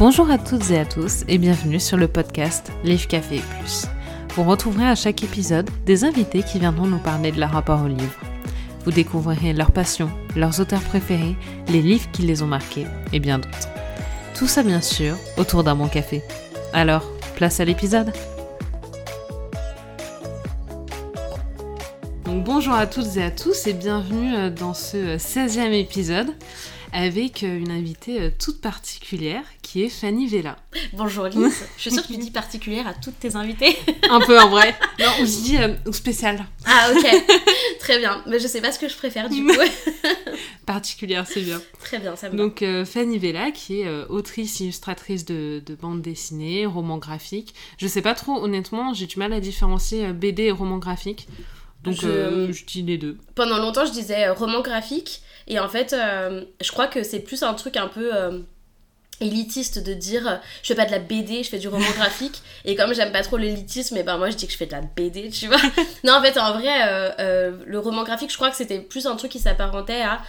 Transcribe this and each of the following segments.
Bonjour à toutes et à tous et bienvenue sur le podcast Livre Café Plus. Vous retrouverez à chaque épisode des invités qui viendront nous parler de leur rapport au livre. Vous découvrirez leurs passions, leurs auteurs préférés, les livres qui les ont marqués et bien d'autres. Tout ça bien sûr autour d'un bon café. Alors, place à l'épisode Donc bonjour à toutes et à tous et bienvenue euh, dans ce 16e épisode avec euh, une invitée euh, toute particulière qui est Fanny Vella. Bonjour Lise, je suis sûre que tu dis particulière à toutes tes invités. Un peu en vrai. Non, je dis euh, spécial. Ah ok, très bien. Mais je sais pas ce que je préfère du coup. particulière, c'est bien. Très bien, ça me Donc Fanny Vella qui est autrice, illustratrice de, de bande dessinée, roman graphique. Je sais pas trop, honnêtement, j'ai du mal à différencier BD et roman graphique. Donc je... je dis les deux. Pendant longtemps, je disais roman graphique. Et en fait, euh, je crois que c'est plus un truc un peu euh, élitiste de dire euh, je fais pas de la BD, je fais du roman graphique. Et comme j'aime pas trop l'élitisme, et ben moi je dis que je fais de la BD, tu vois. non, en fait, en vrai, le roman graphique, je crois que c'était plus un truc qui s'apparentait à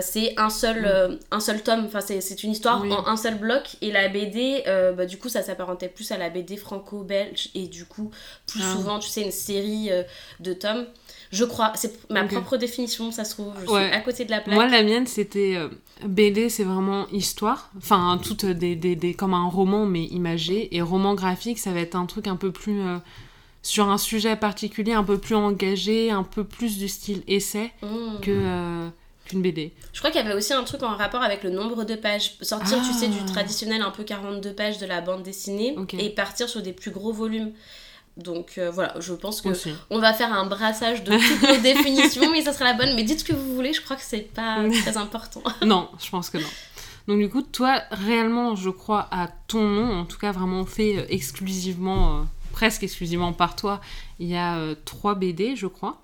c'est un seul un seul tome, enfin c'est une histoire en un seul bloc. Et la BD, bah, du coup, ça s'apparentait plus à la BD franco-belge. Et du coup, plus ah. souvent, tu sais, une série de tomes. Je crois, c'est ma propre définition, ça se trouve. Je suis à côté de la plaque. Moi, la mienne, c'était euh, BD, c'est vraiment histoire. Enfin, tout des, des, des, comme un roman, mais imagé. Et roman graphique, ça va être un truc un peu plus. Euh, sur un sujet particulier, un peu plus engagé, un peu plus du style essai mmh. que. Euh, qu'une BD. Je crois qu'il y avait aussi un truc en rapport avec le nombre de pages. Sortir, tu sais, du ah. traditionnel un peu 42 pages de la bande dessinée et partir sur des plus gros volumes. Donc euh, voilà, je pense que on va faire un brassage de toutes nos définitions et ça sera la bonne. Mais dites ce que vous voulez, je crois que c'est pas très important. non, je pense que non. Donc du coup, toi, réellement, je crois à ton nom, en tout cas vraiment fait euh, exclusivement, euh, presque exclusivement par toi, il y a trois BD, je crois.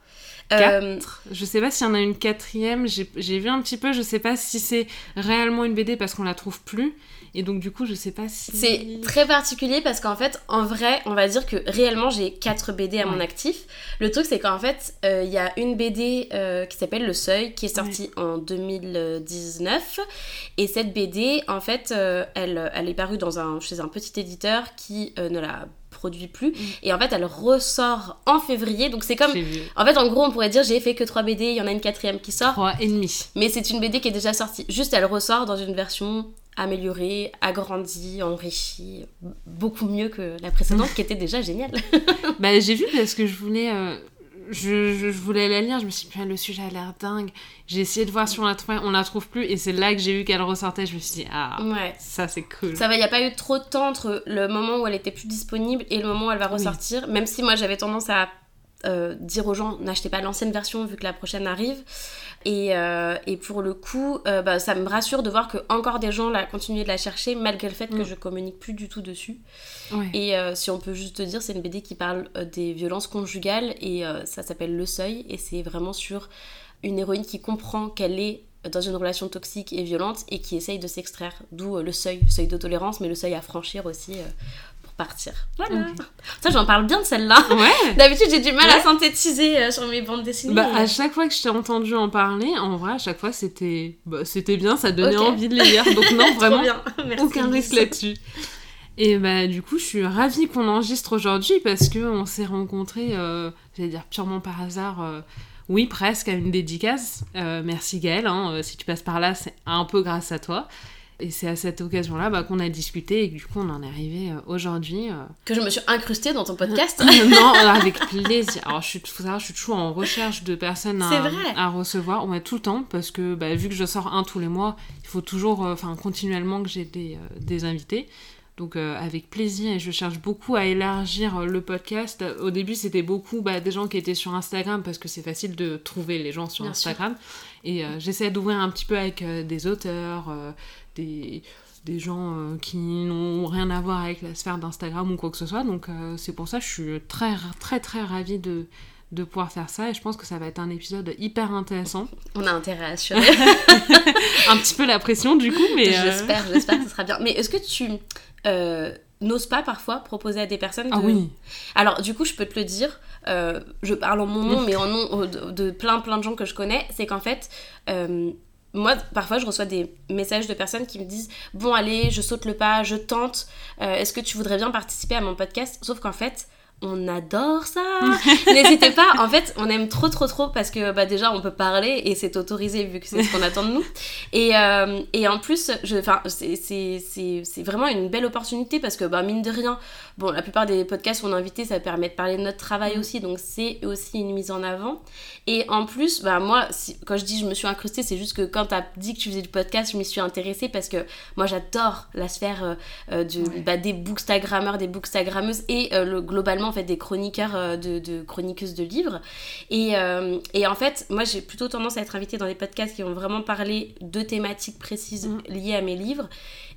Quatre. Je sais pas s'il y en a une quatrième, j'ai vu un petit peu, je sais pas si c'est réellement une BD parce qu'on la trouve plus. Et donc, du coup, je sais pas si. C'est très particulier parce qu'en fait, en vrai, on va dire que réellement, j'ai 4 BD à mon actif. Le truc, c'est qu'en fait, euh, il y a une BD euh, qui s'appelle Le Seuil qui est sortie en 2019. Et cette BD, en fait, euh, elle, elle est parue dans un, chez un petit éditeur qui ne la produit plus. Mm. Et en fait, elle ressort en février. Donc c'est comme. En fait, en gros, on pourrait dire j'ai fait que 3 BD, il y en a une quatrième qui sort. 3 et demi. Mais c'est une BD qui est déjà sortie. Juste, elle ressort dans une version amélioré, agrandi, enrichi, beaucoup mieux que la précédente qui était déjà géniale. bah, j'ai vu parce que je voulais, euh, je, je, voulais la lire, je me suis dit, le sujet a l'air dingue. J'ai essayé de voir si on la trouvait, on la trouve plus, et c'est là que j'ai vu qu'elle ressortait. Je me suis dit, ah, ouais. ça c'est cool. Ça va, il n'y a pas eu trop de temps entre le moment où elle était plus disponible et le moment où elle va ressortir, même si moi j'avais tendance à euh, dire aux gens, n'achetez pas l'ancienne version vu que la prochaine arrive. Et, euh, et pour le coup, euh, bah, ça me rassure de voir que encore des gens la, continuent de la chercher malgré le fait que mm. je communique plus du tout dessus. Et si on peut juste te dire, c'est une BD qui parle des violences conjugales et ça s'appelle Le Seuil et c'est vraiment sur une héroïne qui comprend qu'elle est dans une relation toxique et violente et qui essaye de s'extraire. D'où le seuil, seuil de tolérance, mais le seuil à franchir aussi partir. Voilà. Ça, j'en parle bien de celle-là. Ouais. D'habitude, j'ai du mal à synthétiser euh, sur mes bandes dessinées. Bah, à chaque fois que je t'ai entendu en parler, en vrai, à chaque fois, c'était bah, c'était bien, ça donnait envie de les lire. Donc, non, vraiment, aucun risque là-dessus. Et bah, du coup, je suis ravie qu'on enregistre aujourd'hui parce qu'on s'est rencontrés, euh, j'allais dire purement par hasard. Euh, oui, presque à une dédicace. merci Gaëlle, hein, si tu passes par là, c'est un peu grâce à toi. Et c'est à cette occasion-là bah, qu'on a discuté et du coup on en est arrivé euh, aujourd'hui. Euh. Que je me suis incrustée dans ton podcast Non, avec plaisir. Alors je suis, faut savoir, je suis toujours en recherche de personnes à, à recevoir, ouais, tout le temps, parce que bah, vu que je sors un tous les mois, il faut toujours, euh, enfin continuellement que j'ai des, des, invités. Donc avec plaisir et je cherche beaucoup à élargir le podcast. Au début c'était beaucoup bah, des gens qui étaient sur Instagram parce que c'est facile de trouver les gens sur Instagram. Et j'essaie d'ouvrir un petit peu avec des auteurs, des, des gens euh, qui n'ont rien à voir avec la sphère d'Instagram ou quoi que ce soit. Donc euh, c'est pour ça que je suis très très très ravie de, de pouvoir faire ça et je pense que ça va être un épisode hyper intéressant. On a intérêt à assurer. un petit peu la pression du coup, mais... Euh, j'espère, j'espère que ça sera bien. Mais est-ce que tu n'oses pas parfois proposer à des personnes Ah oui. Alors du coup, je peux te le dire, je parle en mon nom, mais en nom de, de, plein plein de gens que je connais, c'est qu'en fait moi, parfois, je reçois des messages de personnes qui me disent Bon, allez, je saute le pas, je tente. Euh, est-ce que tu voudrais bien participer à mon podcast? Sauf qu'en fait, on adore ça. N'hésitez pas. En fait, on aime trop, trop, trop parce que bah, déjà, on peut parler et c'est autorisé vu que c'est ce qu'on attend de nous. Et, euh, et en plus, c'est vraiment une belle opportunité parce que, bah, mine de rien, bon, la plupart des podcasts qu'on a invités, ça permet de parler de notre travail mm. aussi. Donc, c'est aussi une mise en avant. Et en plus, bah, moi, quand je dis je me suis incrustée, c'est juste que quand tu as dit que tu faisais du podcast, je m'y suis intéressée parce que moi, j'adore la sphère euh, euh, bah, des bookstagrammeurs, des bookstagrammeuses et le, globalement, en fait des chroniqueurs euh, de, chroniqueuses de livres et, euh, et en fait moi j'ai plutôt tendance à être invitée dans des podcasts qui vont vraiment parler de thématiques précises mm. liées à mes livres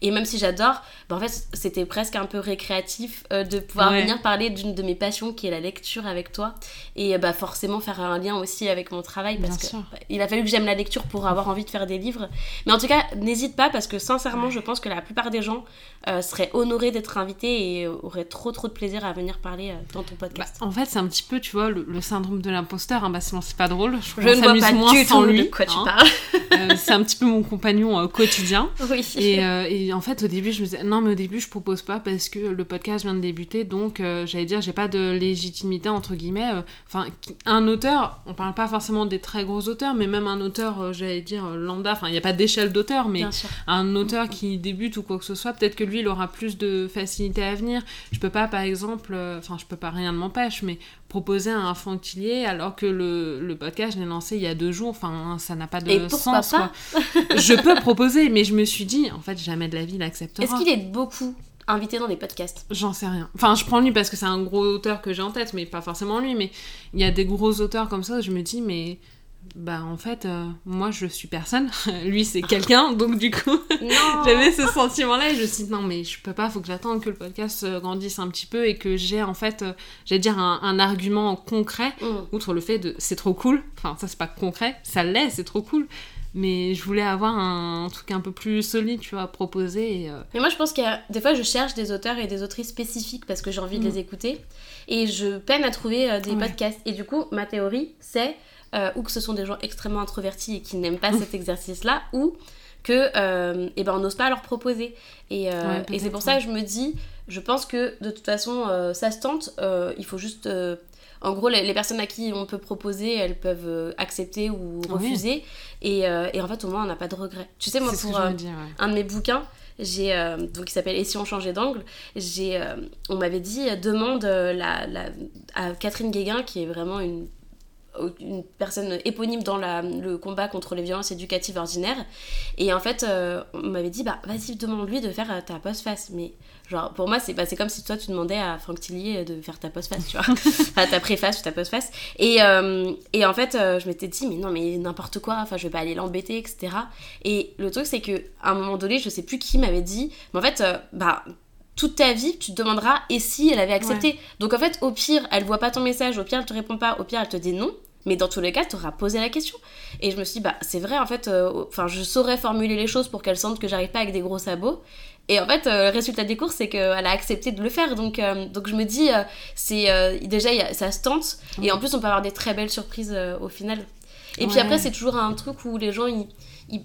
et même si j'adore, bah, en fait, c'était presque un peu récréatif euh, de pouvoir venir parler d'une de mes passions qui est la lecture avec toi. Et bah, forcément faire un lien aussi avec mon travail parce qu'il il a fallu que j'aime la lecture pour avoir envie de faire des livres. Mais en tout cas, n'hésite pas parce que sincèrement, je pense que la plupart des gens euh, seraient honorés d'être invités et auraient trop trop de plaisir à venir parler euh, dans ton podcast. Bah, en fait, c'est un petit peu, tu vois, le, syndrome de l'imposteur. Hein, bah, sinon, c'est pas drôle. Je, je ne vois pas moins du tout lui, de quoi tu hein. parles. c'est un petit peu mon compagnon quotidien. Oui. Et, et en fait, au début, je me disais, non, mais au début, je propose pas parce que le podcast vient de débuter, donc euh, j'allais dire, j'ai pas de légitimité, entre guillemets. Euh, enfin, un auteur, on parle pas forcément des très gros auteurs, mais même un auteur, euh, j'allais dire, lambda, enfin, il n'y a pas d'échelle d'auteur, mais un auteur qui débute ou quoi que ce soit, peut-être que lui, il aura plus de facilité à venir. Je peux pas, par exemple, enfin, je peux pas, rien ne m'empêche, mais proposer un infantilier alors que le, le podcast, je l'ai lancé il y a deux jours, enfin, ça n'a pas de sens. Quoi. je peux proposer, mais je me suis dit, en fait, jamais de la vie, il acceptera. Est-ce qu'il est beaucoup invité dans des podcasts? J'en sais rien. Enfin, je prends lui parce que c'est un gros auteur que j'ai en tête, mais pas forcément lui. Mais il y a des gros auteurs comme ça, je me dis, mais bah en fait euh, moi je suis personne. Lui c'est quelqu'un donc du coup j'avais ce sentiment là et je me suis dit non mais je peux pas faut que j'attende que le podcast euh, grandisse un petit peu et que j'ai en fait euh, j'allais dire un, argument concret mm. outre le fait de c'est trop cool. Enfin ça c'est pas concret ça l'est c'est trop cool. Mais je voulais avoir un, truc un peu plus solide tu vois à proposer mais moi je pense qu'il y a des fois je cherche des auteurs et des autrices spécifiques parce que j'ai envie de mm. les écouter et je peine à trouver des podcasts. Et du coup ma théorie c'est euh, ou que ce sont des gens extrêmement introvertis et qui n'aiment pas cet exercice-là, ou que euh, eh ben, on n'ose pas leur proposer. Et, euh, et c'est pour ça que je me dis, je pense que de toute façon, ça se tente, il faut juste... en gros, les, personnes à qui on peut proposer, elles peuvent accepter ou refuser. Et, et, en fait, au moins, on n'a pas de regrets. Tu sais, moi, pour un de mes bouquins, j'ai donc qui s'appelle Et si on changeait d'angle, j'ai on m'avait dit demande la, la, à Catherine Guéguin qui est vraiment une une personne éponyme dans la, le combat contre les violences éducatives ordinaires. Et en fait, euh, on m'avait dit, bah vas-y, demande-lui de faire euh, ta postface. Mais genre, pour moi, c'est bah, comme si toi, tu demandais à Franck Tillier de faire ta postface, tu vois. enfin, ta préface ou ta postface. Et, euh, et en fait, je m'étais dit, mais non, mais n'importe quoi, enfin, je vais pas aller l'embêter, etc. Et le truc, c'est qu'à un moment donné, je sais plus qui m'avait dit, mais en fait, bah toute ta vie, tu te demanderas et si elle avait accepté. Donc en fait, au pire, elle voit pas ton message, au pire, elle te répond pas, au pire, elle te dit non. Mais dans tous les cas, tu auras posé la question. Et je me suis dit, bah, c'est vrai, en fait, euh, enfin, je saurais formuler les choses pour qu'elle sente que j'arrive pas avec des gros sabots. Et en fait, euh, le résultat des cours, c'est qu'elle a accepté de le faire. Donc, euh, donc je me dis, c'est déjà, ça se tente. Et en plus, on peut avoir des très belles surprises au final. Et puis après, c'est toujours un truc où les gens, ils,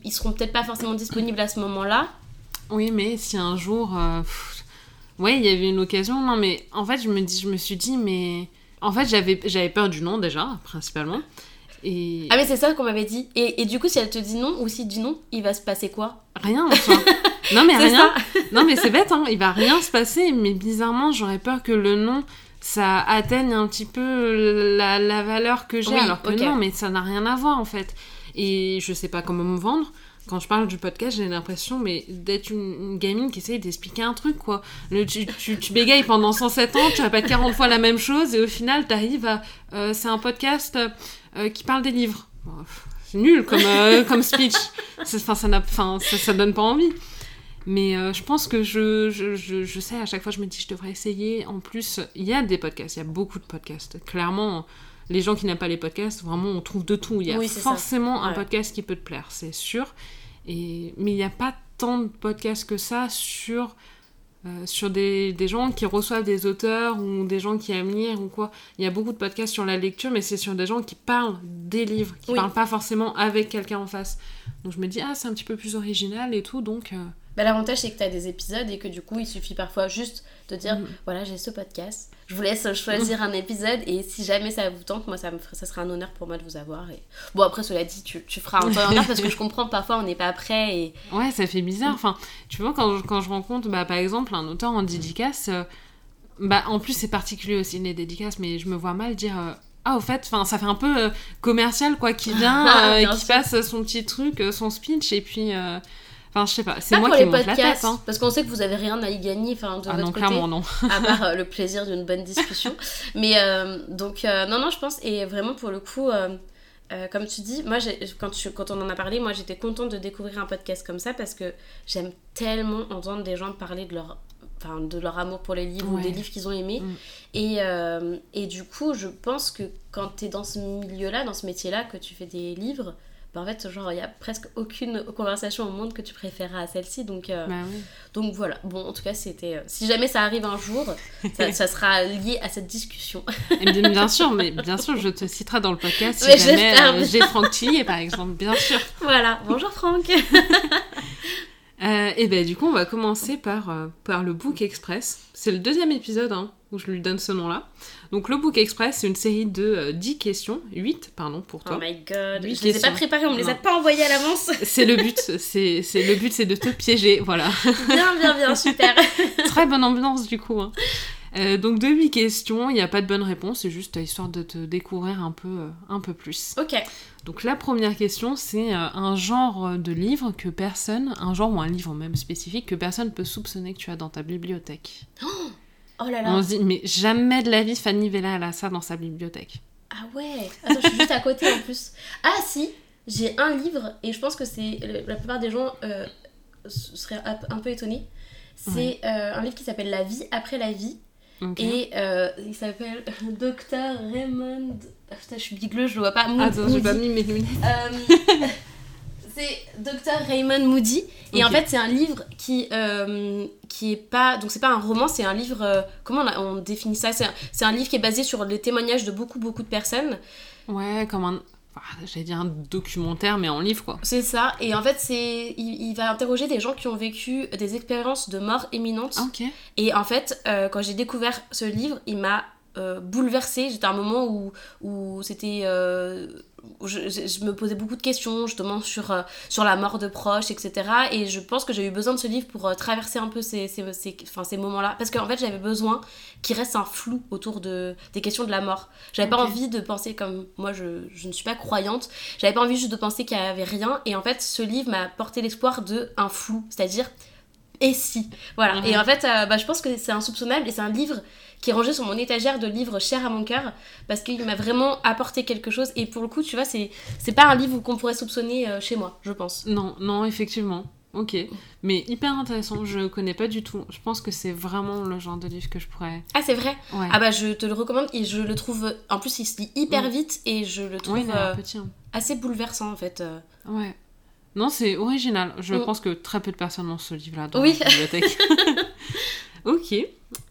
ils, seront peut-être pas forcément disponibles à ce moment-là. Oui, mais si un jour. Ouais, il y avait une occasion. Non, mais en fait, je me, dis, je me suis dit, mais en fait, j'avais, j'avais peur du non déjà, principalement. Et... Ah mais c'est ça qu'on m'avait dit. Et, et, du coup, si elle te dit non ou si dit non, il va se passer quoi? Rien, enfin. non mais rien. non mais c'est bête, hein. Il va rien se passer, mais bizarrement, j'aurais peur que le non, ça atteigne un petit peu la, la valeur que j'ai. alors que non, mais ça n'a rien à voir en fait. Et je sais pas comment me vendre quand je parle du podcast, j'ai l'impression mais d'être une, gamine qui essaye d'expliquer un truc, quoi. Tu, bégayes pendant 107 ans, tu répètes 40 fois la même chose, et au final, tu arrives à... Euh, c'est un podcast euh, qui parle des livres. C'est nul comme, euh, comme speech. Enfin, ça, n'a, ça, ça donne pas envie. Mais je pense que je, je, je, je, sais, à chaque fois, je me dis, je devrais essayer. En plus, il y a des podcasts, il y a beaucoup de podcasts. Clairement, les gens qui n'aiment pas les podcasts, vraiment, on trouve de tout. Il y a forcément un podcast qui peut te plaire, c'est sûr. Et... Mais il n'y a pas tant de podcasts que ça sur euh, sur des, des, gens qui reçoivent des auteurs ou des gens qui aiment lire ou quoi. Il y a beaucoup de podcasts sur la lecture, mais c'est sur des gens qui parlent des livres, qui parlent pas forcément avec quelqu'un en face. Donc je me dis, ah, c'est un petit peu plus original et tout, donc... Euh, bah, L'avantage, c'est que tu as des épisodes et que du coup, il suffit parfois juste de dire mm. voilà, j'ai ce podcast, je vous laisse choisir un épisode et si jamais ça vous tente, moi, ça, me, ça sera un honneur pour moi de vous avoir. Et... Bon, après, cela dit, tu, tu feras un temps parce que je comprends que parfois on n'est pas prêt. Et... Ouais, ça fait bizarre. Enfin, tu vois, quand je, quand je rencontre, bah, par exemple, un auteur en dédicace, euh, bah, en plus, c'est particulier aussi les dédicaces, mais je me vois mal dire. Euh, ah au fait enfin ça fait un peu euh, commercial quoi qui vient qui passe son petit truc son speech et puis Enfin, je sais pas, c'est moi qui monte la tête. Hein. Parce qu'on sait que vous avez rien à y gagner, enfin, de ah votre non, clairement non. à part euh, le plaisir d'une bonne discussion. Mais euh, donc, euh, non, non, je pense, et vraiment pour le coup, comme tu dis, moi, quand, quand on en a parlé, moi j'étais contente de découvrir un podcast comme ça parce que j'aime tellement entendre des gens parler de leur Enfin, de leur amour pour les livres ou des livres qu'ils ont aimés. Mm. Et, et du coup, je pense que quand tu es dans ce milieu-là, dans ce métier-là, que tu fais des livres, bah, en fait, genre, il y a presque aucune conversation au monde que tu préféreras à celle-ci. Donc, euh, bah donc voilà. Bon, en tout cas, c'était. Euh, si jamais ça arrive un jour, ça, sera lié à cette discussion. bien, bien, sûr, mais bien sûr, je te citerai dans le podcast si jamais euh, j'ai Franck Tillier, par exemple, bien sûr. Voilà. Bonjour Franck. et ben du coup, on va commencer par, par le Book Express. C'est le deuxième épisode hein, où je lui donne ce nom-là. Donc le Book Express, c'est une série de 10 euh, questions, 8 pardon pour toi. Oh my god, je les ai pas préparées, on me les a pas envoyées à l'avance. c'est le but, c'est le but c'est de te piéger, voilà. bien bien bien, super. Très bonne ambiance du coup. Hein. Euh, donc de 8 questions, il n'y a pas de bonne réponse, c'est juste histoire de te découvrir un peu, euh, un peu plus. Ok. Donc la première question, c'est un genre de livre que personne, un genre ou un livre même spécifique que personne peut soupçonner que tu as dans ta bibliothèque. Oh Oh là là. On se dit, mais jamais de la vie, Fanny Vella, elle a ça dans sa bibliothèque. Ah ouais Attends, je suis juste à côté en plus. Ah si, j'ai un livre, et je pense que c'est la plupart des gens euh, seraient un peu étonnés. C'est euh, un livre qui s'appelle La vie après la vie. Et euh, il s'appelle Docteur Raymond. Ah, putain, je suis bigleux, je le vois pas. Attends, j'ai pas mis mes lunettes. c'est Docteur Raymond Moody. Et en fait, c'est un livre qui, euh, qui est pas. Donc, c'est pas un roman, c'est un livre. Euh, comment on, on, définit ça? C'est un, livre qui est basé sur les témoignages de beaucoup, beaucoup de personnes. Ouais, comme un. J'allais dire un documentaire, mais en livre, quoi. C'est ça. Et en fait, c'est il, va interroger des gens qui ont vécu des expériences de mort imminente. Ah, ok. Et en fait, euh, quand j'ai découvert ce livre, il m'a bouleversée. J'étais à un moment où, où c'était je, me posais beaucoup de questions justement sur, euh, sur la mort de proches, etc. Et je pense que j'ai eu besoin de ce livre pour euh, traverser un peu ces, ces, ces, ces moments-là. Parce qu'en fait, j'avais besoin qu'il reste un flou autour de, des questions de la mort. J'avais pas envie de penser comme moi, je, je ne suis pas croyante. J'avais pas envie juste de penser qu'il y avait rien. Et en fait, ce livre m'a porté l'espoir de un flou. C'est-à-dire, et si? Voilà. Et mhm. en fait, euh, bah, je pense que c'est insoupçonnable et c'est un livre qui est rangé sur mon étagère de livres chers à mon cœur parce qu'il m'a vraiment apporté quelque chose. Et pour le coup, tu vois, c'est, c'est pas un livre qu'on pourrait soupçonner euh, chez moi, je pense. Non, non, effectivement. Ok, mais hyper intéressant, je connais pas du tout. Je pense que c'est vraiment le genre de livre que je pourrais. Ah, c'est vrai? Ah, bah je te le recommande et je le trouve. En plus, il se lit hyper vite et je le trouve euh, hein. assez bouleversant en fait. Euh. Ouais. Non, c'est original. Je mm. pense que très peu de personnes ont ce livre-là dans oui. la bibliothèque. ok.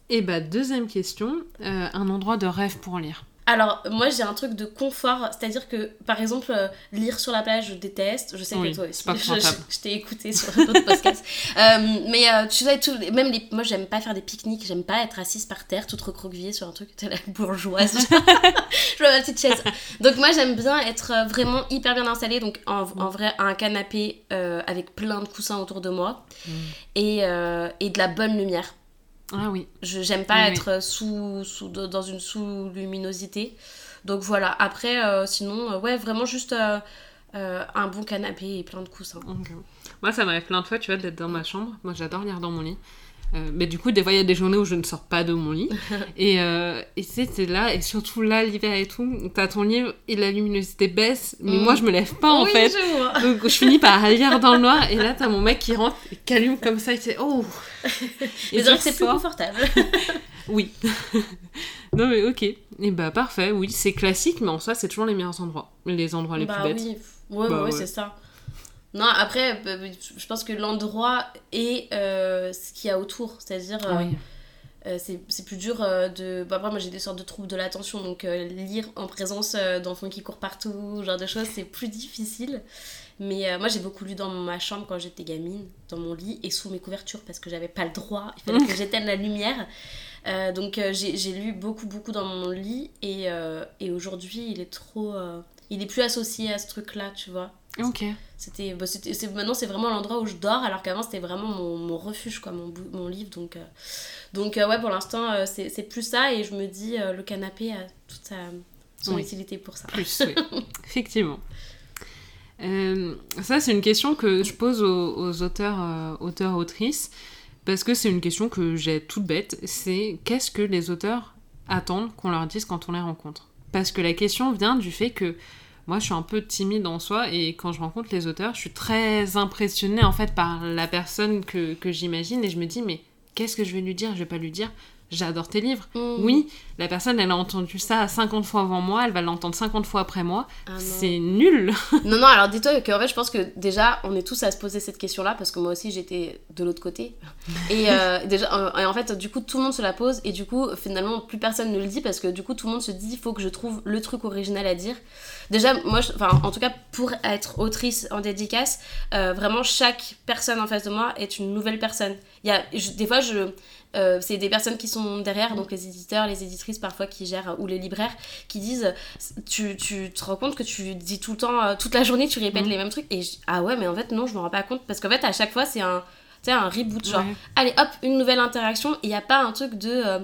Et bah, deuxième question, euh, un endroit de rêve pour lire. Alors, moi j'ai un truc de confort, c'est-à-dire que par exemple, euh, lire sur la plage, je déteste. Je sais que toi aussi, je, t'ai écouté sur d'autres podcasts. Euh, mais tu sais, tout, même les, moi j'aime pas faire des pique-niques, j'aime pas être assise par terre, toute recroquevillée sur un truc, t'es la bourgeoise. je vois ma petite chaise. Donc, moi j'aime bien être vraiment hyper bien installée, donc en, en vrai, un canapé avec plein de coussins autour de moi mm. et, et de la bonne lumière. Ah oui. Je j'aime pas être sous, sous dans une sous-luminosité. Donc voilà. Après, euh, sinon, euh, ouais, vraiment juste euh, un bon canapé et plein de coussins. Moi, ça m'arrive plein de fois, tu vois, d'être dans ma chambre. Moi, j'adore lire dans mon lit. Euh, mais du coup, des fois, il y a des journées où je ne sors pas de mon lit. et euh, et c'est là, et surtout là, l'hiver et tout, t'as ton livre et la luminosité baisse, mais moi, je me lève pas en fait. Donc, je finis par lire dans le noir, et là, t'as mon mec qui rentre et qui allume comme ça, et tu oh donc, c'est plus confortable. oui. non, mais ok. Et bah, parfait, oui, c'est classique, mais en soi, c'est toujours les meilleurs endroits. Les endroits les bah, plus bêtes. Oui, ouais, bah, ouais, c'est ça. Non, après, je pense que l'endroit et ce qu'il y a autour, c'est-à-dire. oui euh, c'est plus dur euh, de. Bah, moi j'ai des sortes de troubles de l'attention, donc euh, lire en présence d'enfants qui courent partout, genre de choses, c'est plus difficile. Mais moi j'ai beaucoup lu dans ma chambre quand j'étais gamine, dans mon lit et sous mes couvertures parce que j'avais pas le droit, il fallait que j'éteigne la lumière. donc j'ai lu beaucoup, beaucoup dans mon lit et, et aujourd'hui il est trop. Il est plus associé à ce truc-là, tu vois. Ok. C'était, bah, maintenant, c'est vraiment l'endroit où je dors, alors qu'avant, c'était vraiment mon, mon, refuge, quoi, mon, mon livre. Donc, euh, donc euh, ouais, pour l'instant, euh, c'est, plus ça. Et je me dis, le canapé a toute sa, son utilité pour ça. Plus, oui. Effectivement. ça, c'est une question que je pose aux, auteurs, auteurs, autrices, parce que c'est une question que j'ai toute bête. C'est qu'est-ce que les auteurs attendent qu'on leur dise quand on les rencontre? Parce que la question vient du fait que moi je suis un peu timide en soi et quand je rencontre les auteurs, je suis très impressionnée en fait par la personne que, j'imagine et je me dis mais qu'est-ce que je vais lui dire? Je vais pas lui dire j'adore tes livres. Mm. Oui, la personne, elle a entendu ça 50 fois avant moi, elle va l'entendre 50 fois après moi. Ah c'est nul. non, non, alors dis-toi qu'en fait, je pense que déjà, on est tous à se poser cette question-là, parce que moi aussi, j'étais de l'autre côté. Et, euh, déjà, en fait, du coup, tout le monde se la pose, et du coup, finalement, plus personne ne le dit, parce que du coup, tout le monde se dit, il faut que je trouve le truc original à dire. Déjà, moi, enfin, en tout cas, pour être autrice en dédicace, euh, vraiment, chaque personne en face de moi est une nouvelle personne. Il y a, des fois, je euh, c'est des personnes qui sont derrière, donc les éditeurs, les éditrices parfois qui gèrent, ou les libraires, qui disent tu, tu te rends compte que tu dis tout le temps, euh, toute la journée, tu répètes mm. les mêmes trucs. Et ah ouais, mais en fait, non, je me rends pas compte. Parce qu'en fait, à chaque fois, c'est un, un reboot. Genre, allez hop, une nouvelle interaction. Il n'y a pas un truc de. Euh,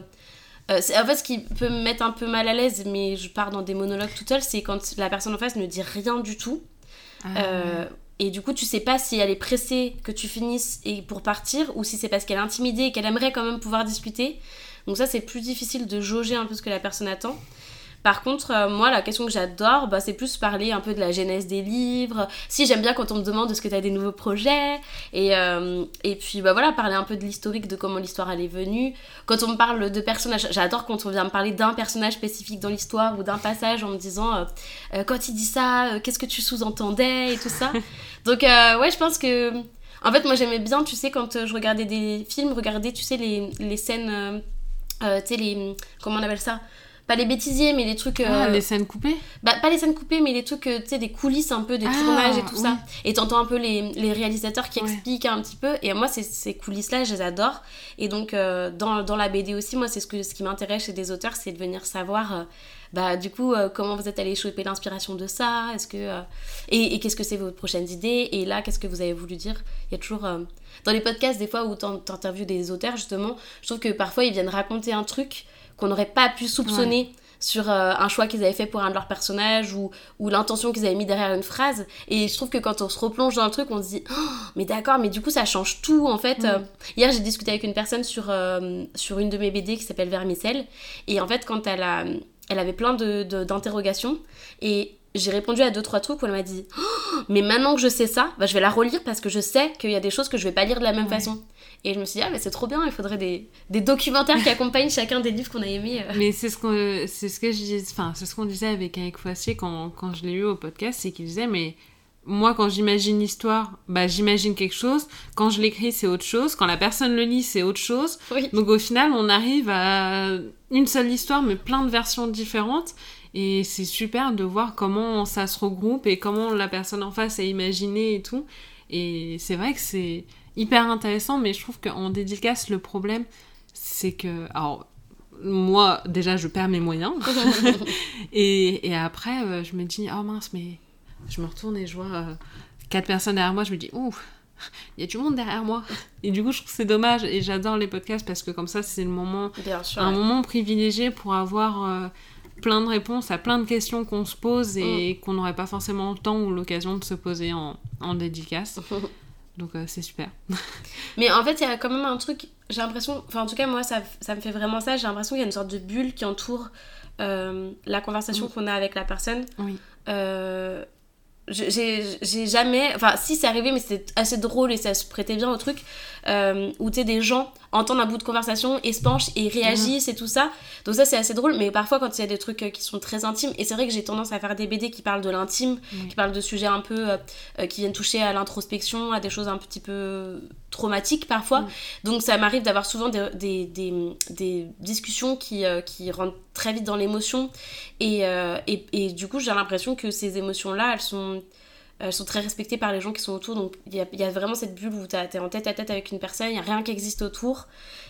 en fait, ce qui peut me mettre un peu mal à l'aise, mais je pars dans des monologues toute seule, c'est quand la personne en face ne dit rien du tout. Ah, et du coup, tu sais pas si elle est pressée que tu finisses et pour partir ou si c'est parce qu'elle est intimidée et qu'elle aimerait quand même pouvoir discuter. Donc ça, c'est plus difficile de jauger un peu ce que la personne attend. Par contre, euh, moi, la question que j'adore, bah, c'est plus parler un peu de la genèse des livres. Si j'aime bien quand on me demande est-ce que tu as des nouveaux projets. Et, euh, et puis, bah, voilà, parler un peu de l'historique, de comment l'histoire elle est venue. Quand on me parle de personnages, j'adore quand on vient me parler d'un personnage spécifique dans l'histoire ou d'un passage en me disant euh, quand il dit ça, qu'est-ce que tu sous-entendais et tout ça. Donc, ouais, je pense que. En fait, moi, j'aimais bien, tu sais, quand je regardais des films, regarder, tu sais, les, les scènes. tu sais, les. Comment on appelle ça? Pas les bêtisiers, mais les trucs. Ah, euh, les scènes coupées bah, Pas les scènes coupées, mais les trucs, euh, tu sais, des coulisses un peu, des ah, tournages et tout ça. Et t'entends un peu les, les, réalisateurs qui expliquent un petit peu. Et moi, ces coulisses-là, je les adore. Et donc, euh, dans, dans, la BD aussi, moi, c'est ce, que, ce qui m'intéresse chez des auteurs, c'est de venir savoir. bah, du coup, comment vous êtes allé choper l'inspiration de ça Est-ce que et, qu'est-ce que c'est vos prochaines idées? Et là, qu'est-ce que vous avez voulu dire? Il y a toujours dans les podcasts des fois où t'interviews des auteurs justement, je trouve que parfois ils viennent raconter un truc qu'on n'aurait pas pu soupçonner. sur euh, un choix qu'ils avaient fait pour un de leurs personnages ou, ou l'intention qu'ils avaient mis derrière une phrase. Et je trouve que quand on se replonge dans le truc, on se dit oh, mais d'accord, mais du coup ça change tout en fait. Euh, hier j'ai discuté avec une personne sur, euh, sur une de mes BD qui s'appelle Vermicelle. Et en fait quand elle, a, elle avait plein d'interrogations de, et j'ai répondu à deux trois trucs où elle m'a dit oh, mais maintenant que je sais ça bah, je vais la relire parce que je sais qu'il y a des choses que je vais pas lire de la même façon et je me suis dit ah mais c'est trop bien il faudrait des, des documentaires qui accompagnent chacun des livres qu'on a aimés euh. mais c'est ce qu'on c'est ce que je dis enfin c'est ce qu'on disait avec Eric Foissier quand, quand je l'ai eu au podcast c'est qu'il disait mais moi, quand j'imagine l'histoire, bah, j'imagine quelque chose. Quand je l'écris, c'est autre chose. Quand la personne le lit, c'est autre chose. Donc au final, on arrive à une seule histoire, mais plein de versions différentes. Et c'est super de voir comment ça se regroupe et comment la personne en face a imaginé et tout. Et c'est vrai que c'est hyper intéressant, mais je trouve qu'en dédicace, le problème, c'est que. Alors, moi, déjà, je perds mes moyens. et, et, après, euh, je me dis, oh mince, mais je me retourne et je vois euh, quatre personnes derrière moi, je me dis, ouf, il y a du monde derrière moi. Et du coup, je trouve que c'est dommage. Et j'adore les podcasts parce que comme ça, c'est le moment, un moment privilégié pour avoir euh, plein de réponses à plein de questions qu'on se pose et mm. qu'on n'aurait pas forcément le temps ou l'occasion de se poser en, en dédicace. Donc euh, c'est super. Mais en fait, il y a quand même un truc, j'ai l'impression, enfin en tout cas moi ça, ça me fait vraiment ça, j'ai l'impression qu'il y a une sorte de bulle qui entoure euh, la conversation mm. qu'on a avec la personne. Oui. Euh, j'ai jamais enfin si c'est arrivé mais c'était assez drôle et ça se prêtait bien au truc où tu des gens entendent un bout de conversation et se penchent et réagissent et tout ça. Donc ça c'est assez drôle, mais parfois quand il y a des trucs euh, qui sont très intimes, et c'est vrai que j'ai tendance à faire des BD qui parlent de l'intime, qui parlent de sujets un peu euh, euh, qui viennent toucher à l'introspection, à des choses un petit peu traumatiques parfois. Donc ça m'arrive d'avoir souvent des, des, discussions qui, qui rentrent très vite dans l'émotion et, et, et, du coup j'ai l'impression que ces émotions là elles sont elles sont très respectées par les gens qui sont autour. Donc il y a, y a, vraiment cette bulle où tu es en tête à tête avec une personne, il n'y a rien qui existe autour.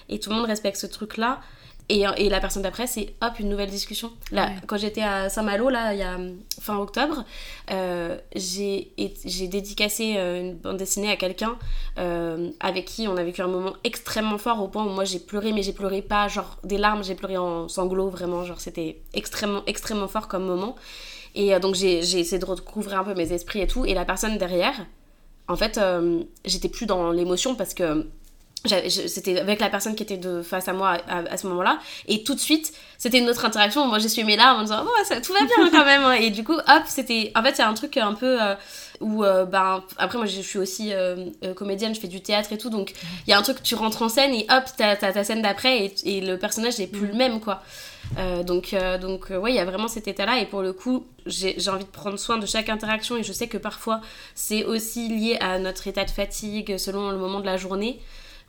Et tout le monde respecte ce truc-là. Et, et, la personne d'après, c'est hop, une nouvelle discussion. Là, quand j'étais à Saint-Malo, là, il y a fin octobre, euh, j'ai dédicacé euh, une bande dessinée à quelqu'un euh, avec qui on a vécu un moment extrêmement fort au point où moi j'ai pleuré, mais j'ai pleuré pas genre des larmes, j'ai pleuré en sanglots, vraiment, genre c'était extrêmement, extrêmement fort comme moment. Et euh, donc j'ai essayé de recouvrir un peu mes esprits et tout. Et la personne derrière, en fait, euh, j'étais plus dans l'émotion parce que c'était avec la personne qui était de face à moi à, ce moment-là. Et tout de suite c'était une autre interaction. Moi j'ai suivi mes larmes en disant oh, ça, tout va bien quand même et du coup hop c'était en fait c'est un truc un peu euh, où ben après moi je suis aussi comédienne je fais du théâtre et tout. Donc il y a un truc tu rentres en scène et hop t'as ta scène d'après et, et, le personnage n'est plus le même quoi euh, donc, euh, donc euh, ouais, il y a vraiment cet état-là. Et pour le coup, j'ai envie de prendre soin de chaque interaction. Et je sais que parfois, c'est aussi lié à notre état de fatigue selon le moment de la journée.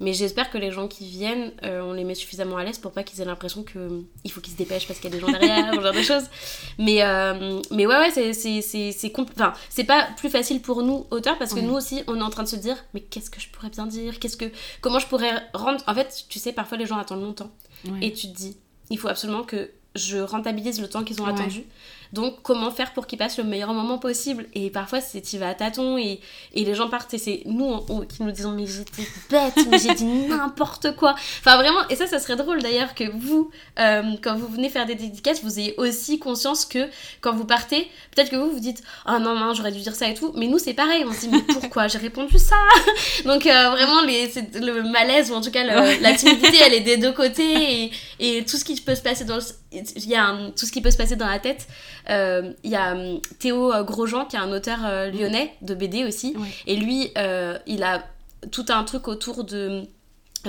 Mais j'espère que les gens qui viennent, on les met suffisamment à l'aise pour pas qu'ils aient l'impression qu'il faut qu'ils se dépêchent parce qu'il y a des gens derrière, ce genre de choses. Mais, mais ouais, ouais, c'est enfin, c'est pas plus facile pour nous, auteurs, parce que nous aussi, on est en train de se dire, mais qu'est-ce que je pourrais bien dire? Qu'est-ce que Comment je pourrais rendre. En fait, tu sais, parfois les gens attendent longtemps. Et tu te dis, il faut absolument que je rentabilise le temps qu'ils ont attendu. Donc, comment faire pour qu'ils passent le meilleur moment possible? Et parfois, c'est tu vas à tâtons et, et, les gens partent et c'est nous qui nous disons Mais j'étais bête, mais j'ai dit n'importe quoi. Enfin, vraiment, et ça, ça serait drôle d'ailleurs que vous, euh, quand vous venez faire des dédicaces, vous ayez aussi conscience que quand vous partez, peut-être que vous vous dites Oh non, non, j'aurais dû dire ça et tout. Mais nous, c'est pareil, on se dit Mais pourquoi j'ai répondu ça Donc, euh, vraiment, les, le malaise, ou en tout cas, la timidité, elle est des deux côtés et, et tout ce qui peut se passer dans il y a tout ce qui peut se passer dans la tête euh, il y a hum, Théo euh, Grosjean, qui est un auteur euh, lyonnais de BD aussi. Et lui, il a tout un truc autour de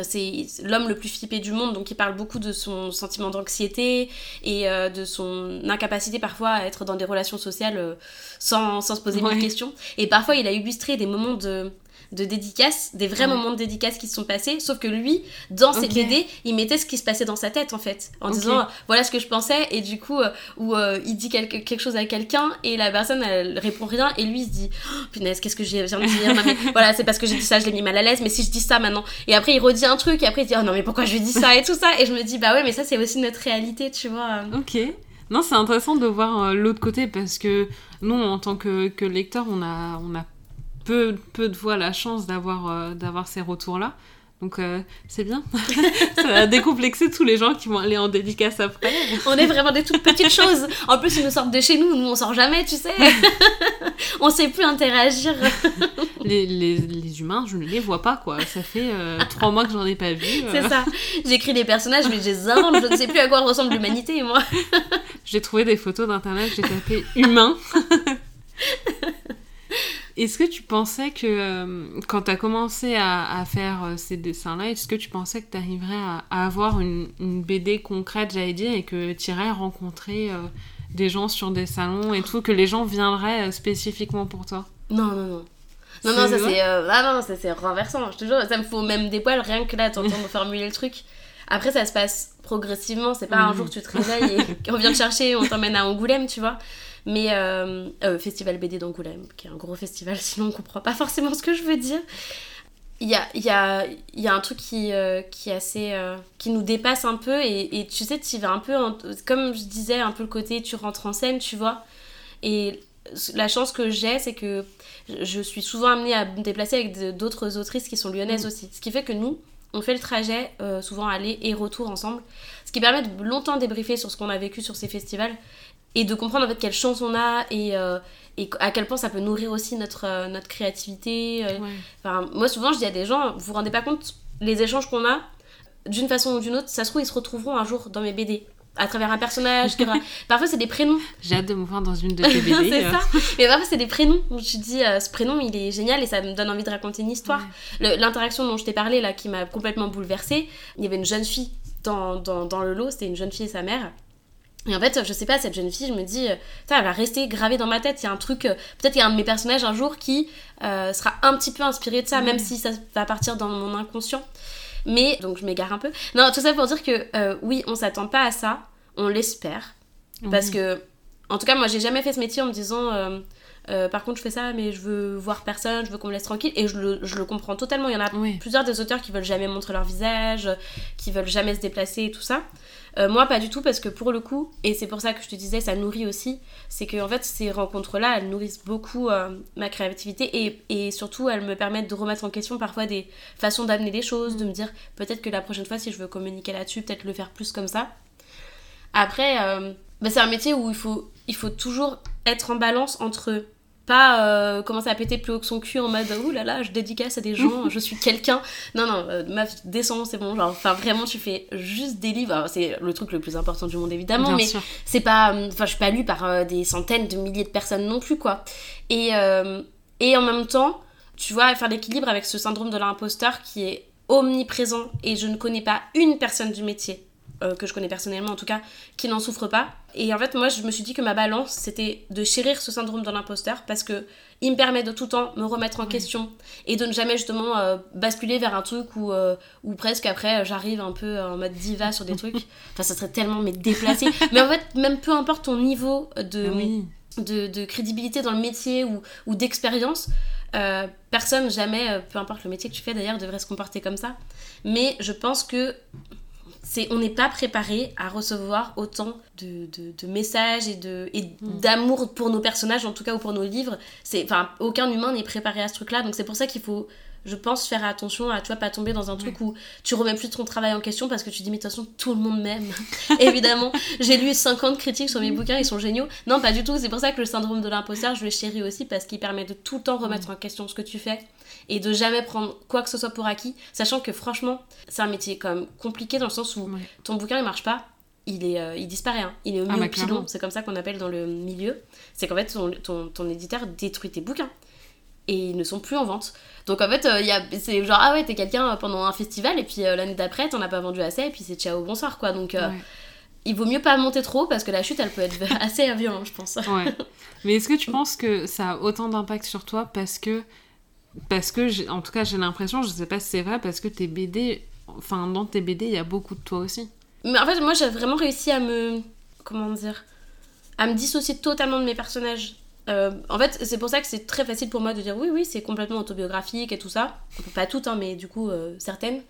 c'est l'homme le plus flippé du monde, donc il parle beaucoup de son sentiment d'anxiété et de son incapacité parfois à être dans des relations sociales sans, sans, se poser ouais. de questions. Et parfois il a illustré des moments de, de dédicaces, des vrais moments de dédicaces qui se sont passés, sauf que lui, dans ses BD, il mettait ce qui se passait dans sa tête en fait, en disant voilà ce que je pensais, et du coup, euh, où euh, il dit quelque, quelque chose à quelqu'un, et la personne elle répond rien, et lui il se dit oh, punaise, qu'est-ce que j'ai viens de dire, non, mais, voilà, c'est parce que j'ai dit ça, je l'ai mis mal à l'aise, mais si je dis ça maintenant, et après il redit un truc, et après il dit oh non, mais pourquoi je lui dis ça, et tout ça, et je me dis bah ouais, mais ça c'est aussi notre réalité, tu vois. Ok. Non, c'est intéressant de voir euh, l'autre côté parce que nous, en tant que, que lecteurs, on a, on a peu, peu de fois la chance d'avoir euh, d'avoir ces retours-là. Donc euh, c'est bien. ça va décomplexer tous les gens qui vont aller en dédicace après. on est vraiment des toutes petites choses. En plus, ils nous sortent de chez nous. Nous, on sort jamais, tu sais. on sait plus interagir. les, les, les, humains, je ne les vois pas, quoi. Ça fait euh, trois mois que j'en ai pas vu. C'est ça. J'écris des personnages, mais je les invente. Je ne sais plus à quoi ressemble l'humanité, moi. j'ai trouvé des photos d'internet, j'ai tapé humain. Est-ce que tu pensais que euh, quand tu as commencé à, faire euh, ces dessins-là, est-ce que tu pensais que tu arriverais à, avoir une, BD concrète, j'allais dire, et que tu irais rencontrer euh, des gens sur des salons et tout, que les gens viendraient spécifiquement pour toi? Non, non, non. Non, non, ça c'est ah non, c'est renversant. Je te jure, ça me faut même des poils rien que là, t'entends formuler le truc. Après, ça se passe progressivement. C'est pas un jour tu te réveilles et on vient te chercher, on t'emmène à Angoulême, tu vois. Mais euh, euh, Festival BD d'Angoulême, qui est un gros festival, sinon on comprend pas forcément ce que je veux dire. Il y a, y, a, y a un truc qui, euh, qui, est assez, qui nous dépasse un peu et, et tu sais, tu vas un peu, comme je disais, un peu le côté tu rentres en scène, tu vois. Et la chance que j'ai, c'est que je suis souvent amenée à me déplacer avec d'autres autrices qui sont lyonnaises mm. aussi. Ce qui fait que nous, on fait le trajet, souvent aller et retour ensemble. Ce qui permet de longtemps débriefer sur ce qu'on a vécu sur ces festivals et de comprendre en fait quelle chance on a et, euh, et à quel point ça peut nourrir aussi notre, euh, notre créativité. Euh. Enfin, moi souvent je dis à des gens, vous vous rendez pas compte les échanges qu'on a, d'une façon ou d'une autre, ça se trouve ils se retrouveront un jour dans mes BD. à travers un personnage. parfois, c'est des prénoms. J'ai hâte de me voir dans une de tes BD. c'est ça. Mais parfois, c'est des prénoms où tu dis, euh, ce prénom, il est génial et ça me donne envie de raconter une histoire. L'interaction dont je t'ai parlé, là, qui m'a complètement bouleversée, il y avait une jeune fille dans, dans, dans le lot, c'était une jeune fille et sa mère. Et en fait, je sais pas, cette jeune fille, je me dis, euh, elle va rester gravée dans ma tête. Il y a un truc, euh, peut-être qu'il y a un de mes personnages un jour qui sera un petit peu inspiré de ça, même si ça va partir dans mon inconscient. Mais, donc je m'égare un peu. Non, tout ça pour dire que oui, on s'attend pas à ça on l'espère. Parce que, en tout cas, moi, j'ai jamais fait ce métier en me disant. Euh, euh, par contre, je fais ça, mais je veux voir personne, je veux qu'on me laisse tranquille. Et je le, comprends totalement. Il y en a plusieurs des auteurs qui veulent jamais montrer leur visage, qui veulent jamais se déplacer et tout ça. Euh, moi, pas du tout, parce que pour le coup, et c'est pour ça que je te disais, ça nourrit aussi, c'est que en fait, ces rencontres-là, elles nourrissent beaucoup ma créativité et, surtout, elles me permettent de remettre en question parfois des façons d'amener les choses, de me dire peut-être que la prochaine fois, si je veux communiquer là-dessus, peut-être le faire plus comme ça. Après, euh, bah, c'est un métier où il faut, il faut toujours être en balance entre pas euh, commencer à péter plus haut que son cul en mode ouh là là je dédicace à des gens je suis quelqu'un. Non non euh, ma descend c'est bon genre enfin vraiment tu fais juste des livres. C'est le truc le plus important du monde évidemment mais c'est pas enfin je suis pas lue par des centaines de milliers de personnes non plus quoi. Et et en même temps tu vois faire l'équilibre avec ce syndrome de l'imposteur qui est omniprésent et je ne connais pas une personne du métier euh, que je connais personnellement en tout cas, qui n'en souffre pas. Et en fait, moi, je me suis dit que ma balance, c'était de chérir ce syndrome de l'imposteur parce que il me permet de tout le temps me remettre en question et de ne jamais justement euh, basculer vers un truc où, euh, où presque après j'arrive un peu en mode diva sur des trucs. Enfin, ça serait tellement mais déplacé. mais en fait, même peu importe ton niveau de, ah de, de, crédibilité dans le métier ou, ou d'expérience, personne jamais, peu importe le métier que tu fais d'ailleurs, devrait se comporter comme ça. Mais je pense que c'est on n'est pas préparé à recevoir autant de, de, messages et de et mm. d'amour pour nos personnages en tout cas ou pour nos livres. C'est enfin aucun humain n'est préparé à ce truc là donc c'est pour ça qu'il faut je pense faire attention à tu vois pas tomber dans un truc où tu remets plus ton travail en question parce que tu dis mais de toute façon tout le monde m'aime. Évidemment. J'ai lu 50 critiques sur mes bouquins ils sont géniaux. Non pas du tout. C'est pour ça que le syndrome de l'imposteur je le chéris aussi parce qu'il permet de tout le temps remettre en question ce que tu fais et de jamais prendre quoi que ce soit pour acquis, sachant que franchement, c'est un métier quand même compliqué dans le sens où ton bouquin il marche pas, il, est, euh, il disparaît, hein. il est au ah, milieu pilon, c'est comme ça qu'on appelle dans le milieu. C'est qu'en fait, ton, ton, ton, éditeur détruit tes bouquins et ils ne sont plus en vente. Donc en fait, euh, c'est genre, ah ouais, t'es quelqu'un pendant un festival et puis euh, l'année d'après, t'en as pas vendu assez et puis c'est ciao, bonsoir quoi. Donc. Il vaut mieux pas monter trop parce que la chute elle peut être assez violente, je pense. Ouais. Mais est-ce que tu penses que ça a autant d'impact sur toi parce que parce que, en tout cas, j'ai l'impression, je sais pas si c'est vrai, parce que tes BD, enfin, dans tes BD, il y a beaucoup de toi aussi. Mais en fait, moi, j'ai vraiment réussi à me. Comment dire À me dissocier totalement de mes personnages. Euh, en fait, c'est pour ça que c'est très facile pour moi de dire oui, oui, c'est complètement autobiographique et tout ça. Pas toutes, hein, mais du coup, euh, certaines.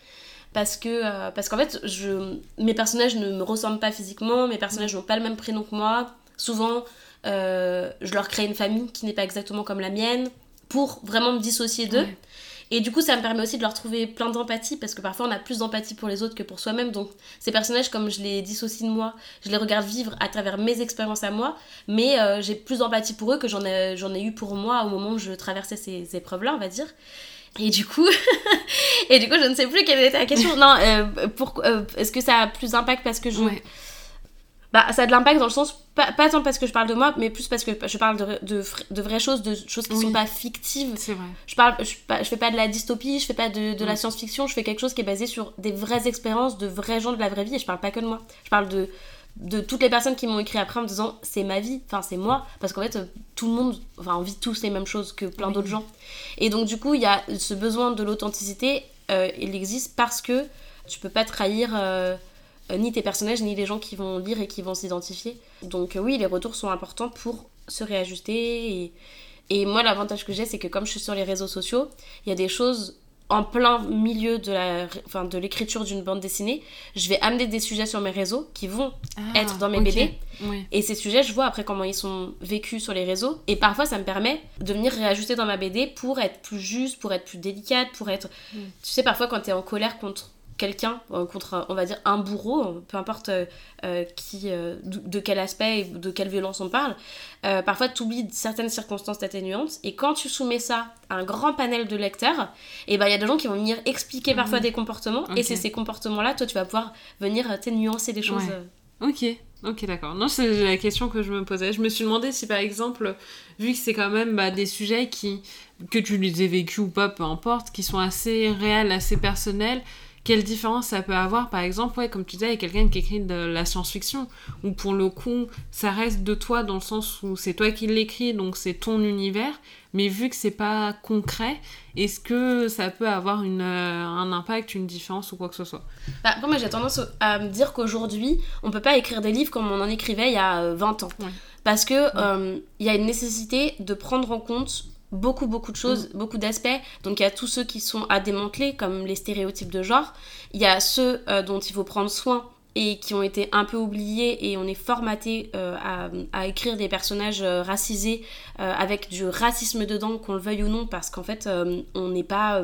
Parce que euh, parce qu'en fait, je, mes personnages ne me ressemblent pas physiquement, mes personnages n'ont pas le même prénom que moi. Souvent, je leur crée une famille qui n'est pas exactement comme la mienne pour vraiment me dissocier d'eux. Et du coup, ça me permet aussi de leur trouver plein d'empathie parce que parfois on a plus d'empathie pour les autres que pour soi-même. Donc, ces personnages, comme je les dissocie de moi, je les regarde vivre à travers mes expériences à moi, mais euh, j'ai plus d'empathie pour eux que j'en ai, j'en ai eu pour moi au moment où je traversais ces épreuves-là, on va dire. Et du coup, et du coup, je ne sais plus quelle était la question. Non, euh, euh, est-ce que ça a plus d'impact parce que je, bah, ça a de l'impact dans le sens, pas, pas, tant parce que je parle de moi, mais plus parce que je parle de, de, de vraies choses, de choses qui ne sont pas fictives. C'est vrai. Je, parle, je, je, fais pas de la dystopie, je fais pas de, de la science-fiction, je fais quelque chose qui est basé sur des vraies expériences de vrais gens de la vraie vie, et je parle pas que de moi. Je parle de, de toutes les personnes qui m'ont écrit après en me disant c'est ma vie, enfin c'est moi, parce qu'en fait tout le monde, enfin on vit tous les mêmes choses que plein d'autres gens. Et donc du coup il y a ce besoin de l'authenticité, euh, il existe parce que tu peux pas trahir... Euh, ni tes personnages, ni les gens qui vont lire et qui vont s'identifier. Donc euh, oui, les retours sont importants pour se réajuster. Et, et moi, l'avantage que j'ai, c'est que comme je suis sur les réseaux sociaux, il y a des choses en plein milieu de la enfin, de l'écriture d'une bande dessinée, je vais amener des sujets sur mes réseaux qui vont ah, être dans mes BD. Et ces sujets, je vois après comment ils sont vécus sur les réseaux. Et parfois, ça me permet de venir réajuster dans ma BD pour être plus juste, pour être plus délicate, pour être... Mm. Tu sais, parfois, quand tu es en colère contre quelqu'un euh, contre on va dire un bourreau peu importe euh, euh, qui de, quel aspect et de quelle violence on parle parfois tu oublies certaines circonstances atténuantes et quand tu soumets ça à un grand panel de lecteurs et eh ben il y a des gens qui vont venir expliquer parfois mhm. des comportements et c'est ces comportements là toi tu vas pouvoir venir nuancer des choses Ok, ok, d'accord. Non, c'est la question que je me posais. Je me suis demandé si, par exemple, vu que c'est quand même bah, des sujets qui, que tu les aies vécus ou pas, peu importe, qui sont assez réels, assez personnels, quelle différence ça peut avoir, par exemple, ouais, comme tu disais, avec quelqu'un qui écrit de la science-fiction, où pour le coup, ça reste de toi dans le sens où c'est toi qui l'écris, donc c'est ton univers, mais vu que c'est pas concret, est-ce que ça peut avoir une, euh, un impact, une différence ou quoi que ce soit? Bah, Moi, j'ai tendance à me dire qu'aujourd'hui, on peut pas écrire des livres comme on en écrivait il y a 20 euh, ans. Parce que euh, il y a une nécessité de prendre en compte beaucoup beaucoup de choses, mm. beaucoup d'aspects. Donc il y a tous ceux qui sont à démanteler comme les stéréotypes de genre. Il y a ceux euh, dont il faut prendre soin et qui ont été un peu oubliés et on est formaté euh, à, écrire des personnages euh, racisés avec du racisme dedans, qu'on le veuille ou non, parce qu'en fait on n'est pas...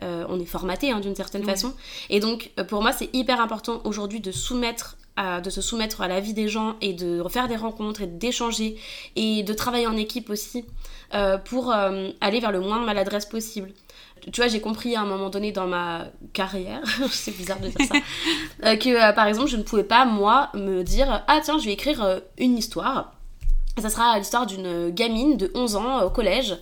on est formaté hein, d'une certaine façon. Et donc pour moi c'est hyper important aujourd'hui de soumettre de se soumettre à la vie des gens et de refaire des rencontres et d'échanger et de travailler en équipe aussi euh, pour euh, aller vers le moins de maladresse possible. Tu vois, j'ai compris à un moment donné dans ma carrière, c'est bizarre de dire ça, euh, que par exemple, je ne pouvais pas, moi, me dire Ah, tiens, je vais écrire une histoire. Ça sera l'histoire d'une gamine de 11 ans au collège.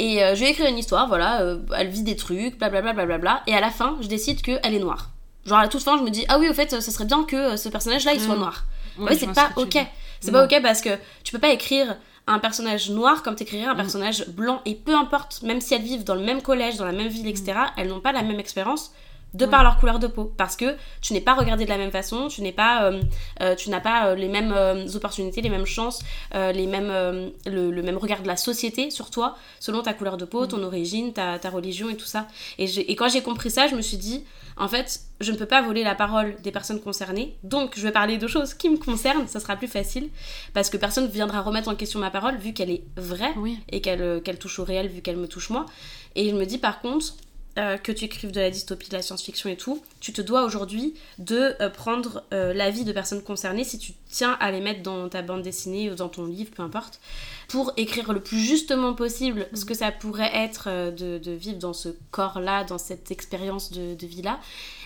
Et je vais écrire une histoire, voilà, elle vit des trucs, blablabla, blablabla. Et à la fin, je décide qu'elle est noire. Genre à toute fin, je me dis Ah oui, au fait, ce serait bien que ce personnage-là, il soit mm. noir. Ouais, c'est pas ok. C'est pas ok parce que tu peux pas écrire un personnage noir comme t'écrirais un mm. personnage blanc. Et peu importe, même si elles vivent dans le même collège, dans la même ville, etc., elles n'ont pas la même expérience de par leur couleur de peau. Parce que tu n'es pas regardé de la même façon tu n'es pas euh, euh, tu n'as pas euh, les mêmes opportunités les mêmes chances les mêmes le, même regard de la société sur toi selon ta couleur de peau mm. ton origine ta, ta, religion et tout ça. Et, et quand j'ai compris ça je me suis dit en fait, je ne peux pas voler la parole des personnes concernées, donc je vais parler de choses qui me concernent, ça sera plus facile, parce que personne ne viendra remettre en question ma parole vu qu'elle est vraie et euh, qu'elle touche au réel vu qu'elle me touche moi. Et je me dis par contre, euh, que tu écrives de la dystopie, de la science-fiction et tout, tu te dois aujourd'hui de euh, prendre l'avis de personnes concernées si tu tiens à les mettre dans ta bande dessinée ou dans ton livre, peu importe, pour écrire le plus justement possible ce que ça pourrait être euh, de, vivre dans ce corps-là, dans cette expérience de, vie-là.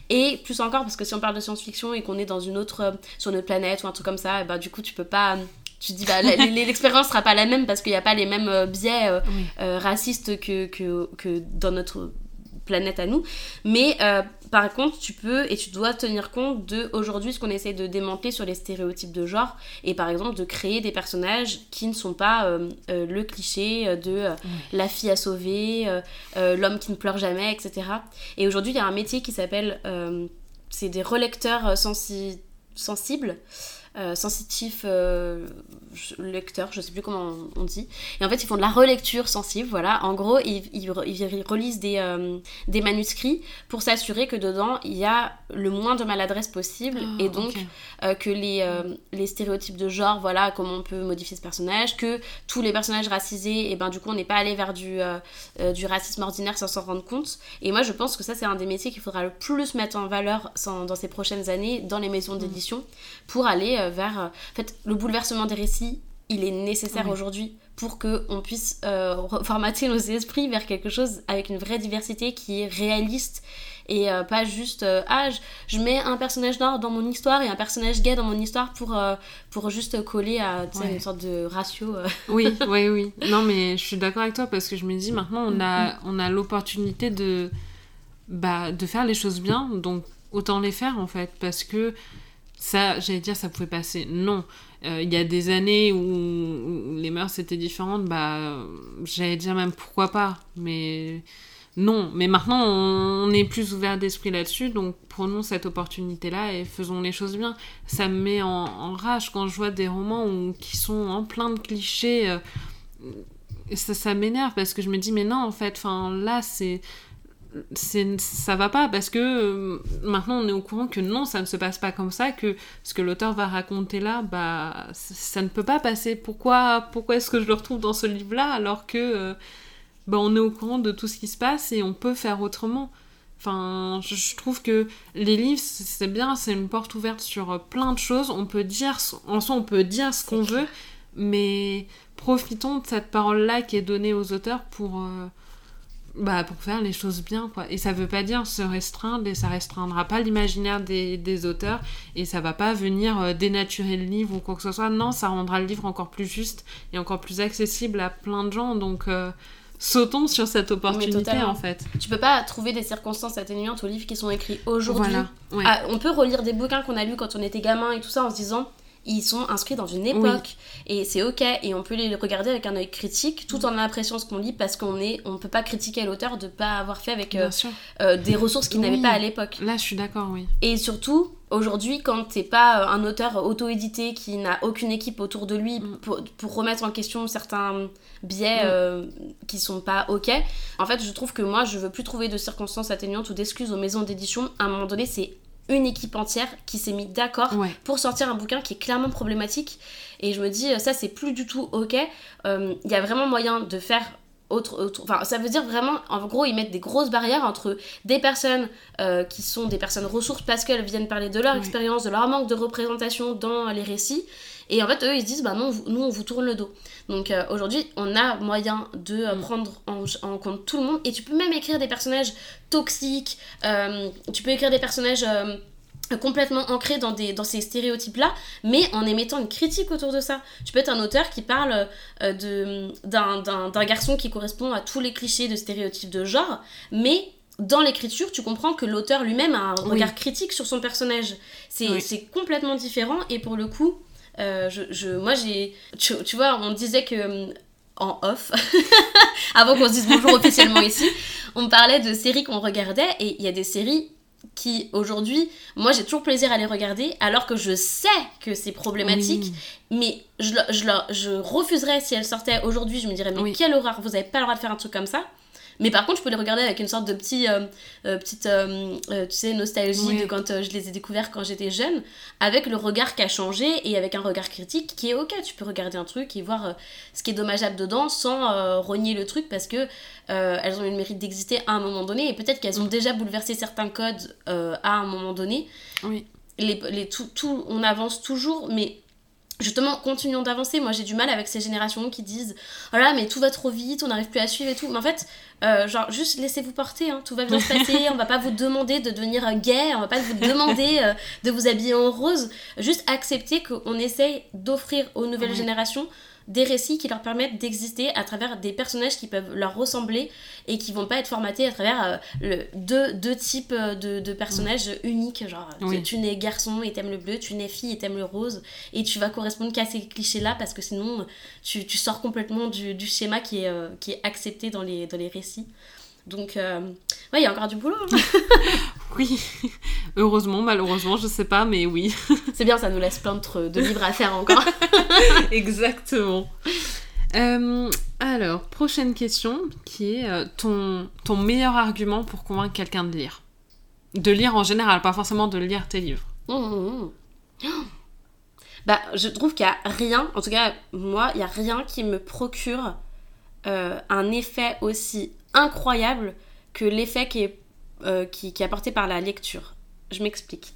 Et plus encore, parce que si on parle de science-fiction et qu'on est dans une autre, euh, sur une autre planète ou un truc comme ça, bah, du coup, tu peux pas tu dis bah l'expérience sera pas la même parce qu'il n'y a pas les mêmes euh, biais racistes que, que, que, dans notre planète à nous. Mais euh, par contre, tu peux et tu dois tenir compte de aujourd'hui ce qu'on essaie de démanteler sur les stéréotypes de genre et par exemple de créer des personnages qui ne sont pas euh, euh, le cliché de la fille à sauver, l'homme qui ne pleure jamais, etc. Et aujourd'hui, il y a un métier qui s'appelle c'est des relecteurs sensibles. Euh, sensitif euh, lecteur, je sais plus comment on, dit. Et en fait, ils font de la relecture sensible, voilà. En gros, ils, ils, relisent des, euh, des, manuscrits pour s'assurer que dedans, il y a le moins de maladresse possible ah, et donc que les, les, stéréotypes de genre, voilà, comment on peut modifier ce personnage, que tous les personnages racisés, et ben du coup, on n'est pas allé vers du, du racisme ordinaire sans s'en rendre compte. Et moi, je pense que ça, c'est un des métiers qu'il faudra le plus mettre en valeur dans ces prochaines années dans les maisons d'édition pour aller vers... Euh, en fait, le bouleversement des récits, il est nécessaire aujourd'hui pour qu'on puisse euh, formater nos esprits vers quelque chose avec une vraie diversité qui est réaliste et pas juste ah je, mets un personnage noir dans mon histoire et un personnage gay dans mon histoire pour, pour juste coller à une sorte de ratio oui oui oui. Non mais je suis d'accord avec toi parce que je me dis maintenant on a mm-hmm. on a l'opportunité de bah, de faire les choses bien donc autant les faire en fait parce que ça, j'allais dire, ça pouvait passer. Non. Euh, il y a des années où, les mœurs étaient différentes, bah, j'allais dire même pourquoi pas. Mais non. Mais maintenant, on, est plus ouvert d'esprit là-dessus, donc prenons cette opportunité-là et faisons les choses bien. Ça me met en, rage quand je vois des romans qui sont en plein de clichés. Euh, ça, ça m'énerve parce que je me dis, mais non, en fait, là, c'est ça va pas parce que euh, maintenant on est au courant que non ça ne se passe pas comme ça que ce que l'auteur va raconter là bah ça ne peut pas passer. Pourquoi pourquoi est-ce que je le retrouve dans ce livre là alors que euh, bah, on est au courant de tout ce qui se passe et on peut faire autrement? Enfin je, trouve que les livres c'est bien c'est une porte ouverte sur plein de choses. On peut dire en soi on peut dire ce qu'on veut mais profitons de cette parole là qui est donnée aux auteurs pour euh, bah, pour faire les choses bien, quoi. Et ça veut pas dire se restreindre, et ça restreindra pas l'imaginaire des, des, auteurs, et ça va pas venir euh, dénaturer le livre ou quoi que ce soit. Non, ça rendra le livre encore plus juste et encore plus accessible à plein de gens. Donc, euh, sautons sur cette opportunité, en fait. Tu peux pas trouver des circonstances atténuantes aux livres qui sont écrits aujourd'hui. Ah, on peut relire des bouquins qu'on a lus quand on était gamin et tout ça en se disant ils sont inscrits dans une époque. Et c'est ok. Et on peut les regarder avec un œil critique tout en appréciant ce qu'on lit parce qu'on est on peut pas critiquer l'auteur de pas avoir fait avec euh, euh, des ressources qu'il n'avait pas à l'époque. Là je suis d'accord oui. Et surtout aujourd'hui quand t'es pas euh, un auteur auto-édité qui n'a aucune équipe autour de lui mm. pour, remettre en question certains biais mm. qui sont pas ok en fait je trouve que moi je veux plus trouver de circonstances atténuantes ou d'excuses aux maisons d'édition. À un moment donné c'est une équipe entière qui s'est mis d'accord pour sortir un bouquin qui est clairement problématique. Et je me dis, ça c'est plus du tout ok. Euh, il y a vraiment moyen de faire autre, Enfin, ça veut dire vraiment, en gros, ils mettent des grosses barrières entre des personnes euh, qui sont des personnes ressources parce qu'elles viennent parler de leur expérience, de leur manque de représentation dans les récits. Et en fait, eux, ils se disent, bah non, nous, on vous tourne le dos. Donc euh, aujourd'hui, on a moyen de euh, prendre en, compte tout le monde. Et tu peux même écrire des personnages toxiques, euh, tu peux écrire des personnages complètement ancrés dans, des, dans ces stéréotypes-là, mais en émettant une critique autour de ça. Tu peux être un auteur qui parle d'un garçon qui correspond à tous les clichés de stéréotypes de genre, mais dans l'écriture, tu comprends que l'auteur lui-même a un regard critique sur son personnage. C'est complètement différent, et pour le coup, euh, je, moi, j'ai. Tu, vois, on disait que. Euh, en off, avant qu'on se dise bonjour officiellement ici, on parlait de séries qu'on regardait et il y a des séries qui aujourd'hui, moi j'ai toujours plaisir à les regarder alors que je sais que c'est problématique, mais je, je, je, refuserais si elles sortaient aujourd'hui, je me dirais mais quelle horreur, vous avez pas le droit de faire un truc comme ça. Mais par contre, je peux les regarder avec une sorte de petit, euh, euh, petite euh, tu sais, nostalgie de quand je les ai découverts quand j'étais jeune, avec le regard qui a changé et avec un regard critique qui est ok. Tu peux regarder un truc et voir ce qui est dommageable dedans sans renier le truc parce que elles ont eu le mérite d'exister à un moment donné et peut-être qu'elles ont mm. déjà bouleversé certains codes à un moment donné. Oui. Les, les, tout, tout, on avance toujours, mais justement, continuons d'avancer. Moi, j'ai du mal avec ces générations qui disent Oh là, mais tout va trop vite, on n'arrive plus à suivre et tout. Mais en fait, euh, genre, juste laissez-vous porter, hein. tout va bien se passer. on va pas vous demander de devenir gay, on va pas vous demander euh, de vous habiller en rose. Juste accepter qu'on essaye d'offrir aux nouvelles générations des récits qui leur permettent d'exister à travers des personnages qui peuvent leur ressembler et qui vont pas être formatés à travers euh, le, deux, deux, types euh, de, de personnages uniques. Genre, tu, nais garçon et t'aimes le bleu, tu nais fille et t'aimes le rose, et tu vas correspondre qu'à ces clichés-là parce que sinon tu, tu sors complètement du, du schéma qui est, euh, qui est accepté dans les, dans les récits. Donc, euh, ouais, il y a encore du boulot. Hein. oui, heureusement, malheureusement, je sais pas, mais oui. C'est bien, ça nous laisse plein de, de livres à faire encore. Exactement. Euh, alors, prochaine question, qui est euh, ton, ton meilleur argument pour convaincre quelqu'un de lire? De lire en général, pas forcément de lire tes livres. Mmh, mmh, mmh. Bah, je trouve qu'il n'y a rien, en tout cas, moi, il n'y a rien qui me procure un effet aussi incroyable que l'effet qui est, euh, qui, qui, est apporté par la lecture. Je m'explique.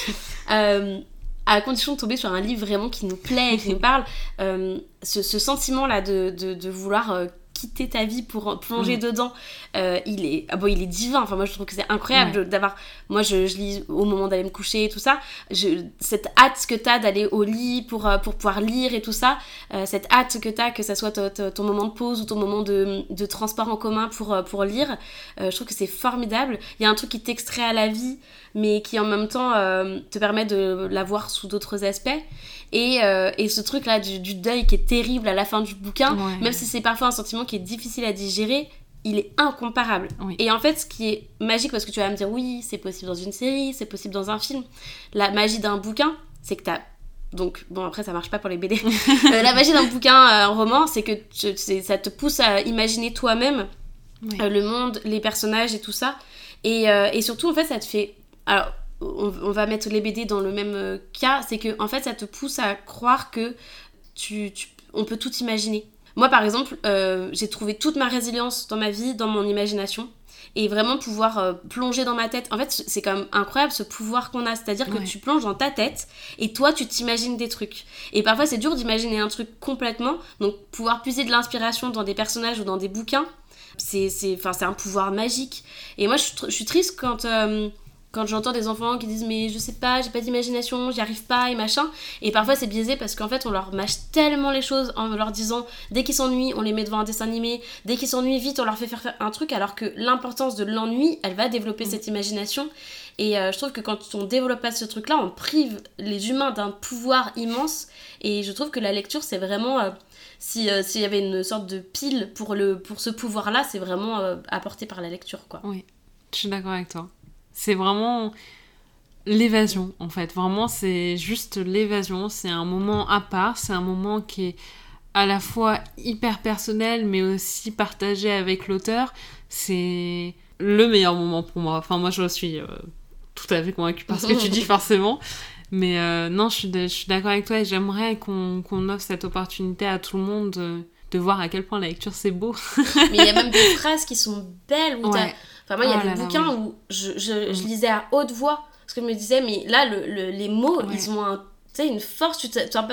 euh, à condition de tomber sur un livre vraiment qui nous plaît et qui nous parle, euh, ce, ce sentiment-là de, de, de, vouloir quitter ta vie pour plonger mm. dedans, euh, il est ah bon, il est divin. Enfin moi je trouve que c'est incroyable d'avoir moi je, je, lis au moment d'aller me coucher et tout ça, je, cette hâte que tu as d'aller au lit pour euh, pour pouvoir lire et tout ça, euh, cette hâte que tu as que ça soit ton moment de pause ou ton moment de, de transport en commun pour pour lire, je trouve que c'est formidable. Il y a un truc qui t'extrait à la vie mais qui en même temps te permet de la voir sous d'autres aspects. Et, euh, et ce truc-là du, du, deuil qui est terrible à la fin du bouquin, même si c'est parfois un sentiment qui est difficile à digérer, il est incomparable. Et en fait, ce qui est magique, parce que tu vas me dire, oui, c'est possible dans une série, c'est possible dans un film. La magie d'un bouquin, c'est que t'as donc, bon, après, ça marche pas pour les BD. Euh, la magie d'un bouquin, euh, un roman, c'est que ça te pousse à imaginer toi-même le monde, les personnages et tout ça. Et, et, surtout, en fait, ça te fait. Alors, on, va mettre les BD dans le même euh, cas, c'est que en fait ça te pousse à croire que tu, on peut tout imaginer. Moi par exemple, euh, j'ai trouvé toute ma résilience dans ma vie, dans mon imagination. Et vraiment pouvoir euh, plonger dans ma tête. En fait, c'est quand même incroyable ce pouvoir qu'on a. C'est-à-dire que tu plonges dans ta tête et toi, tu t'imagines des trucs. Et parfois, c'est dur d'imaginer un truc complètement. Donc, pouvoir puiser de l'inspiration dans des personnages ou dans des bouquins, c'est un pouvoir magique. Et moi, je, suis triste quand, euh, quand j'entends des enfants qui disent Mais je sais pas, j'ai pas d'imagination, j'y arrive pas et machin. Et parfois, c'est biaisé parce qu'en fait, on leur mâche tellement les choses en leur disant Dès qu'ils s'ennuient, on les met devant un dessin animé. Dès qu'ils s'ennuient, vite, on leur fait faire un truc. Alors que l'importance de l'ennui, elle va développer mm. cette imagination. Et euh, je trouve que quand on développe pas ce truc-là, on prive les humains d'un pouvoir immense. Et je trouve que la lecture, c'est vraiment. Euh, euh, s'il y avait une sorte de pile pour, le, pour ce pouvoir-là, c'est vraiment apporté par la lecture, quoi. Oui, je suis d'accord avec toi. C'est vraiment l'évasion, en fait. Vraiment, c'est juste l'évasion. C'est un moment à part. C'est un moment qui est à la fois hyper personnel, mais aussi partagé avec l'auteur. C'est le meilleur moment pour moi. Enfin, moi, je suis tout à fait convaincue par ce que tu dis forcément. Mais euh, non, je suis, d'accord avec toi et j'aimerais qu'on offre cette opportunité à tout le monde de, voir à quel point la lecture c'est beau. Mais il y a même des phrases qui sont belles. Où Enfin, moi, il y a oh des bouquins où je, je, je, mm. lisais à haute voix parce que je me disais, mais là, le, les mots, ils ont un, une force. Tu t'attends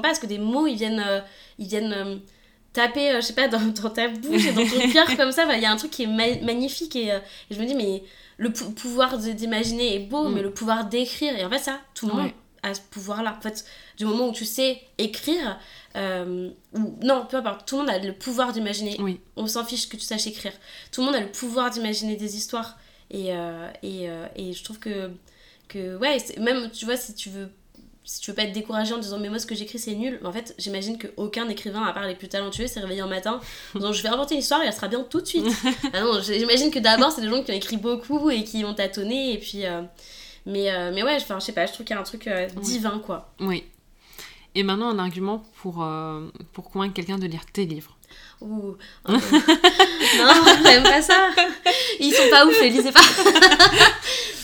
pas à ce que des mots ils viennent, euh, ils viennent euh, taper, je sais pas, dans, dans, ta bouche et dans ton cœur comme ça. Il y a un truc qui est magnifique et, et je me dis, mais le pouvoir d'imaginer est beau, mais mm. le pouvoir d'écrire, et en fait, ça, tout le monde a ce pouvoir-là. En fait, du moment où tu sais écrire, euh, ou non, peu importe, tout le monde a le pouvoir d'imaginer. On s'en fiche que tu saches écrire. Tout le monde a le pouvoir d'imaginer des histoires. Et, euh, et, euh, et, je trouve que, que ouais, même, tu vois, si tu veux si tu veux pas être découragé en disant mais moi ce que j'écris c'est nul, en fait j'imagine qu'aucun écrivain à part les plus talentueux s'est réveillé un matin en disant je vais inventer une histoire et elle sera bien tout de suite. ah non, j'imagine que d'abord c'est des gens qui ont écrit beaucoup et qui ont tâtonné et puis euh, mais euh, mais ouais, je sais pas, je trouve qu'il y a un truc euh, divin quoi. Oui. Et maintenant un argument pour pour convaincre quelqu'un de lire tes livres. Ouh. non, j'aime pas ça. Ils sont pas ouf, les lisez pas.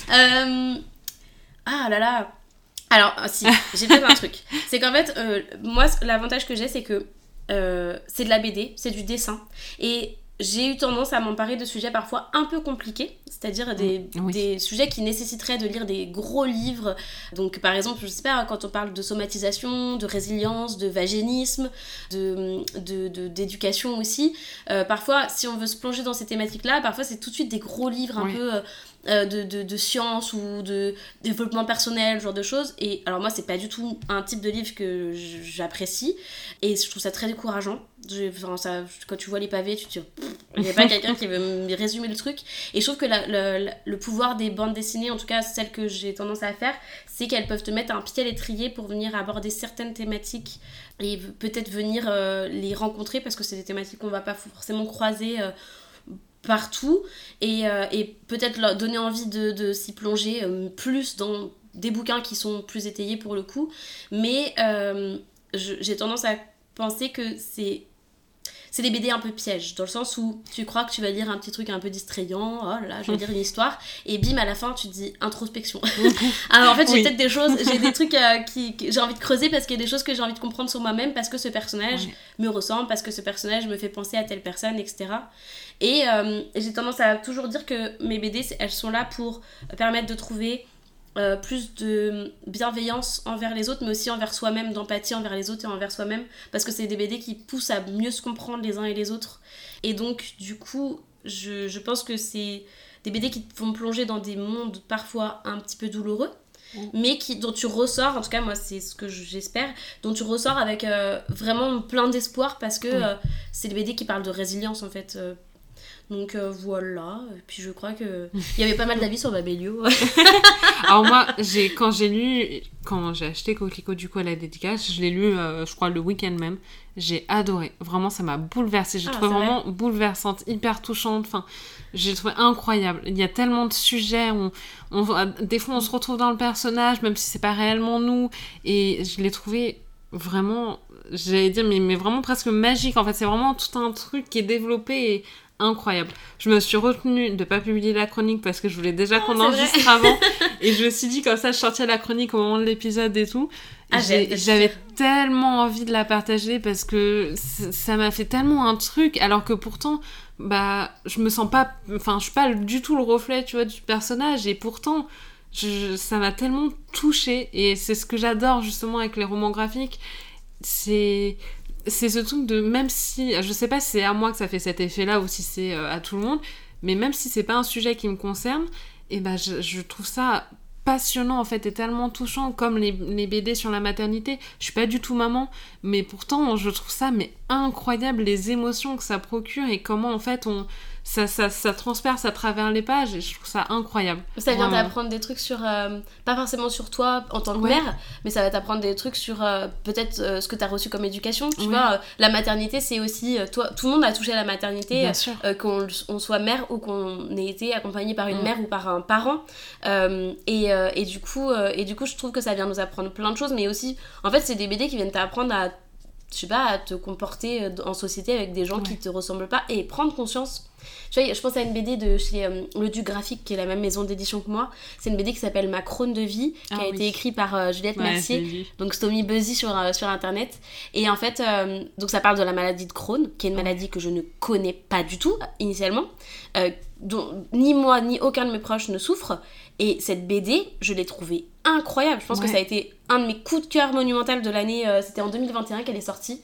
ah là là. Alors, ah, si, j'ai fait un truc. C'est qu'en fait, euh, moi, l'avantage que j'ai, c'est que euh, c'est de la BD, c'est du dessin. Et j'ai eu tendance à m'emparer de sujets parfois un peu compliqués, c'est-à-dire des, des, sujets qui nécessiteraient de lire des gros livres. Donc par exemple, je sais pas, quand on parle de somatisation, de résilience, de vagénisme, d'éducation de, de, aussi, euh, parfois si on veut se plonger dans ces thématiques-là, parfois c'est tout de suite des gros livres un peu... Euh, de, de, de, science ou de développement personnel, ce genre de choses. Et alors moi, c'est pas du tout un type de livre que j'apprécie. Et je trouve ça très décourageant. Enfin, ça, quand tu vois les pavés, tu te dis, il n'y a pas quelqu'un qui veut me résumer le truc. Et je trouve que le pouvoir des bandes dessinées, en tout cas celles que j'ai tendance à faire, c'est qu'elles peuvent te mettre un pied à l'étrier pour venir aborder certaines thématiques et peut-être venir euh, les rencontrer parce que c'est des thématiques qu'on va pas forcément croiser. Euh, partout et, euh, et peut-être leur donner envie de, de s'y plonger euh, plus dans des bouquins qui sont plus étayés pour le coup. Mais euh, j'ai tendance à penser que c'est c'est des BD un peu pièges, dans le sens où tu crois que tu vas lire un petit truc un peu distrayant, oh là, je vais lire une histoire, et bim, à la fin, tu te dis introspection. Alors en fait, j'ai peut-être des choses, j'ai des trucs qui, j'ai envie de creuser parce qu'il y a des choses que j'ai envie de comprendre sur moi-même parce que ce personnage me ressemble, parce que ce personnage me fait penser à telle personne, etc. Euh, et j'ai tendance à toujours dire que mes BD, elles sont là pour permettre de trouver euh, plus de bienveillance envers les autres, mais aussi envers soi-même, d'empathie envers les autres et envers soi-même, parce que c'est des BD qui poussent à mieux se comprendre les uns et les autres. Et donc, du coup, je, je pense que c'est des BD qui te font plonger dans des mondes parfois un petit peu douloureux, mm. mais qui, dont tu ressors, en tout cas moi c'est ce que j'espère, dont tu ressors avec euh, vraiment plein d'espoir, parce que c'est des BD qui parlent de résilience en fait donc euh, voilà, et puis je crois que il y avait pas mal d'avis sur Babelio. Alors moi, j'ai quand j'ai lu, quand j'ai acheté Coquelicot du coup à la dédicace, je l'ai lu, euh, je crois le week-end même. J'ai adoré, vraiment ça m'a bouleversée. J'ai ah, trouvé vraiment bouleversante, hyper touchante. Enfin, j'ai trouvé incroyable. Il y a tellement de sujets, on, on, des fois on se retrouve dans le personnage, même si c'est pas réellement nous, et je l'ai trouvé vraiment j'allais dire mais, mais vraiment presque magique en fait c'est vraiment tout un truc qui est développé et incroyable. Je me suis retenue de pas publier la chronique parce que je voulais déjà ah, qu'on enregistre avant. et je me suis dit, comme ça, je sortais la chronique au moment de l'épisode et tout. Ah, j'avais tellement envie de la partager parce que ça m'a fait tellement un truc, alors que pourtant, bah, je me sens pas. Enfin, je suis pas du tout le reflet, tu vois, du personnage. Et pourtant, ça m'a tellement touchée. Et c'est ce que j'adore justement avec les romans graphiques. C'est c'est ce truc de même si je sais pas si c'est à moi que ça fait cet effet là ou si c'est à tout le monde mais même si c'est pas un sujet qui me concerne et eh ben je, je trouve ça passionnant en fait et tellement touchant comme les, les, BD sur la maternité. Je suis pas du tout maman, mais pourtant je trouve ça mais incroyable les émotions que ça procure et comment en fait on ça, ça, ça, transperce à travers les pages et je trouve ça incroyable. Ça vient t'apprendre des trucs sur, euh, pas forcément sur toi en tant que mère, mais ça va t'apprendre des trucs sur euh, peut-être euh, ce que tu as reçu comme éducation. Tu vois, la maternité, c'est aussi, toi, tout le monde a touché à la maternité, qu'on on soit mère ou qu'on ait été accompagné par une mm. mère ou par un parent. Et, et, du coup, et du coup, je trouve que ça vient nous apprendre plein de choses, mais aussi, en fait, c'est des BD qui viennent t'apprendre à, je sais pas, à te comporter en société avec des gens qui te ressemblent pas et prendre conscience. Tu vois, je pense à une BD de chez euh, Le Du Graphique, qui est la même maison d'édition que moi. C'est une BD qui s'appelle Ma Crône de vie, qui ah a été écrite par euh, Juliette Mercier, donc Stomy Buzzy sur, euh, sur internet. Et en fait, donc ça parle de la maladie de Crohn, qui est une maladie que je ne connais pas du tout initialement, dont ni moi ni aucun de mes proches ne souffre. Et cette BD, je l'ai trouvée incroyable. Je pense que ça a été un de mes coups de cœur monumental de l'année. C'était en 2021 qu'elle est sortie.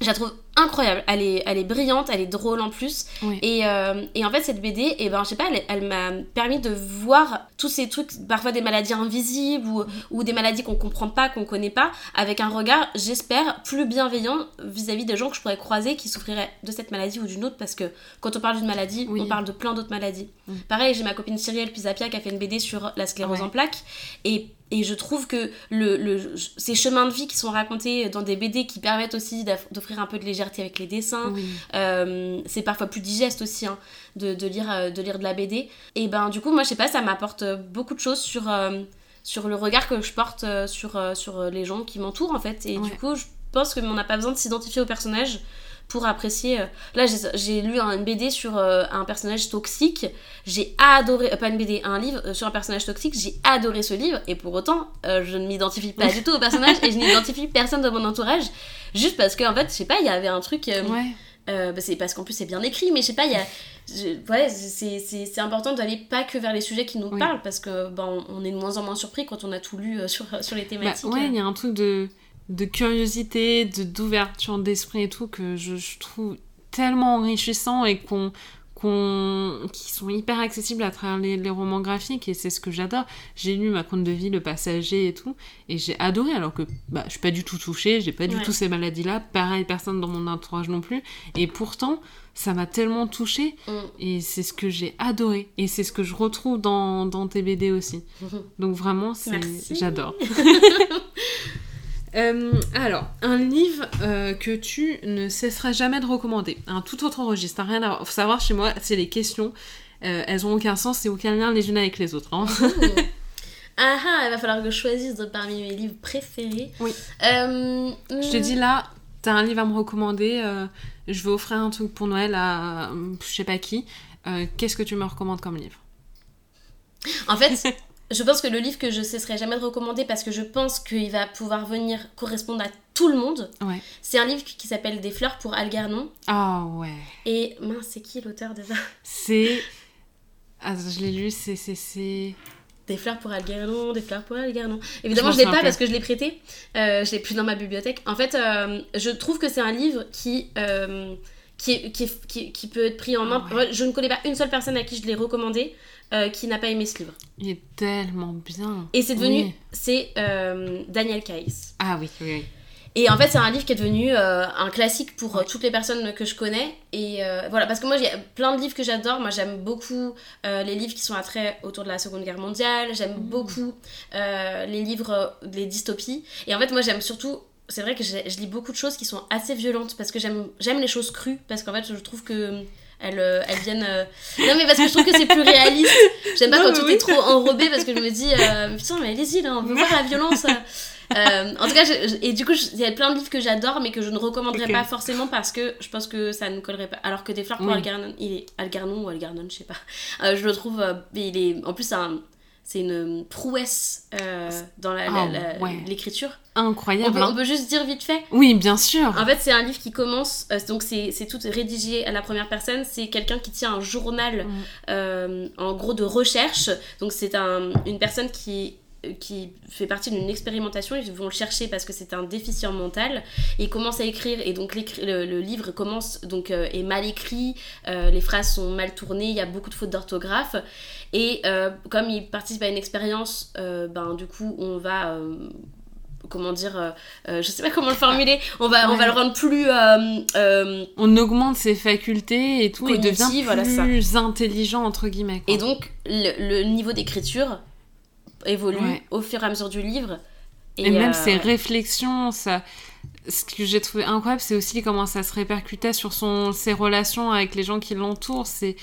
Je la trouve incroyable. Elle est, elle est brillante, elle est drôle en plus. Et, euh, et, en fait, cette BD, et eh ben, je sais pas, elle, m'a permis de voir tous ces trucs, parfois des maladies invisibles ou, ou des maladies qu'on comprend pas, qu'on connaît pas, avec un regard, j'espère, plus bienveillant vis-à-vis des gens que je pourrais croiser qui souffriraient de cette maladie ou d'une autre, parce que quand on parle d'une maladie, on parle de plein d'autres maladies. Pareil, j'ai ma copine Cyrielle Pisapia qui a fait une BD sur la sclérose en plaques. Et et je trouve que le, le, ces chemins de vie qui sont racontés dans des BD qui permettent aussi d'offrir un peu de légèreté avec les dessins. Euh, c'est parfois plus digeste aussi hein, de, de, lire, euh, de lire de la BD. Et ben du coup, moi je sais pas, ça m'apporte beaucoup de choses sur, euh, sur le regard que je porte sur, sur les gens qui m'entourent en fait. Et du coup, je pense qu'on n'a pas besoin de s'identifier au personnage pour apprécier. Là, j'ai lu un BD sur un personnage toxique. J'ai adoré, pas une BD, un livre sur un personnage toxique. J'ai adoré ce livre et pour autant, je ne m'identifie pas du tout au personnage et je n'identifie personne de mon entourage. Juste parce qu'en en fait, je sais pas, il y avait un truc. Euh, ouais. Euh, bah, c'est parce qu'en plus c'est bien écrit, mais je sais pas, il y a. ouais, c'est important d'aller pas que vers les sujets qui nous parlent parce que ben, on est de moins en moins surpris quand on a tout lu euh, sur, sur les bah, thématiques. ouais, il y a un truc de, de curiosité, d'ouverture d'esprit et tout que je, je, trouve tellement enrichissant et qu'on qui sont hyper accessibles à travers les, romans graphiques et c'est ce que j'adore. J'ai lu Ma Conte de vie, Le Passager et tout et j'ai adoré alors que bah, je suis pas du tout touchée, j'ai pas du tout ces maladies-là, pareil personne dans mon entourage non plus et pourtant ça m'a tellement touchée mm. et c'est ce que j'ai adoré et c'est ce que je retrouve dans, dans tes BD aussi. Donc vraiment, j'adore. Euh, alors, un livre euh, que tu ne cesseras jamais de recommander. Un tout autre registre. Rien à Faut savoir, chez moi, c'est les questions. Euh, elles ont aucun sens et aucun lien les unes avec les autres. Hein. ah ah, il va falloir que je choisisse parmi mes livres préférés. Oui. Je te dis là, t'as un livre à me recommander. je vais offrir un truc pour Noël à je sais pas qui. Qu'est-ce que tu me recommandes comme livre? En fait, je pense que le livre que je cesserai jamais de recommander parce que je pense qu'il va pouvoir venir correspondre à tout le monde, c'est un livre qui s'appelle Des fleurs pour Algernon. Ah ouais. Et mince, c'est qui l'auteur déjà? C'est. Ah, je l'ai lu, c'est. Des fleurs pour Algernon, des fleurs pour Algernon. Évidemment, je, ne l'ai pas parce que je l'ai prêté. Euh, je l'ai plus dans ma bibliothèque. En fait, euh, je trouve que c'est un livre qui. Euh, qui, qui, qui, peut être pris en main. Ah je ne connais pas une seule personne à qui je l'ai recommandé. Euh, qui n'a pas aimé ce livre. Il est tellement bien. Et c'est devenu, c'est euh, Daniel Caïs. Ah oui, oui, oui. Et en fait, c'est un livre qui est devenu euh, un classique pour toutes les personnes que je connais. Et voilà, parce que moi, j'ai plein de livres que j'adore. Moi, j'aime beaucoup les livres qui sont à trait autour de la Seconde Guerre mondiale. J'aime mmh. beaucoup les livres, les dystopies. Et en fait, moi, j'aime surtout c'est vrai que je, lis beaucoup de choses qui sont assez violentes parce que j'aime les choses crues parce qu'en fait je trouve que elles, euh, elles viennent. Euh, non, mais parce que je trouve que c'est plus réaliste. J'aime pas quand tout est trop enrobé parce que je me dis, euh, putain, mais allez-y, là, on veut voir la violence. en tout cas, et du coup, il y a plein de livres que j'adore, mais que je ne recommanderais pas forcément parce que je pense que ça ne collerait pas. Alors que Des fleurs pour Algernon, il est Algernon ou Algernon, je sais pas. je le trouve, il est en plus un c'est une prouesse euh, dans l'écriture. Incroyable. On peut, juste dire vite fait. Oui, bien sûr. En fait, c'est un livre qui commence, euh, donc c'est tout rédigé à la première personne. C'est quelqu'un qui tient un journal, mm. euh, en gros, de recherche. Donc c'est un, une personne qui qui fait partie d'une expérimentation, ils vont le chercher parce que c'est un déficient mental, et il commence à écrire, et donc le, livre commence, donc euh, est mal écrit, euh, les phrases sont mal tournées, il y a beaucoup de fautes d'orthographe, et euh, comme il participe à une expérience, ben du coup on va comment dire, je sais pas comment le formuler, on va, on va le rendre plus... on augmente ses facultés et tout, il devient plus intelligent, entre guillemets. Et donc, le niveau d'écriture évolue au fur et à mesure du livre. Et, même ses euh, réflexions, ça... ce que j'ai trouvé incroyable, c'est aussi comment ça se répercutait sur son... ses relations avec les gens qui l'entourent. C'est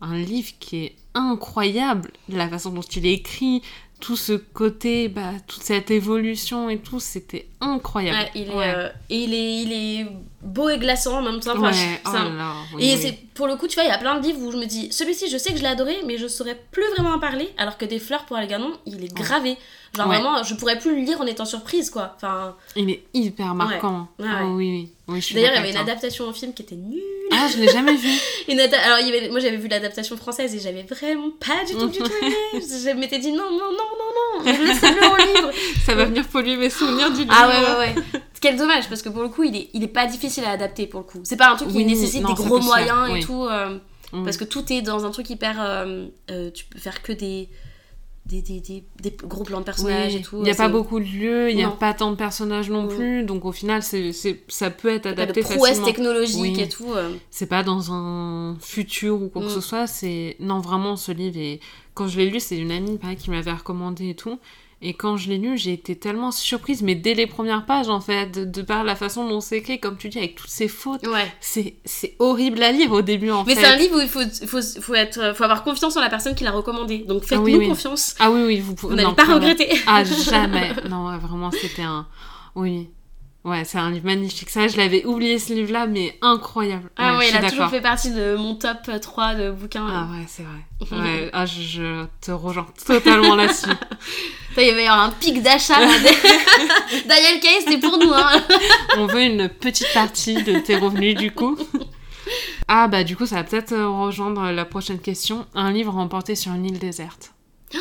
un livre qui est incroyable, la façon dont il est écrit, tout ce côté, bah, toute cette évolution et tout, c'était incroyable. il, est, euh, il, est, il est beau et glaçant en même temps. Enfin, oh et c'est pour le coup, tu vois, il y a plein de livres où je me dis, celui-ci, je sais que je l'ai adoré, mais je saurais plus vraiment en parler, alors que Des fleurs pour Algernon, il est gravé. Genre vraiment, je pourrais plus le lire en étant surprise, quoi. Enfin... Il est hyper marquant. Ah oui, oui. D'ailleurs, il y avait une adaptation en film qui était nulle. Ah, je l'ai jamais vu. Alors, il y avait... moi, j'avais vu l'adaptation française et j'avais vraiment pas du tout, du tout aimé. je m'étais dit non, non, non, non, non, laissez-le en livre. Ça va venir polluer mes souvenirs du livre. Ah ouais, ouais, ouais. Quel dommage, parce que pour le coup, il est, il est pas difficile à adapter, pour le coup. C'est pas un truc qui nécessite des gros moyens et tout. Euh, mm. Parce que tout est dans un truc hyper... Euh, euh, tu peux faire que des des, des, des, des, gros plans de personnages et tout. Il n'y a pas beaucoup de lieux, il n'y a pas tant de personnages non plus, donc au final, c'est, ça peut être adapté facilement. prouesse technologique et tout. C'est pas dans un futur ou quoi que mm. ce soit, c'est... Non, vraiment, ce livre, et quand je l'ai lu, c'est une amie pareil, qui m'avait recommandé et tout, et quand je l'ai lu, j'ai été tellement surprise, mais dès les premières pages, en fait, de, par la façon dont c'est écrit, comme tu dis, avec toutes ces fautes. Ouais. C'est, horrible à lire au début, en fait. Mais c'est un livre où il faut, faut, faut, être, faut avoir confiance en la personne qui l'a recommandé. Donc faites-nous confiance. Ah oui, oui, vous pouvez. Vous n'allez pas regretter. Ah, jamais. Non, vraiment, c'était un. Oui. Ouais, c'est un livre magnifique. Ça, je l'avais oublié ce livre-là, mais incroyable. Ah ouais, il a toujours fait partie de mon top 3 de bouquins. Ah ouais, c'est vrai. Ouais, ah, je, te rejoins totalement là-dessus. Il va y avoir un pic d'achat. Daniel Case, c'est pour nous. Hein. On veut une petite partie de tes revenus, du coup. Ah bah du coup, ça va peut-être rejoindre la prochaine question. Un livre remporté sur une île déserte.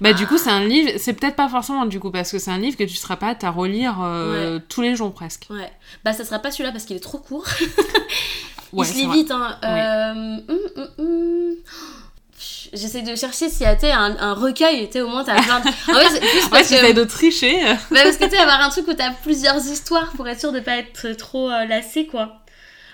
Bah, du coup, c'est un livre, c'est peut-être pas forcément du coup, parce que c'est un livre que tu seras pas à relire euh, tous les jours presque. Ouais. Bah, ça sera pas celui-là parce qu'il est trop court. Il se lit vite, hein. Euh, hum, hum, hum. J'essaie de chercher s'il y a un, un recueil, tu au moins t'as plein de. En fait, plus parce ouais, que. de tricher. bah, parce que tu avoir un truc où t'as plusieurs histoires pour être sûr de pas être trop euh, lassé, quoi.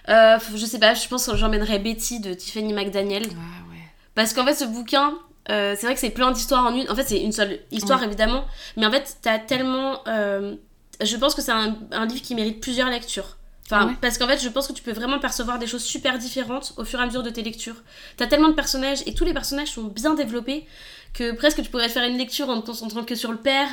je sais pas, je pense que j'emmènerais Betty de Tiffany McDaniel. Ouais, ouais. Parce qu'en fait, ce bouquin, euh, c'est vrai que c'est plein d'histoires en une. En fait, c'est une seule histoire, évidemment. Mais en fait, t'as tellement. Euh, je pense que c'est un, un, livre qui mérite plusieurs lectures. Enfin, Parce qu'en fait, je pense que tu peux vraiment percevoir des choses super différentes au fur et à mesure de tes lectures. T'as tellement de personnages et tous les personnages sont bien développés que presque tu pourrais faire une lecture en te concentrant que sur le père,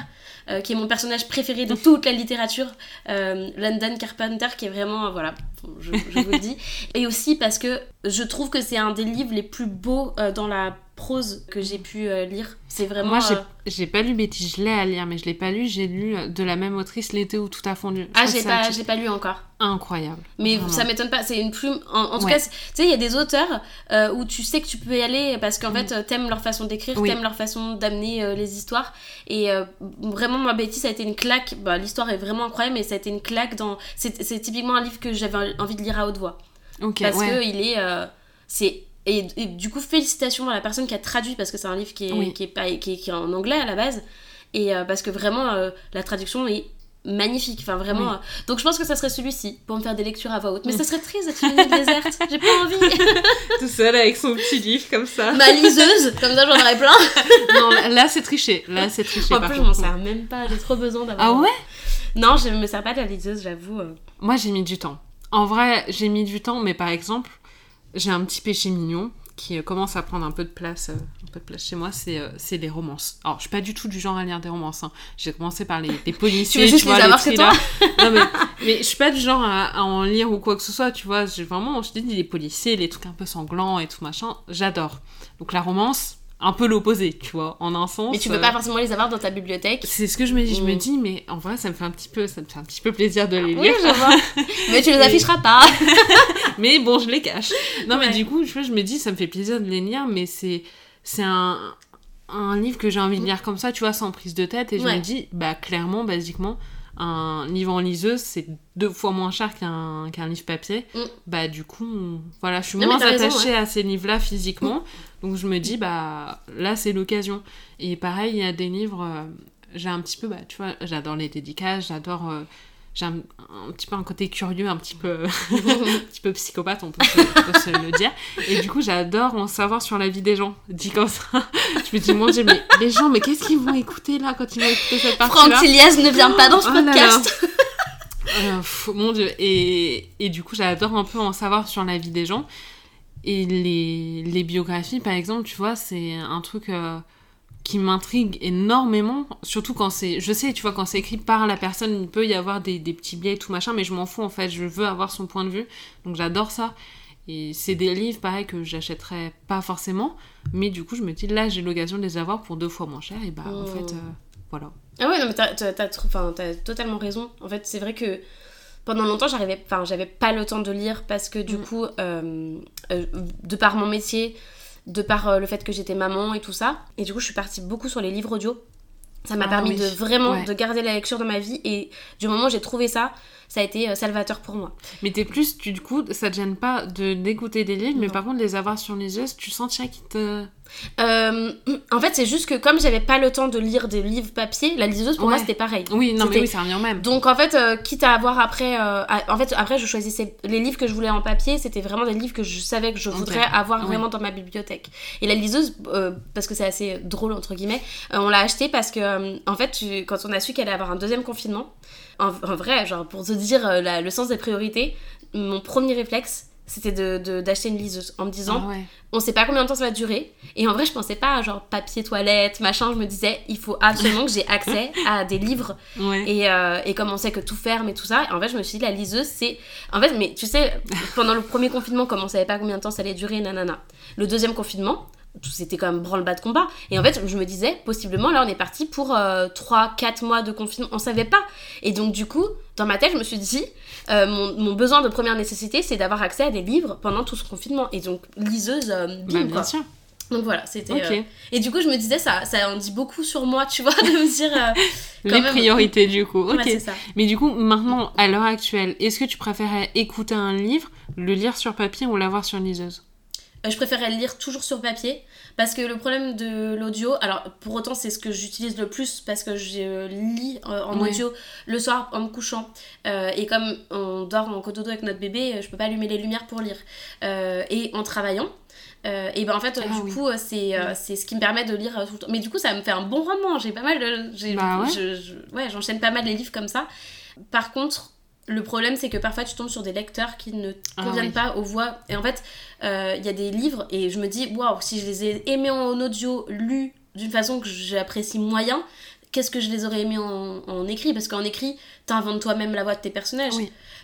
euh, qui est mon personnage préféré de toute la littérature, London Carpenter, qui est vraiment, voilà, je, je vous le dis. Et aussi parce que je trouve que c'est un des livres les plus beaux dans la prose que j'ai pu euh, lire. C'est vraiment. Moi, euh, j'ai pas lu Betty, je l'ai à lire, mais je l'ai pas lu. J'ai lu euh, de la même autrice L'été où tout a fondu. ah, j'ai pas, j'ai pas lu encore. Incroyable. Mais ça m'étonne pas, c'est une plume. En, tout cas, tu sais, il y a des auteurs où tu sais que tu peux y aller parce qu'en mm. fait, t'aimes leur façon d'écrire, t'aimes leur façon d'amener les histoires. Et vraiment, moi, Betty, ça a été une claque. Bah, L'histoire est vraiment incroyable, mais ça a été une claque dans. C'est typiquement un livre que j'avais envie de lire à haute voix. parce que il est. c'est et, du coup, félicitations à la personne qui a traduit parce que c'est un livre qui est, qui, est pas, qui, est, en anglais à la base. Et euh, parce que vraiment, euh, la traduction est magnifique. Enfin, vraiment. Euh, donc, je pense que ça serait celui-ci pour me faire des lectures à voix haute. Mais ça serait triste d'être une déserte. J'ai pas envie. Tout seul avec son petit livre comme ça. Ma liseuse, comme ça j'en aurais plein. non, là, c'est triché. Là, c'est triché. En plus, je m'en sers même pas. J'ai trop besoin d'avoir. Ah ouais? Non, je me sers pas de la liseuse, j'avoue. Moi, j'ai mis du temps. En vrai, j'ai mis du temps, mais par exemple, j'ai un petit péché mignon qui euh, commence à prendre un peu de place, euh, un peu de place chez moi, c'est euh, c'est les romances. Alors, je suis pas du tout du genre à lire des romances. Hein. J'ai commencé par les, les policiers, tu, veux juste vois, les toi non, mais, mais je suis pas du genre à, en lire ou quoi que ce soit, tu vois. J'ai vraiment, je te dis, les policiers, les trucs un peu sanglants et tout machin, j'adore. Donc la romance, un peu l'opposé, tu vois, en un sens. Mais tu peux pas forcément les avoir dans ta bibliothèque. C'est ce que je me dis. Je me mm. dis, mais en vrai, ça me fait un petit peu, ça me fait un petit peu plaisir de les lire. Oui, je vois. mais tu les afficheras pas. mais bon, je les cache. Non, mais du coup, je, je me dis, ça me fait plaisir de les lire, mais c'est, c'est un, un livre que j'ai envie de lire comme ça, tu vois, sans prise de tête, et je me dis, bah clairement, basiquement, un livre en liseuse, c'est deux fois moins cher qu'un qu'un livre papier. Mm. Bah du coup, voilà, je suis moins attachée à ces livres-là physiquement. Donc je me dis, bah là, c'est l'occasion. Et pareil, il y a des livres, euh, j'ai un petit peu, bah tu vois, j'adore les dédicaces, j'adore... Euh, j'ai un, petit peu un côté curieux, un petit peu, un petit peu psychopathe, on peut, se, le dire. Et du coup, j'adore en savoir sur la vie des gens. Dit comme ça, je me dis, mon Dieu, mais les gens, mais qu'est-ce qu'ils vont écouter là quand ils vont écouter cette partie-là? Franck Tilias ne vient pas dans ce oh podcast. Euh, mon Dieu. Et, et du coup, j'adore un peu en savoir sur la vie des gens. Et les, les biographies, par exemple, tu vois, c'est un truc... Euh, qui m'intrigue énormément, surtout quand c'est, je sais, tu vois, quand c'est écrit par la personne, il peut y avoir des, des petits biais et tout machin, mais je m'en fous en fait, je veux avoir son point de vue, donc j'adore ça. Et c'est des livres, pareil, que j'achèterais pas forcément, mais du coup, je me dis, là, j'ai l'occasion de les avoir pour deux fois moins cher, et bah, en fait, oh. euh, voilà. Ah ouais, non, mais t'as, as, totalement raison. En fait, c'est vrai que pendant longtemps, j'arrivais, enfin, j'avais pas le temps de lire parce que du mm. coup, euh, euh, de par mon métier, de par euh, le fait que j'étais maman et tout ça. Et du coup, je suis partie beaucoup sur les livres audio. Ça m'a ah permis de vraiment de garder la lecture dans ma vie et du moment où j'ai trouvé ça, ça a été salvateur pour moi. Mais t'es plus, tu, du coup, ça te gêne pas de d'écouter des livres, mais par contre, les avoir sur les yeux, tu sens qu'ils te. Euh, en fait, c'est juste que comme j'avais pas le temps de lire des livres papier, la liseuse pour moi c'était pareil. Oui, non, mais oui, ça revient même. Donc en fait, euh, quitte à avoir après. en fait, après, je choisissais les livres que je voulais en papier, c'était vraiment des livres que je savais que je voudrais avoir vraiment dans ma bibliothèque. Et la liseuse, parce que c'est assez drôle entre guillemets, on l'a acheté parce que, en fait, quand on a su qu'elle allait avoir un deuxième confinement, en, vrai, genre pour te dire euh, le sens des priorités, mon premier réflexe, c'était d'acheter de, une liseuse en me disant ah on sait pas combien de temps ça va durer et en vrai je pensais pas à genre papier toilette machin je me disais il faut absolument que j'ai accès à des livres et, euh, et, comme on sait que tout ferme et tout ça en fait je me suis dit la liseuse c'est en fait mais tu sais pendant le premier confinement comme on savait pas combien de temps ça allait durer nanana le deuxième confinement c'était quand même branle-bas de combat. Et en fait, je me disais, possiblement, là, on est parti pour 3-4 euh, mois de confinement. On savait pas. Et donc, du coup, dans ma tête, je me suis dit, euh, mon, besoin de première nécessité, c'est d'avoir accès à des livres pendant tout ce confinement. Et donc, liseuse, euh, bah, bien sûr. Donc voilà, c'était. Et du coup, je me disais, ça, ça en dit beaucoup sur moi, tu vois, de me dire. Les priorités, du coup. Ok. ça. Mais du coup, maintenant, à l'heure actuelle, est-ce que tu préférais écouter un livre, le lire sur papier ou l'avoir sur liseuse? Euh, je préférais lire toujours sur papier parce que le problème de l'audio, alors pour autant c'est ce que j'utilise le plus parce que je lis euh, en audio le soir en me couchant. Euh, et comme on dort en cododo avec notre bébé, je peux pas allumer les lumières pour lire. Et en travaillant. et ben en fait ah du coup c'est c'est ce qui me permet de lire tout le temps. Mais du coup ça me fait un bon rendement j'ai pas mal de bah ouais j'enchaîne pas mal les livres comme ça. Par contre le problème, c'est que parfois tu tombes sur des lecteurs qui ne ah conviennent pas aux voix. Et en fait, euh, il y a des livres et je me dis, waouh, si je les ai aimés en audio, lus d'une façon que j'apprécie moyen, qu'est-ce que je les aurais aimés en, écrit? Parce qu'en écrit, t'inventes toi-même la voix de tes personnages.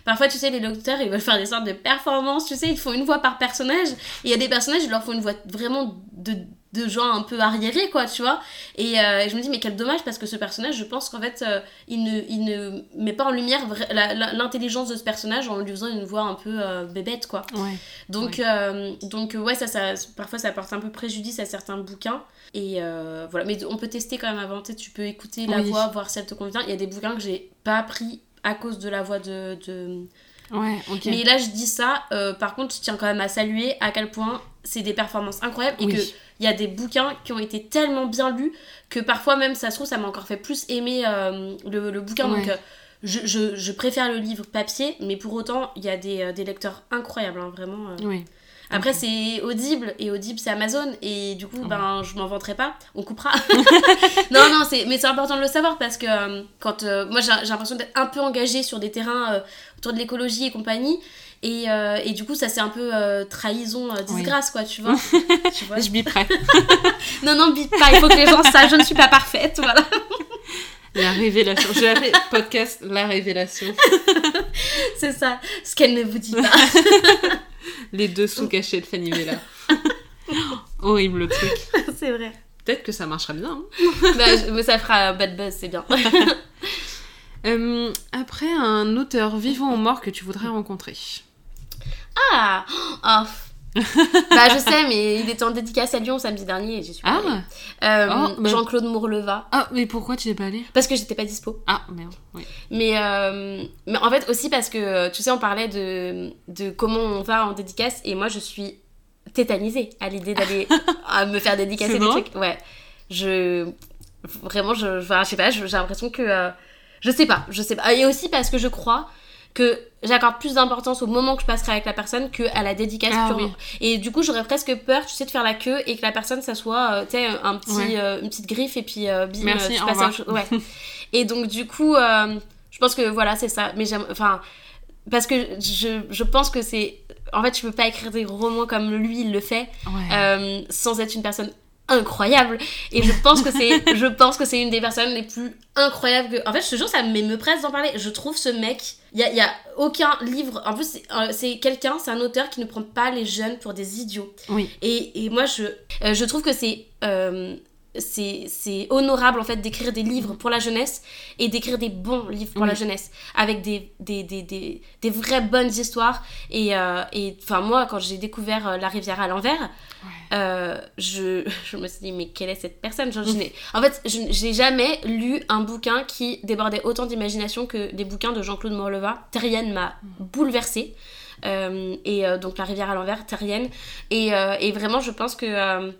Parfois, tu sais, les lecteurs, ils veulent faire des sortes de performances, tu sais, ils font une voix par personnage. Et il y a des personnages, ils leur font une voix vraiment de de gens un peu arriérés quoi tu vois. Et euh, je me dis mais quel dommage parce que ce personnage je pense qu'en fait euh, il, ne, il ne met pas en lumière l'intelligence de ce personnage en lui faisant une voix un peu euh, bébête quoi. Donc donc ouais ça, ça parfois ça apporte un peu préjudice à certains bouquins. Et voilà. Mais on peut tester quand même avant. Tu peux écouter la voix voir si elle te convient. Il y a des bouquins que j'ai pas appris à cause de la voix de, de... Ouais, Mais là, je dis ça, par contre, je tiens quand même à saluer à quel point c'est des performances incroyables et que il y a des bouquins qui ont été tellement bien lus que parfois même ça se trouve ça m'a encore fait plus aimer euh, le, bouquin donc euh, je, je, je, préfère le livre papier mais pour autant il y a des, euh, des lecteurs incroyables hein, vraiment oui. Après, c'est Audible, et Audible, c'est Amazon, et du coup, ben, je m'en vanterai pas, on coupera. non, non, mais c'est important de le savoir parce que quand. moi, j'ai l'impression d'être un peu engagée sur des terrains autour de l'écologie et compagnie, et, euh, et, du coup, ça c'est un peu euh, trahison, euh, disgrâce, quoi, tu vois. tu vois je biperai. non, non, bip pas, il faut que les gens sachent, je ne suis pas parfaite, voilà. La révélation. J'ai appelé podcast La révélation. c'est ça, ce qu'elle ne vous dit pas. les dessous cachés de Fanny Vella. Horrible le truc. C'est vrai. Peut-être que ça marchera bien. Hein. bah, ça fera bad buzz, c'est bien. après, un auteur vivant ou mort que tu voudrais rencontrer? Ah bah je sais, mais il était en dédicace à Lyon samedi dernier et j'y suis pas ah. euh, oh, Jean-Claude Mourleva. Ah, mais pourquoi tu n'es pas allé Parce que j'étais pas dispo. Ah, merde, oui. Mais, euh, mais en fait aussi parce que, tu sais, on parlait de, de comment on va en dédicace et moi je suis tétanisée à l'idée d'aller me faire dédicacer des trucs. Ouais. Je... Vraiment, je, je sais pas, j'ai l'impression que... Euh, je sais pas, je sais pas. Et aussi parce que je crois que j'accorde plus d'importance au moment que je passerai avec la personne qu'à la dédicace ah purement. Et du coup, j'aurais presque peur, tu sais, de faire la queue et que la personne, ça soit, euh, tu sais, un petit, euh, une petite griffe et puis euh, bim, Merci, tu passes Ouais. et donc, du coup, je pense que voilà, c'est ça. Mais j'aime, enfin, parce que je, je pense que c'est. En fait, je peux pas écrire des romans comme lui, il le fait, sans être une personne incroyable. Et je pense que c'est je pense que c'est une des personnes les plus incroyables que en fait je te jure ça me presse d'en parler. Je trouve ce mec il y a, y a, aucun livre en plus c'est euh, quelqu'un c'est un auteur qui ne prend pas les jeunes pour des idiots. Oui. Et, et moi je euh, je trouve que c'est euh, c'est honorable en fait d'écrire des livres pour la jeunesse et d'écrire des bons livres pour la jeunesse avec des, des, des, des, des vraies bonnes histoires et enfin moi quand j'ai découvert La rivière à l'envers euh, je, je, me suis dit, mais quelle est cette personne? Je, En fait, je n'ai jamais lu un bouquin qui débordait autant d'imagination que les bouquins de Jean-Claude Morleva. Terrienne m'a bouleversée. Euh, et euh, donc La rivière à l'envers, Terrienne. Et, et, vraiment, je pense que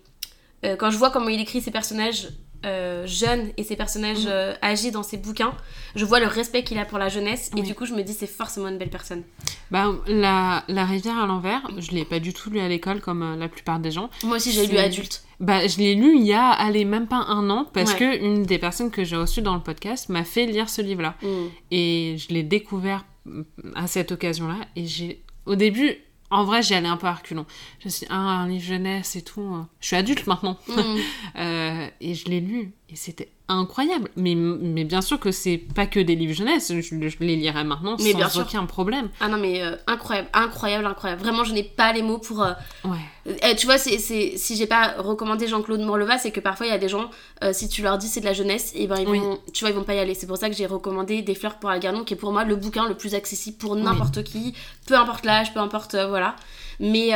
quand je vois comment il écrit ses personnages euh, jeune et ses personnages mm. euh, agis dans ses bouquins, je vois le respect qu'il a pour la jeunesse et du coup je me dis c'est forcément une belle personne. Bah, la, la rivière à l'envers, je l'ai pas du tout lu à l'école comme euh, la plupart des gens. Moi aussi j'ai lu adulte. Bah, je l'ai lu il y a, allez, même pas un an, parce que une des personnes que j'ai reçues dans le podcast m'a fait lire ce livre-là. Mm. Et je l'ai découvert mm, à cette occasion-là. Et j'ai, au début, en vrai, j'y allais un peu à reculons. Je me suis dit, ah, un livre jeunesse et tout. Hein. Je suis adulte maintenant. Mm. Euh, et je l'ai lu. Et c'était incroyable. Mais, mais bien sûr que c'est pas que des livres jeunesse, je, les lirai maintenant mais sans bien sûr. aucun problème. Ah non, mais euh, incroyable, incroyable, incroyable. Vraiment, je n'ai pas les mots pour. Euh, ouais. Eh, tu vois, c'est, si j'ai pas recommandé Jean-Claude Morleva, c'est que parfois il y a des gens, euh, si tu leur dis c'est de la jeunesse, et ben ils vont, tu vois, ils vont pas y aller. C'est pour ça que j'ai recommandé Des fleurs pour Algernon, qui est pour moi le bouquin le plus accessible pour n'importe qui, peu importe l'âge, peu importe. voilà. Mais,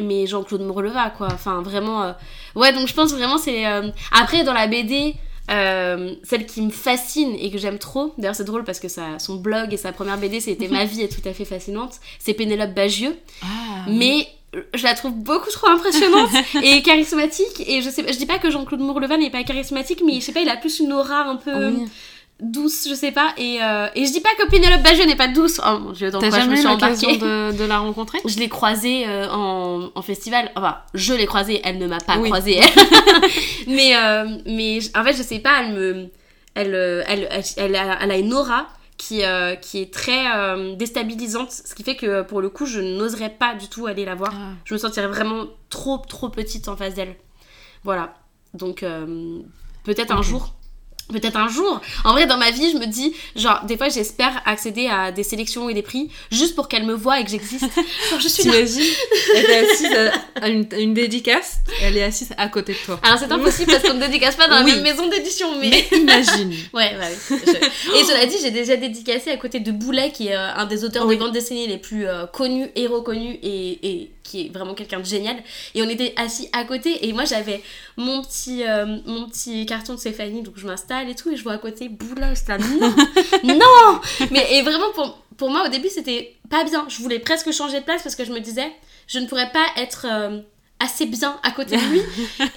mais Jean-Claude Morleva, quoi. Enfin, vraiment. Ouais, donc je pense vraiment c'est. Après, dans la BD. Euh, celle qui me fascine et que j'aime trop, d'ailleurs c'est drôle parce que ça, son blog et sa première BD c'était Ma vie est tout à fait fascinante, c'est Pénélope Bagieux. Ah, mais je la trouve beaucoup trop impressionnante et charismatique. Et je sais je dis pas que Jean-Claude Mourlevan n'est pas charismatique mais je sais pas il a plus une aura un peu douce, je sais pas. Et, euh, et je dis pas que Pénélope Bagieux n'est pas douce. Oh mon dieu, jamais eu l'occasion de, de, la rencontrer? Je l'ai croisée euh, en, en, festival. Enfin, je l'ai croisée, elle ne m'a pas croisée. mais, euh, mais en fait, je sais pas, elle me. Elle, elle, elle, a, elle a, une aura qui, qui est très déstabilisante. Ce qui fait que pour le coup, je n'oserais pas du tout aller la voir. Ah. Je me sentirais vraiment trop, trop petite en face d'elle. Voilà. Donc, peut-être un jour Peut-être un jour. En vrai, dans ma vie, je me dis, genre, des fois, j'espère accéder à des sélections et des prix juste pour qu'elle me voie et que j'existe. Genre, je suis T'imagines Elle est assise à une, dédicace, elle est assise à côté de toi. Alors, c'est impossible parce qu'on ne dédicace pas dans la même maison d'édition, mais. mais imagine. ouais, bah oui. Et cela dit, j'ai déjà dédicacé à côté de Boulet, qui est euh, un des auteurs de bande dessinée les plus euh, connus et reconnus et, et qui est vraiment quelqu'un de génial. Et on était assis à côté et moi j'avais mon petit, euh, mon petit carton de Stéphanie, donc je m'installe et tout, et je vois à côté Boula, je non, non Mais et vraiment pour, pour moi au début c'était pas bien. Je voulais presque changer de place parce que je me disais, je ne pourrais pas être euh, assez bien à côté de lui.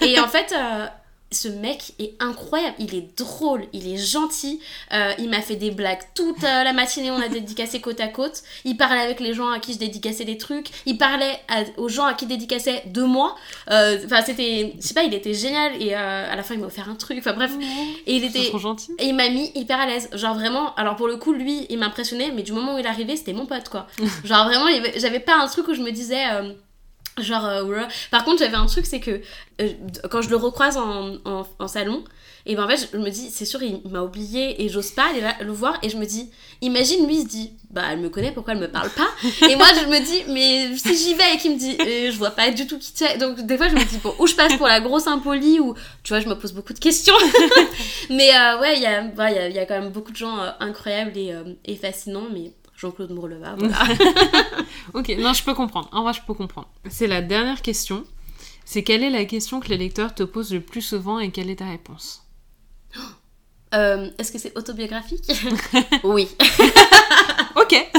et en fait, euh, ce mec est incroyable, il est drôle, il est gentil, euh, il m'a fait des blagues toute euh, la matinée, on a dédicacé côte à côte, il parlait avec les gens à qui je dédicassais des trucs, il parlait aux gens à qui dédicaçait de moi, euh, enfin c'était, je sais pas, il était génial et à la fin il m'a offert un truc, enfin bref, et il était, trop gentil. et il m'a mis hyper à l'aise, genre vraiment, alors pour le coup lui il m'impressionnait, mais du moment où il arrivé c'était mon pote quoi, genre vraiment j'avais pas un truc où je me disais Genre, euh, par contre, j'avais un truc, c'est que euh, quand je le recroise en, en, salon, et ben en fait, je me dis, c'est sûr, il m'a oublié et j'ose pas aller le voir. Et je me dis, imagine, lui, il se dit, bah, elle me connaît, pourquoi elle me parle pas? Et moi, je me dis, mais si j'y vais et qu'il me dit, euh, je vois pas du tout qui tu es. Donc, des fois, je me dis, bon, où je passe pour la grosse impolie, ou tu vois, je me pose beaucoup de questions. mais ouais, il y, a, y, a, y, a, quand même beaucoup de gens incroyables et, et fascinants, mais Jean-Claude Mourleva, voilà. ok, non, je peux comprendre. En vrai, je peux comprendre. C'est la dernière question. C'est quelle est la question que les lecteurs te posent le plus souvent et quelle est ta réponse? Euh, Est-ce que c'est autobiographique? Oui. ok.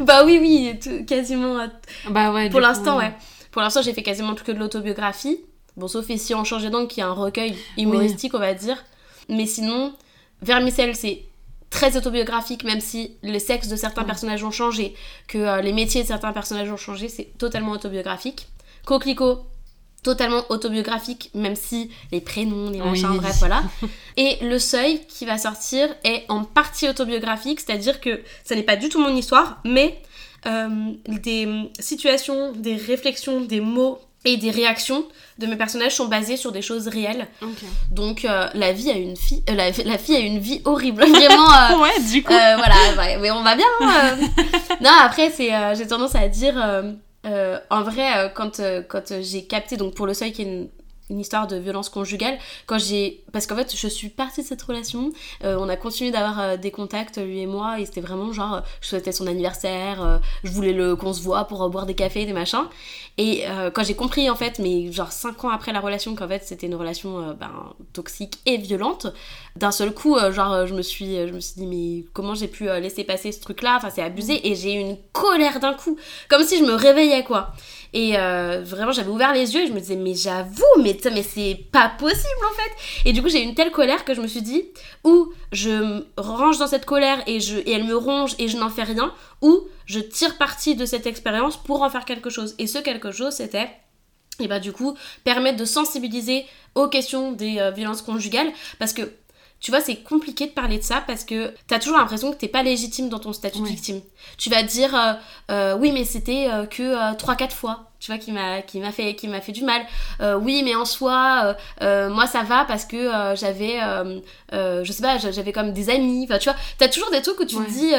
bah oui, oui, quasiment. Euh, bah ouais. Pour l'instant, ouais. Pour l'instant, j'ai fait quasiment que de l'autobiographie. Bon, sauf si on changeait donc, qui est un recueil humoristique, on va dire. Mais sinon, Vermicelle, c'est très autobiographique, même si les sexes de certains personnages ont changé, que euh, les métiers de certains personnages ont changé, c'est totalement autobiographique. Coquelicot, totalement autobiographique, même si les prénoms, les machins, bref, voilà. Et Le Seuil, qui va sortir, est en partie autobiographique, c'est-à-dire que ça n'est pas du tout mon histoire, mais euh, des situations, des réflexions, des mots et des réactions de mes personnages sont basées sur des choses réelles. Donc euh, la vie a une fille, euh, la, fille a une vie horrible, vraiment. ouais, du coup. voilà, mais on va bien. Hein, non, après c'est, j'ai tendance à dire, en vrai, quand quand j'ai capté donc pour le seuil qui est une une histoire de violence conjugale. Quand j'ai parce qu'en fait je suis partie de cette relation euh, on a continué d'avoir euh, des contacts lui et moi et c'était vraiment genre je souhaitais son anniversaire euh, je voulais le qu'on se voit pour boire des cafés des machins. Et quand j'ai compris en fait mais genre 5 ans après la relation qu'en fait c'était une relation ben, toxique et violente d'un seul coup genre je me suis je me suis dit mais comment j'ai pu laisser passer ce truc là enfin c'est abusé et j'ai eu une colère d'un coup. Comme si je me réveillais quoi et euh, vraiment, j'avais ouvert les yeux et je me disais, mais j'avoue, mais, c'est pas possible en fait. Et du coup, j'ai eu une telle colère que je me suis dit, ou je range dans cette colère et, je, et elle me ronge et je n'en fais rien, ou je tire parti de cette expérience pour en faire quelque chose. Et ce quelque chose, c'était et bah du coup permettre de sensibiliser aux questions des euh, violences conjugales parce que tu vois, c'est compliqué de parler de ça parce que t'as toujours l'impression que t'es pas légitime dans ton statut de victime. Tu vas dire, euh, euh, oui, mais c'était euh, que 3-4 fois, tu vois, qui m'a, qui m'a fait, qui m'a fait du mal. oui, mais en soi, moi ça va parce que j'avais, je sais pas, j'avais comme des amis. Enfin, tu vois, t'as toujours des trucs où tu te dis,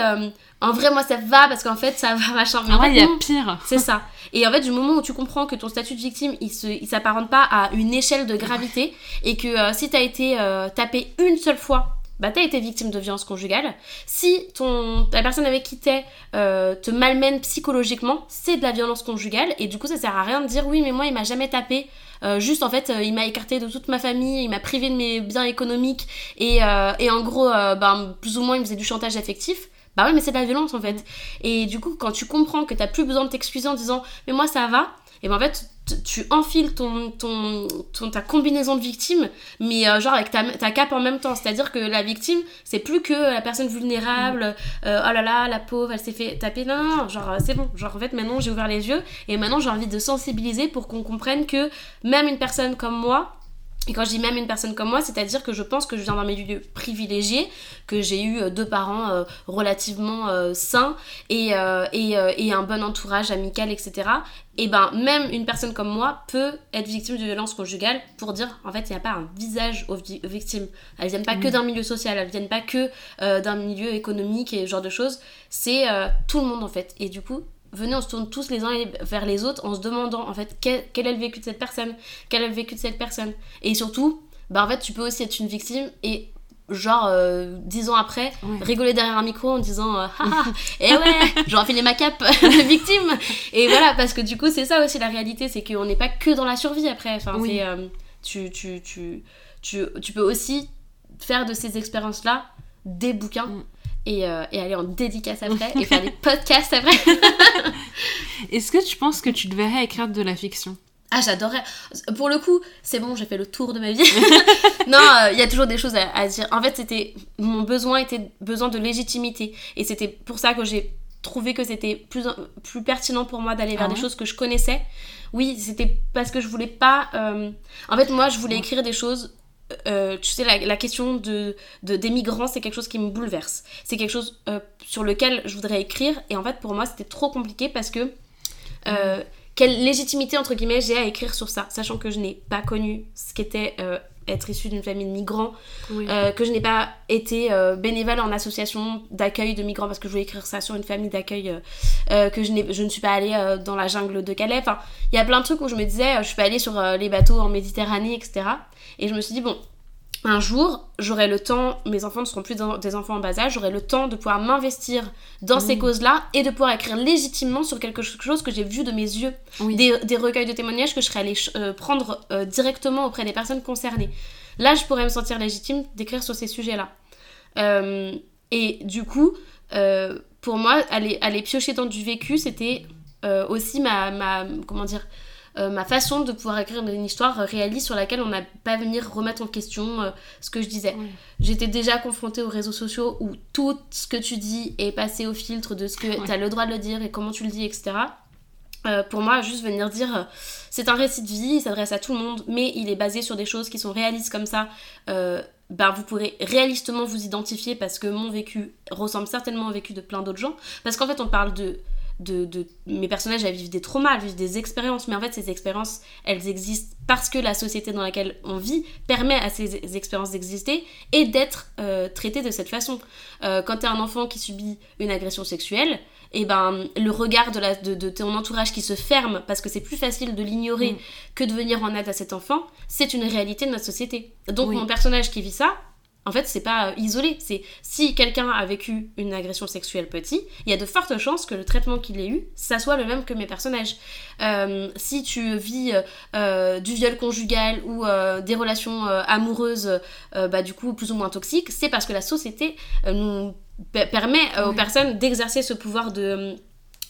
en vrai, moi ça va parce qu'en fait ça va, machin. Mais en vrai, il y a pire. C'est ça. Et en fait, du moment où tu comprends que ton statut de victime, il se, il s'apparente pas à une échelle de gravité et que euh, si t'as été euh, tapé une seule fois, bah t'as été victime de violence conjugale. Si ton, la personne avec qui t'es euh, te malmène psychologiquement, c'est de la violence conjugale et du coup ça sert à rien de dire oui mais moi il m'a jamais tapé. juste en fait il m'a écarté de toute ma famille, il m'a privé de mes biens économiques et, et en gros ben, plus ou moins il me faisait du chantage affectif. Bah oui, mais c'est de la violence en fait. Et du coup, quand tu comprends que t'as plus besoin de t'excuser en disant mais moi ça va, et ben en fait tu enfiles ton, ton, ta combinaison de victimes, mais euh, genre avec ta, ta, cape en même temps. C'est-à-dire que la victime, c'est plus que la personne vulnérable, euh, oh là là, la pauvre, elle s'est fait taper. Non, non, non, genre c'est bon. Genre en fait, maintenant j'ai ouvert les yeux et maintenant j'ai envie de sensibiliser pour qu'on comprenne que même une personne comme moi, et quand je dis même une personne comme moi, c'est-à-dire que je pense que je viens d'un milieu privilégié, que j'ai eu euh, deux parents euh, relativement euh, sains et, et, un bon entourage amical, etc. Et ben même une personne comme moi peut être victime de violence conjugale pour dire en fait il n'y a pas un visage aux, victimes. Elles viennent pas que d'un milieu social, elles viennent pas que d'un milieu économique et ce genre de choses. C'est tout le monde en fait. Et du coup venez, on se tourne tous les uns vers les autres en se demandant en fait quel, est le vécu de cette personne, quel est le vécu de cette personne? Et surtout, bah en fait, tu peux aussi être une victime et genre euh, dix ans après rigoler derrière un micro en disant euh, ah, et eh ouais j'aurais filé ma cape de victime et voilà parce que du coup c'est ça aussi la réalité c'est qu'on n'est pas que dans la survie après. Enfin euh, tu, tu, tu, tu, tu peux aussi faire de ces expériences là des bouquins mm. Euh, et, aller en dédicace après et faire des podcasts après. Est-ce que tu penses que tu devrais écrire de la fiction? Ah, j'adorerais. Pour le coup, c'est bon, j'ai fait le tour de ma vie. non, euh, il y a toujours des choses à, dire. En fait, c'était mon besoin était besoin de légitimité et c'était pour ça que j'ai trouvé que c'était plus plus pertinent pour moi d'aller vers ah des choses que je connaissais. Oui, c'était parce que je voulais pas. Euh, en fait, moi, je voulais écrire des choses euh, tu sais, la, question de, des migrants, c'est quelque chose qui me bouleverse. C'est quelque chose euh, sur lequel je voudrais écrire. Et en fait, pour moi, c'était trop compliqué parce que euh, quelle légitimité, entre guillemets, j'ai à écrire sur ça, sachant que je n'ai pas connu ce qu'était être issu d'une famille de migrants, que je n'ai pas été bénévole en association d'accueil de migrants parce que je voulais écrire ça sur une famille d'accueil, que je, je ne suis pas allée dans la jungle de Calais. Enfin, il y a plein de trucs où je me disais, je suis pas allée sur les bateaux en Méditerranée, etc. Et je me suis dit, bon, un jour, j'aurai le temps, mes enfants ne seront plus des enfants en bas âge, j'aurai le temps de pouvoir m'investir dans ces mmh. causes-là et de pouvoir écrire légitimement sur quelque chose que j'ai vu de mes yeux. Des, recueils de témoignages que je serais allée euh, prendre euh, directement auprès des personnes concernées. Là, je pourrais me sentir légitime d'écrire sur ces sujets-là. Euh, et du coup, pour moi, aller, aller piocher dans du vécu, c'était aussi ma, ma, comment dire, euh, ma façon de pouvoir écrire une histoire réaliste sur laquelle on n'a pas venir remettre en question euh, ce que je disais. J'étais déjà confrontée aux réseaux sociaux où tout ce que tu dis est passé au filtre de ce que tu as le droit de le dire et comment tu le dis, etc. Euh, pour moi, juste venir dire c'est un récit de vie, il s'adresse à tout le monde, mais il est basé sur des choses qui sont réalistes comme ça. ben, vous pourrez réalistement vous identifier parce que mon vécu ressemble certainement au vécu de plein d'autres gens. Parce qu'en fait, on parle de de, mes personnages elles vivent des traumas, elles vivent des expériences, mais en fait ces expériences elles existent parce que la société dans laquelle on vit permet à ces expériences d'exister et d'être euh, traitées de cette façon. Euh, quand t'es un enfant qui subit une agression sexuelle, et eh ben le regard de, la, de, ton entourage qui se ferme parce que c'est plus facile de l'ignorer mm. que de venir en aide à cet enfant, c'est une réalité de notre société. Donc mon personnage qui vit ça, en fait, c'est pas euh, isolé. C'est si quelqu'un a vécu une agression sexuelle petit, il y a de fortes chances que le traitement qu'il ait eu, ça soit le même que mes personnages. Euh, si tu vis euh, du viol conjugal ou des relations amoureuses, bah du coup plus ou moins toxiques, c'est parce que la société nous permet aux personnes d'exercer ce pouvoir de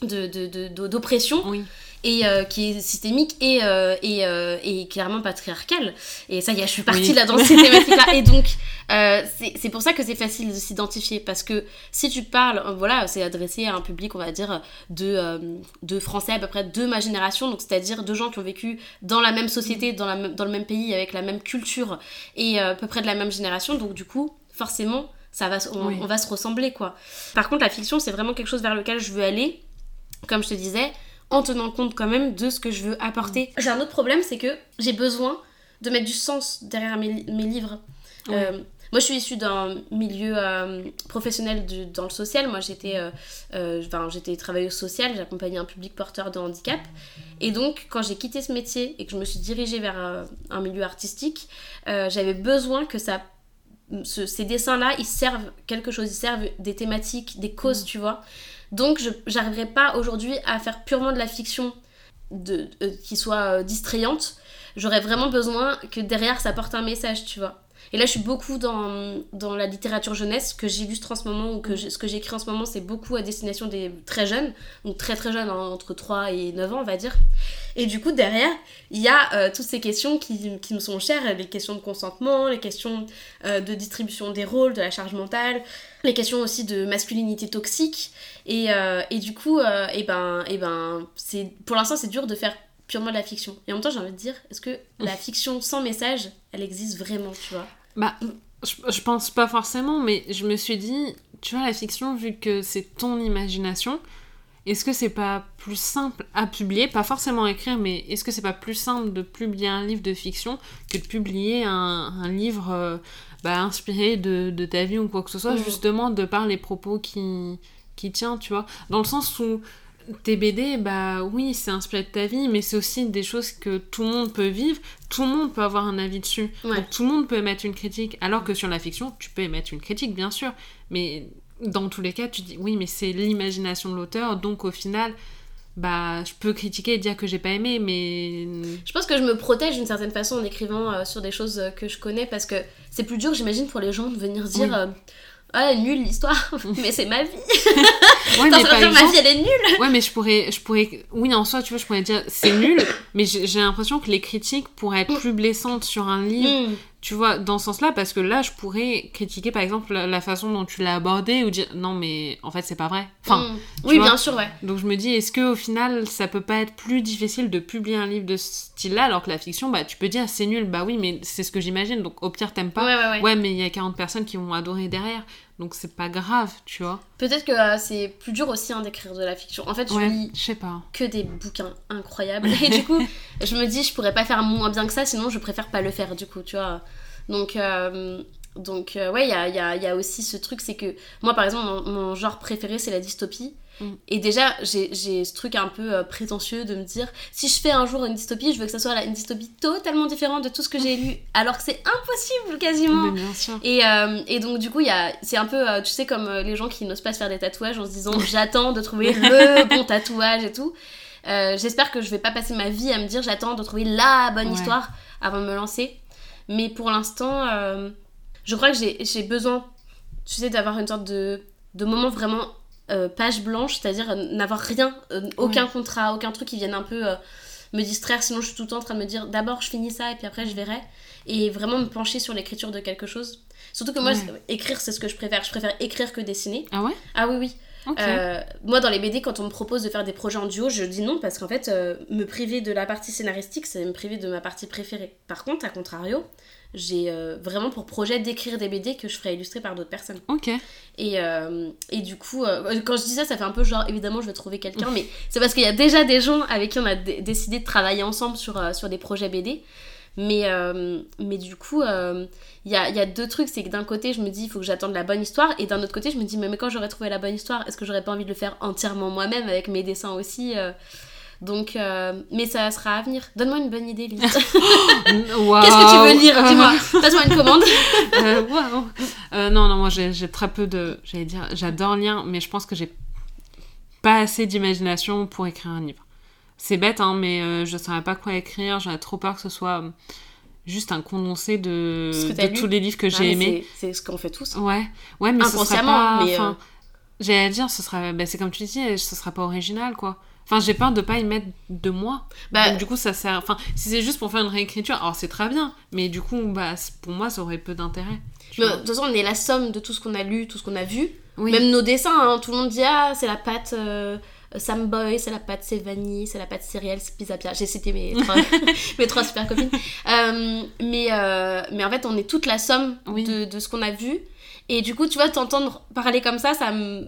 d'oppression. De, et euh, qui est systémique et, euh, et, euh, et, clairement patriarcal. Et ça y est, je suis partie là dans ces thématiques-là. Et donc, c'est pour ça que c'est facile de s'identifier. Parce que si tu parles, voilà, c'est adressé à un public, on va dire, de, de Français à peu près de ma génération. Donc, c'est-à-dire de gens qui ont vécu dans la même société, dans, la, dans le même pays, avec la même culture et à peu près de la même génération. Donc, du coup, forcément, ça va, on, on va se ressembler, quoi. Par contre, la fiction, c'est vraiment quelque chose vers lequel je veux aller. Comme je te disais, en tenant compte quand même de ce que je veux apporter. J'ai un autre problème, c'est que j'ai besoin de mettre du sens derrière mes, livres. Euh, moi, je suis issue d'un milieu euh, professionnel dans le social. Moi, j'étais euh, j'étais travailleuse sociale, j'accompagnais un public porteur de handicap. Et donc, quand j'ai quitté ce métier et que je me suis dirigée vers un milieu artistique, j'avais besoin que ça ces dessins-là, ils servent quelque chose, ils servent des thématiques, des causes, tu vois. Donc, je n'arriverai pas aujourd'hui à faire purement de la fiction de, euh, qui soit euh, distrayante. J'aurais vraiment besoin que derrière ça porte un message, tu vois. Et là, je suis beaucoup dans, dans la littérature jeunesse que j'illustre en ce moment, ou que ce que j'écris en ce moment, c'est beaucoup à destination des très jeunes, donc très très jeunes, hein, entre 3 et 9 ans, on va dire. Et du coup, derrière, il y a euh, toutes ces questions qui, qui, me sont chères, les questions de consentement, les questions euh, de distribution des rôles, de la charge mentale, les questions aussi de masculinité toxique. Et, euh, et du coup, et ben, et ben, pour l'instant, c'est dur de faire purement de la fiction. Et en même temps, j'ai envie de dire, est-ce que la fiction sans message, elle existe vraiment, tu vois? Bah, je, pense pas forcément, mais je me suis dit, tu vois, la fiction, vu que c'est ton imagination, est-ce que c'est pas plus simple à publier, pas forcément écrire, mais est-ce que c'est pas plus simple de publier un livre de fiction que de publier un, livre euh, bah, inspiré de, ta vie ou quoi que ce soit, justement de par les propos qui, qui tient, tu vois? Dans le sens où tes BD, bah oui, c'est inspiré de ta vie, mais c'est aussi des choses que tout le monde peut vivre, tout le monde peut avoir un avis dessus. Donc tout le monde peut émettre une critique, alors que sur la fiction, tu peux émettre une critique, bien sûr, mais dans tous les cas, tu dis oui, mais c'est l'imagination de l'auteur, donc au final, bah je peux critiquer et dire que j'ai pas aimé, mais. Je pense que je me protège d'une certaine façon en écrivant euh, sur des choses que je connais, parce que c'est plus dur, j'imagine, pour les gens de venir dire. Euh, ah, nulle l'histoire, mais c'est ma vie. ouais, mais par ma vie, elle est nulle. Ouais, mais je pourrais, je pourrais, oui, en soi, tu vois, je pourrais dire c'est nul, mais j'ai l'impression que les critiques pourraient être plus blessantes sur un livre mm. Tu vois, dans ce sens-là, parce que là, je pourrais critiquer par exemple la, façon dont tu l'as abordé ou dire non, mais en fait, c'est pas vrai. Enfin, mm. oui, bien sûr, ouais. Donc je me dis, est-ce qu'au final, ça peut pas être plus difficile de publier un livre de ce style-là alors que la fiction, bah, tu peux dire c'est nul, bah oui, mais c'est ce que j'imagine, donc au pire, t'aimes pas. Ouais, ouais, ouais. ouais mais il y a 40 personnes qui vont adorer derrière. Donc c'est pas grave, tu vois. Peut-être que euh, c'est plus dur aussi hein, d'écrire de la fiction. En fait, je lis sais pas. que des bouquins incroyables. Et du coup, je me dis, je pourrais pas faire moins bien que ça, sinon je préfère pas le faire, du coup, tu vois. Donc, euh, donc euh, ouais, il y a, y, a, y a, aussi ce truc, c'est que moi, par exemple, mon, genre préféré, c'est la dystopie. Mm. Et déjà, j'ai ce truc un peu euh, prétentieux de me dire, si je fais un jour une dystopie, je veux que ça soit une dystopie totalement différente de tout ce que j'ai lu, alors que c'est impossible quasiment. bien sûr. Et, euh, et, donc du coup, c'est un peu, euh, tu sais, comme les gens qui n'osent pas se faire des tatouages en se disant, j'attends de trouver le bon tatouage et tout. J'espère que je vais pas passer ma vie à me dire, j'attends de trouver la bonne histoire avant de me lancer. Mais pour l'instant, je crois que j'ai besoin, tu sais, d'avoir une sorte de, de moment vraiment euh, page blanche, c'est-à-dire euh, n'avoir rien, euh, aucun contrat, aucun truc qui vienne un peu me distraire, sinon je suis tout le temps en train de me dire d'abord je finis ça et puis après je verrai, et vraiment me pencher sur l'écriture de quelque chose. Surtout que moi, écrire c'est ce que je préfère, je préfère écrire que dessiner. Ah ouais? Ah oui, oui. Moi, dans les BD, quand on me propose de faire des projets en duo, je dis non parce qu'en fait, me priver de la partie scénaristique, c'est me priver de ma partie préférée. Par contre, à contrario, j'ai euh, vraiment pour projet d'écrire des BD que je ferai illustrer par d'autres personnes. Ok. Et, euh, et du coup, euh, quand je dis ça, ça fait un peu genre, évidemment, je vais trouver quelqu'un, mais c'est parce qu'il y a déjà des gens avec qui on a décidé de travailler ensemble sur, sur des projets BD. Mais, mais du coup, il y a, y, a, deux trucs. C'est que d'un côté, je me dis, il faut que j'attende la bonne histoire. Et d'un autre côté, je me dis, mais, mais quand j'aurai trouvé la bonne histoire, est-ce que j'aurais pas envie de le faire entièrement moi-même avec mes dessins aussi donc, euh, mais ça sera à venir. Donne-moi une bonne idée, Lise. Qu'est-ce que tu veux lire? Dis-moi. Passe-moi une commande. euh, euh, non, non, moi j'ai très peu de. J'allais dire, j'adore lire, mais je pense que j'ai pas assez d'imagination pour écrire un livre. C'est bête, hein, mais euh, je savais pas quoi écrire. J'avais trop peur que ce soit juste un condensé de, de tous les livres que j'ai aimés. C'est ce qu'on fait tous. Ouais, ouais, mais inconsciemment. Ce pas, mais J'allais dire, ce sera, ben, c'est comme tu dis, ce sera pas original, quoi. Enfin, j'ai peur de pas y mettre de moi. Bah, du coup, ça sert. Enfin, si c'est juste pour faire une réécriture, alors c'est très bien. Mais du coup, bah, pour moi, ça aurait peu d'intérêt. De toute façon, on est la somme de tout ce qu'on a lu, tout ce qu'on a vu. Même nos dessins, hein, tout le monde dit Ah, c'est la pâte. Euh, Sam Boy, c'est la pâte vanille, c'est la pâte céréales, c'est pizza J'ai cité mes trois, mes trois super copines. Euh, mais, euh, mais en fait, on est toute la somme de, de, ce qu'on a vu. Et du coup, tu vois, t'entendre parler comme ça, ça me...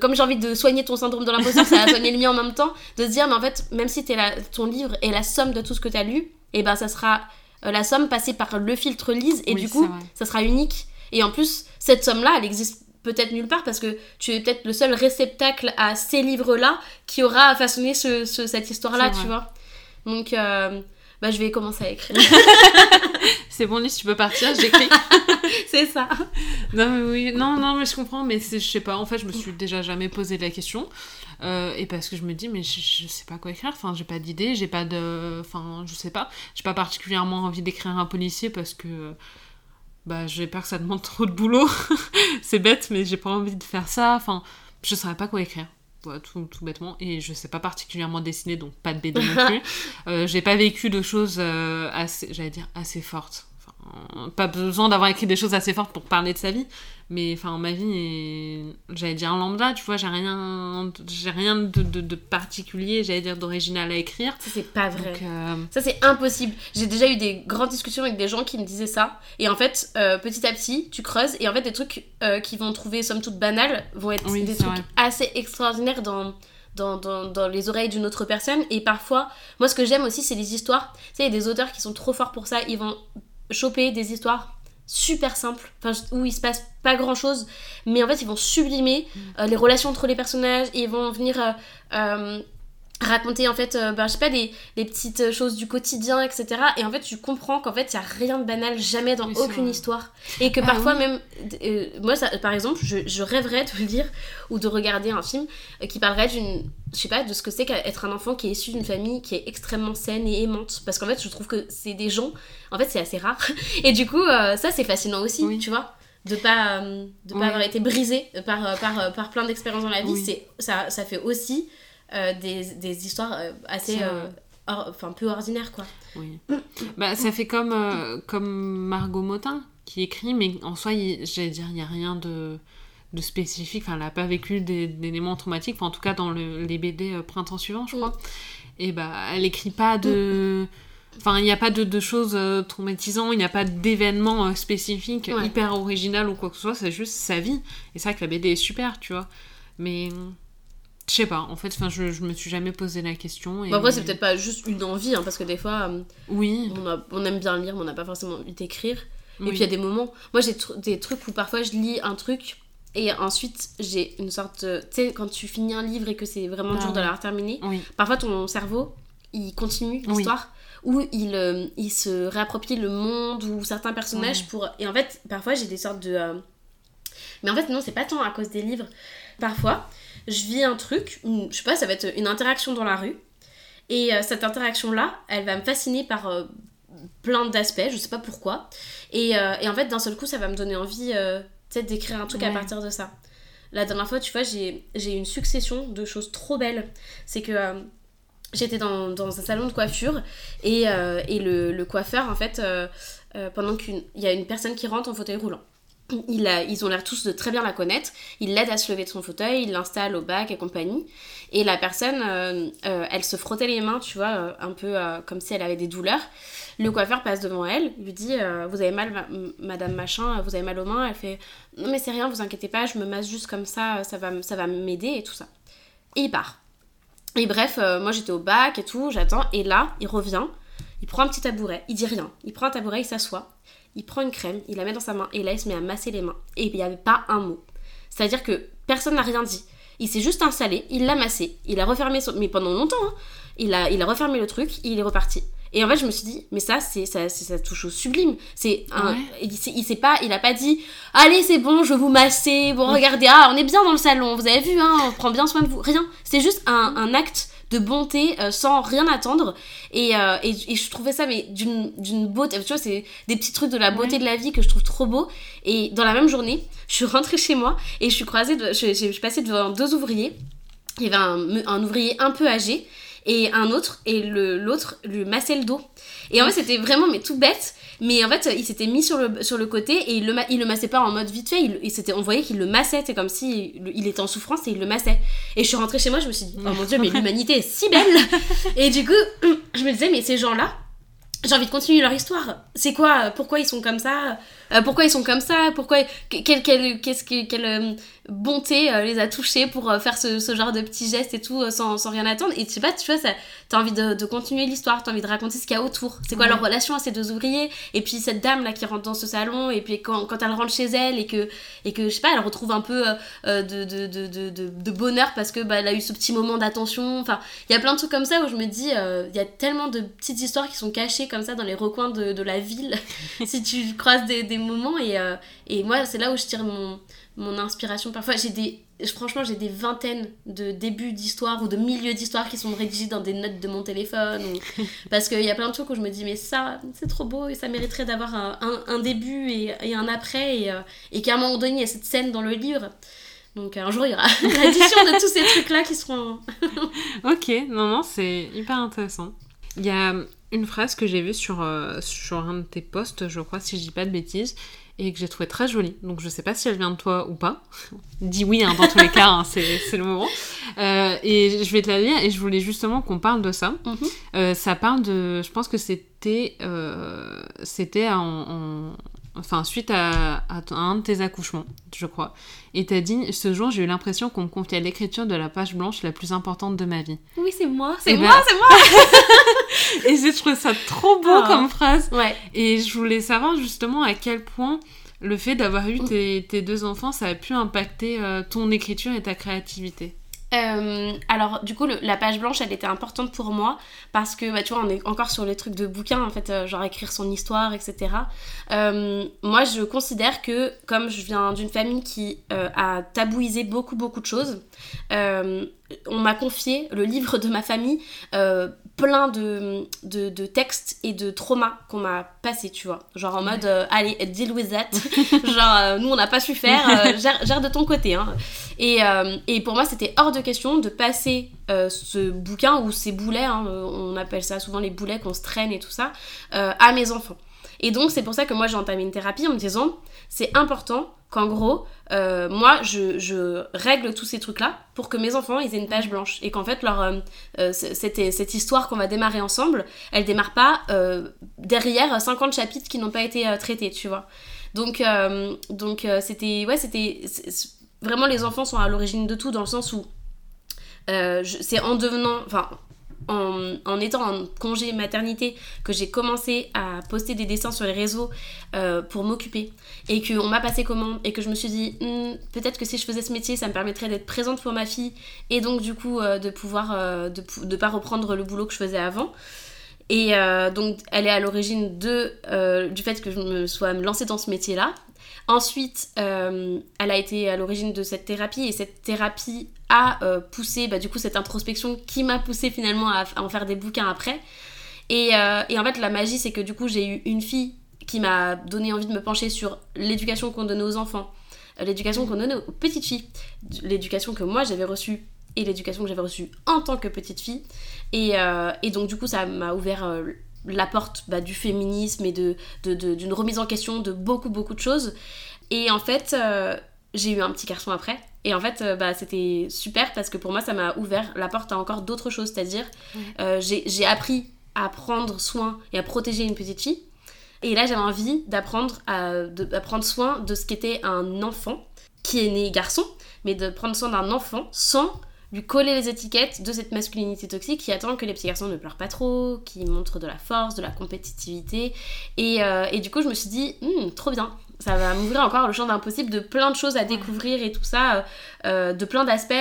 comme j'ai envie de soigner ton syndrome de l'imposteur, ça va soigner le mien en même temps, de se dire, mais en fait, même si es la... ton livre est la somme de tout ce que t'as lu, et eh ben ça sera euh, la somme passée par le filtre lise, et du coup, ça sera unique. Et en plus, cette somme-là, elle existe peut-être nulle part parce que tu es peut-être le seul réceptacle à ces livres-là qui aura façonné ce, cette histoire-là, tu vois. Donc, euh, bah, je vais commencer à écrire. c'est bon, Lise, tu peux partir, j'écris. c'est ça. Non, mais oui, non, non, mais je comprends, mais je sais pas, en fait, je me suis déjà jamais posé la question. Euh, et parce que je me dis, mais je, je sais pas quoi écrire, enfin, j'ai pas d'idée, j'ai pas de. Enfin, je sais pas. J'ai pas particulièrement envie d'écrire un policier parce que. Bah, j'ai peur que ça demande trop de boulot. c'est bête, mais j'ai pas envie de faire ça. Enfin, je saurais pas quoi écrire. tout, tout, bêtement. Et je sais pas particulièrement dessiner, donc pas de BD non plus. Euh, j'ai pas vécu de choses euh, assez, j'allais dire, assez fortes pas besoin d'avoir écrit des choses assez fortes pour parler de sa vie mais enfin ma vie est j'allais dire lambda tu vois j'ai rien j'ai rien de, de, particulier j'allais dire d'original à écrire ça c'est pas vrai euh, ça c'est impossible j'ai déjà eu des grandes discussions avec des gens qui me disaient ça et en fait euh, petit à petit tu creuses et en fait des trucs euh, qui vont trouver somme toute banals vont être des trucs assez extraordinaires dans dans, dans, dans, les oreilles d'une autre personne. Et parfois, moi, ce que j'aime aussi, c'est les histoires. Tu sais, il y a des auteurs qui sont trop forts pour ça. Ils vont choper des histoires super simples, enfin, où il se passe pas grand chose, mais en fait ils vont sublimer mm. euh, les relations entre les personnages, et ils vont venir euh, euh, raconter en fait, ben, je sais pas, des, petites choses du quotidien, etc. Et en fait, tu comprends qu'en fait, il y a rien de banal jamais dans aucune histoire. Et que ah parfois même, moi, ça, par exemple, je, je, rêverais de le dire ou de regarder un film qui parlerait d'une, je sais pas, de ce que c'est qu'être un enfant qui est issu d'une famille qui est extrêmement saine et aimante. Parce qu'en fait, je trouve que c'est des gens, en fait, c'est assez rare. Et du coup, ça, c'est fascinant aussi, tu vois de pas de pas avoir été brisé par, par, par plein d'expériences dans la vie c'est ça, ça fait aussi euh, des, des, histoires euh, assez euh, enfin peu ordinaires quoi. Oui. Bah ça fait comme comme Margot Motin qui écrit mais en soi j'allais dire il y a rien de de spécifique. Enfin elle n'a pas vécu d'éléments traumatiques enfin, en tout cas dans le, les BD printemps suivant je crois. Mm. et bah elle écrit pas de Enfin, il n'y a pas de, de choses traumatisantes, il n'y a pas d'événements spécifiques hyper original ou quoi que ce soit, c'est juste sa vie. Et c'est vrai que la BD est super, tu vois. Mais je sais pas, en fait, enfin, je, je me suis jamais posé la question. Et... Bah, après, c'est peut-être pas juste une envie, hein, parce que des fois, euh, oui. on, on, aime bien lire, mais on n'a pas forcément envie d'écrire. Et puis il y a des moments, moi j'ai des trucs où parfois je lis un truc Et ensuite, j'ai une sorte. Tu sais, quand tu finis un livre et que c'est vraiment dur de l'avoir terminé, parfois ton cerveau, il continue l'histoire. Ou il, euh, il se réapproprie le monde ou certains personnages pour. Et en fait, parfois, j'ai des sortes de. Euh, mais en fait, non, c'est pas tant à cause des livres. Parfois, je vis un truc, je sais pas, ça va être une interaction dans la rue. Et euh, cette interaction-là, elle va me fasciner par plein d'aspects, je sais pas pourquoi. Et, et en fait, d'un seul coup, ça va me donner envie peut-être d'écrire un truc à partir de ça. La dernière fois, tu vois, j'ai une succession de choses trop belles. C'est que euh, j'étais dans, dans, un salon de coiffure et, euh, et le, le, coiffeur, en fait, euh, pendant qu'il y a une personne qui rentre en fauteuil roulant. Ils ont l'air tous de très bien la connaître. Il l'aide à se lever de son fauteuil, il l'installe au bac et compagnie. Et la personne, elle se frottait les mains, tu vois, un peu comme si elle avait des douleurs. Le coiffeur passe devant elle, lui dit euh, Vous avez mal, madame machin, vous avez mal aux mains? Elle fait Non, mais c'est rien, vous inquiétez pas, je me masse juste comme ça, ça va, ça va m'aider et tout ça. Et il part. Et bref, euh, moi j'étais au bac et tout, j'attends. Et là, il revient, il prend un petit tabouret, il dit rien. Il prend un tabouret, il s'assoit, il prend une crème, il la met dans sa main et là il se met à masser les mains. Et il n'y avait pas un mot. C'est-à-dire que personne n'a rien dit. Il s'est juste installé, il l'a massé, il a refermé son... Mais pendant longtemps, hein. il, a, il a refermé le truc, il est reparti. Et en fait, je me suis dit, mais ça, c'est ça, ça touche au sublime. C'est un, il, il s'est pas, il a pas dit, allez, c'est bon, je vais vous masser. Bon, regardez, ah, on est bien dans le salon. Vous avez vu, hein, on prend bien soin de vous. Rien. C'est juste un, un, acte de bonté euh, sans rien attendre. Et, euh, et, et, je trouvais ça, mais d'une beauté. Tu vois, c'est des petits trucs de la beauté de la vie que je trouve trop beau. Et dans la même journée, je suis rentrée chez moi et je suis croisée, de, je, je, je suis passée devant deux ouvriers. Il y avait un, un ouvrier un peu âgé et un autre, et l'autre lui massait le dos. Et en fait, c'était vraiment mais tout bête, mais en fait, il s'était mis sur le, sur le côté et il le, il le massait pas en mode vite fait, il, il on voyait qu'il le massait, c'est comme si il, était en souffrance et il le massait. Et je suis rentrée chez moi, je me suis dit, oh mon dieu, mais l'humanité est si belle Et du coup, je me disais, mais ces gens-là, j'ai envie de continuer leur histoire. C'est quoi Pourquoi ils sont comme ça? Euh, Pourquoi ils sont comme ça? Pourquoi quelle, quelle, qu'est-ce que, quelle euh, bonté euh, les a touchés pour faire ce, ce, genre de petits gestes et tout sans, sans, rien attendre? Et tu sais pas, tu vois, ça, t'as envie de, de continuer l'histoire, t'as envie de raconter ce qu'il y a autour. C'est quoi leur relation à ces deux ouvriers? Et puis cette dame là qui rentre dans ce salon et puis quand, quand elle rentre chez elle et que, et que je sais pas, elle retrouve un peu de, de, de, de, bonheur parce que bah, elle a eu ce petit moment d'attention. Enfin, il y a plein de trucs comme ça où je me dis, il y a tellement de petites histoires qui sont cachées comme ça dans les recoins de, de la ville. Si tu croises des, des moments et, euh, et moi c'est là où je tire mon, mon inspiration parfois j'ai des franchement j'ai des vingtaines de débuts d'histoire ou de milieux d'histoire qui sont rédigés dans des notes de mon téléphone parce qu'il y a plein de trucs où je me dis mais ça c'est trop beau et ça mériterait d'avoir un, un, début et, et, un après et, euh, et qu'à un moment donné il y a cette scène dans le livre donc un jour, il y aura l'addition de tous ces trucs-là qui seront... ok, non, non, c'est hyper intéressant. Il y a une phrase que j'ai vue sur, euh, sur un de tes posts, je crois, si je dis pas de bêtises, et que j'ai trouvé très jolie. Donc je sais pas si elle vient de toi ou pas. Dis oui, hein, dans tous les cas, hein, c'est le moment. Euh, et je vais te la lire, et je voulais justement qu'on parle de ça. Mhm. Euh, ça parle de. Je pense que c'était. c'était en, enfin suite à, un de tes accouchements, je crois. Et t'as dit, ce jour, j'ai eu l'impression qu'on me confiait l'écriture de la page blanche la plus importante de ma vie. Oui, c'est moi, c'est moi, ben c'est moi Et j'ai trouvé ça trop beau ah. comme phrase. Ouais. Et je voulais savoir justement à quel point le fait d'avoir eu tes, tes, deux enfants, ça a pu impacter euh, ton écriture et ta créativité. Euh, alors du coup la page blanche elle était importante pour moi parce que bah, tu vois on est encore sur les trucs de bouquins en fait euh, genre écrire son histoire etc euh, moi je considère que comme je viens d'une famille qui a tabouisé beaucoup beaucoup de choses on m'a confié le livre de ma famille plein de, de, textes et de traumas qu'on m'a passé, tu vois. Genre en mode, euh, allez, deal with that. Genre, euh, nous, on n'a pas su faire, euh, gère, de ton côté. Hein. Et, et, pour moi, c'était hors de question de passer ce bouquin ou ces boulets, hein, on appelle ça souvent les boulets qu'on se traîne et tout ça, à mes enfants. Et donc, c'est pour ça que moi, j'ai entamé une thérapie en me disant, c'est important qu'en gros, euh, moi, je, règle tous ces trucs-là pour que mes enfants, ils aient une page blanche. Et qu'en fait, leur, euh, euh, cette, cette, histoire qu'on va démarrer ensemble, elle démarre pas derrière 50 chapitres qui n'ont pas été traités, tu vois. Donc, donc c'était... Ouais, c'était... Vraiment, les enfants sont à l'origine de tout, dans le sens où c'est en devenant... Enfin, en, étant en congé maternité que j'ai commencé à poster des dessins sur les réseaux euh, pour m'occuper et qu'on m'a passé commande et que je me suis dit hmm, peut-être que si je faisais ce métier ça me permettrait d'être présente pour ma fille et donc du coup euh, de pouvoir euh, de ne pas reprendre le boulot que je faisais avant. Et donc elle est à l'origine de du fait que je me sois lancée dans ce métier-là. Ensuite, elle a été à l'origine de cette thérapie et cette thérapie a euh, poussé bah, du coup cette introspection qui m'a poussé finalement à, en faire des bouquins après. Euh, et, en fait la magie c'est que du coup j'ai eu une fille qui m'a donné envie de me pencher sur l'éducation qu'on donnait aux enfants, euh, l'éducation qu'on donnait aux petites filles, l'éducation que moi j'avais reçue et l'éducation que j'avais reçue en tant que petite fille. Et, donc du coup ça m'a ouvert la porte bah, du féminisme et d'une de, remise en question de beaucoup beaucoup de choses. Et en fait j'ai eu un petit garçon après et en fait, euh, bah, c'était super parce que pour moi, ça m'a ouvert la porte à encore d'autres choses. C'est-à-dire, euh, j'ai appris à prendre soin et à protéger une petite fille. Et là, j'avais envie d'apprendre à, prendre soin de ce qu'était un enfant qui est né garçon, mais de prendre soin d'un enfant sans lui coller les étiquettes de cette masculinité toxique qui attend que les petits garçons ne pleurent pas trop, qui montrent de la force, de la compétitivité. Et, euh, et du coup, je me suis dit, hmm, trop bien, ça va m'ouvrir encore le champ d'impossible de plein de choses à découvrir et tout ça, euh, euh, de plein d'aspects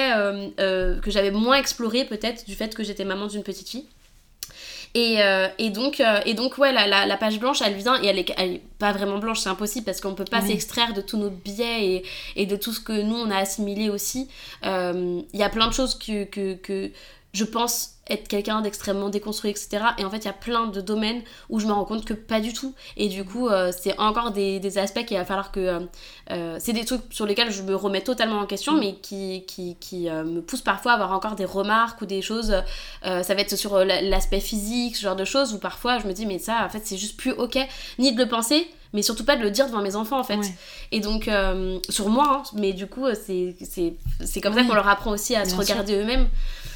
que j'avais moins explorés peut-être du fait que j'étais maman d'une petite fille. Et, et, donc, et donc, ouais, la, la, page blanche, elle vient, et elle elle est pas vraiment blanche, c'est impossible parce qu'on peut pas s'extraire de tous nos biais et, et, de tout ce que nous, on a assimilé aussi. Il y a plein de choses que, que, que je pense être quelqu'un d'extrêmement déconstruit, etc. Et en fait, il y a plein de domaines où je me rends compte que pas du tout. Et du coup, euh, c'est encore des, aspects qu'il va falloir que... Euh, euh, c'est des trucs sur lesquels je me remets totalement en question, mais qui, qui, qui me poussent parfois à avoir encore des remarques ou des choses... ça va être sur l'aspect physique, ce genre de choses, où parfois je me dis, mais ça, en fait, c'est juste plus ok, ni de le penser, mais surtout pas de le dire devant mes enfants en fait. Et donc, sur moi, hein, mais du coup, c'est comme ça qu'on leur apprend aussi à se regarder eux-mêmes.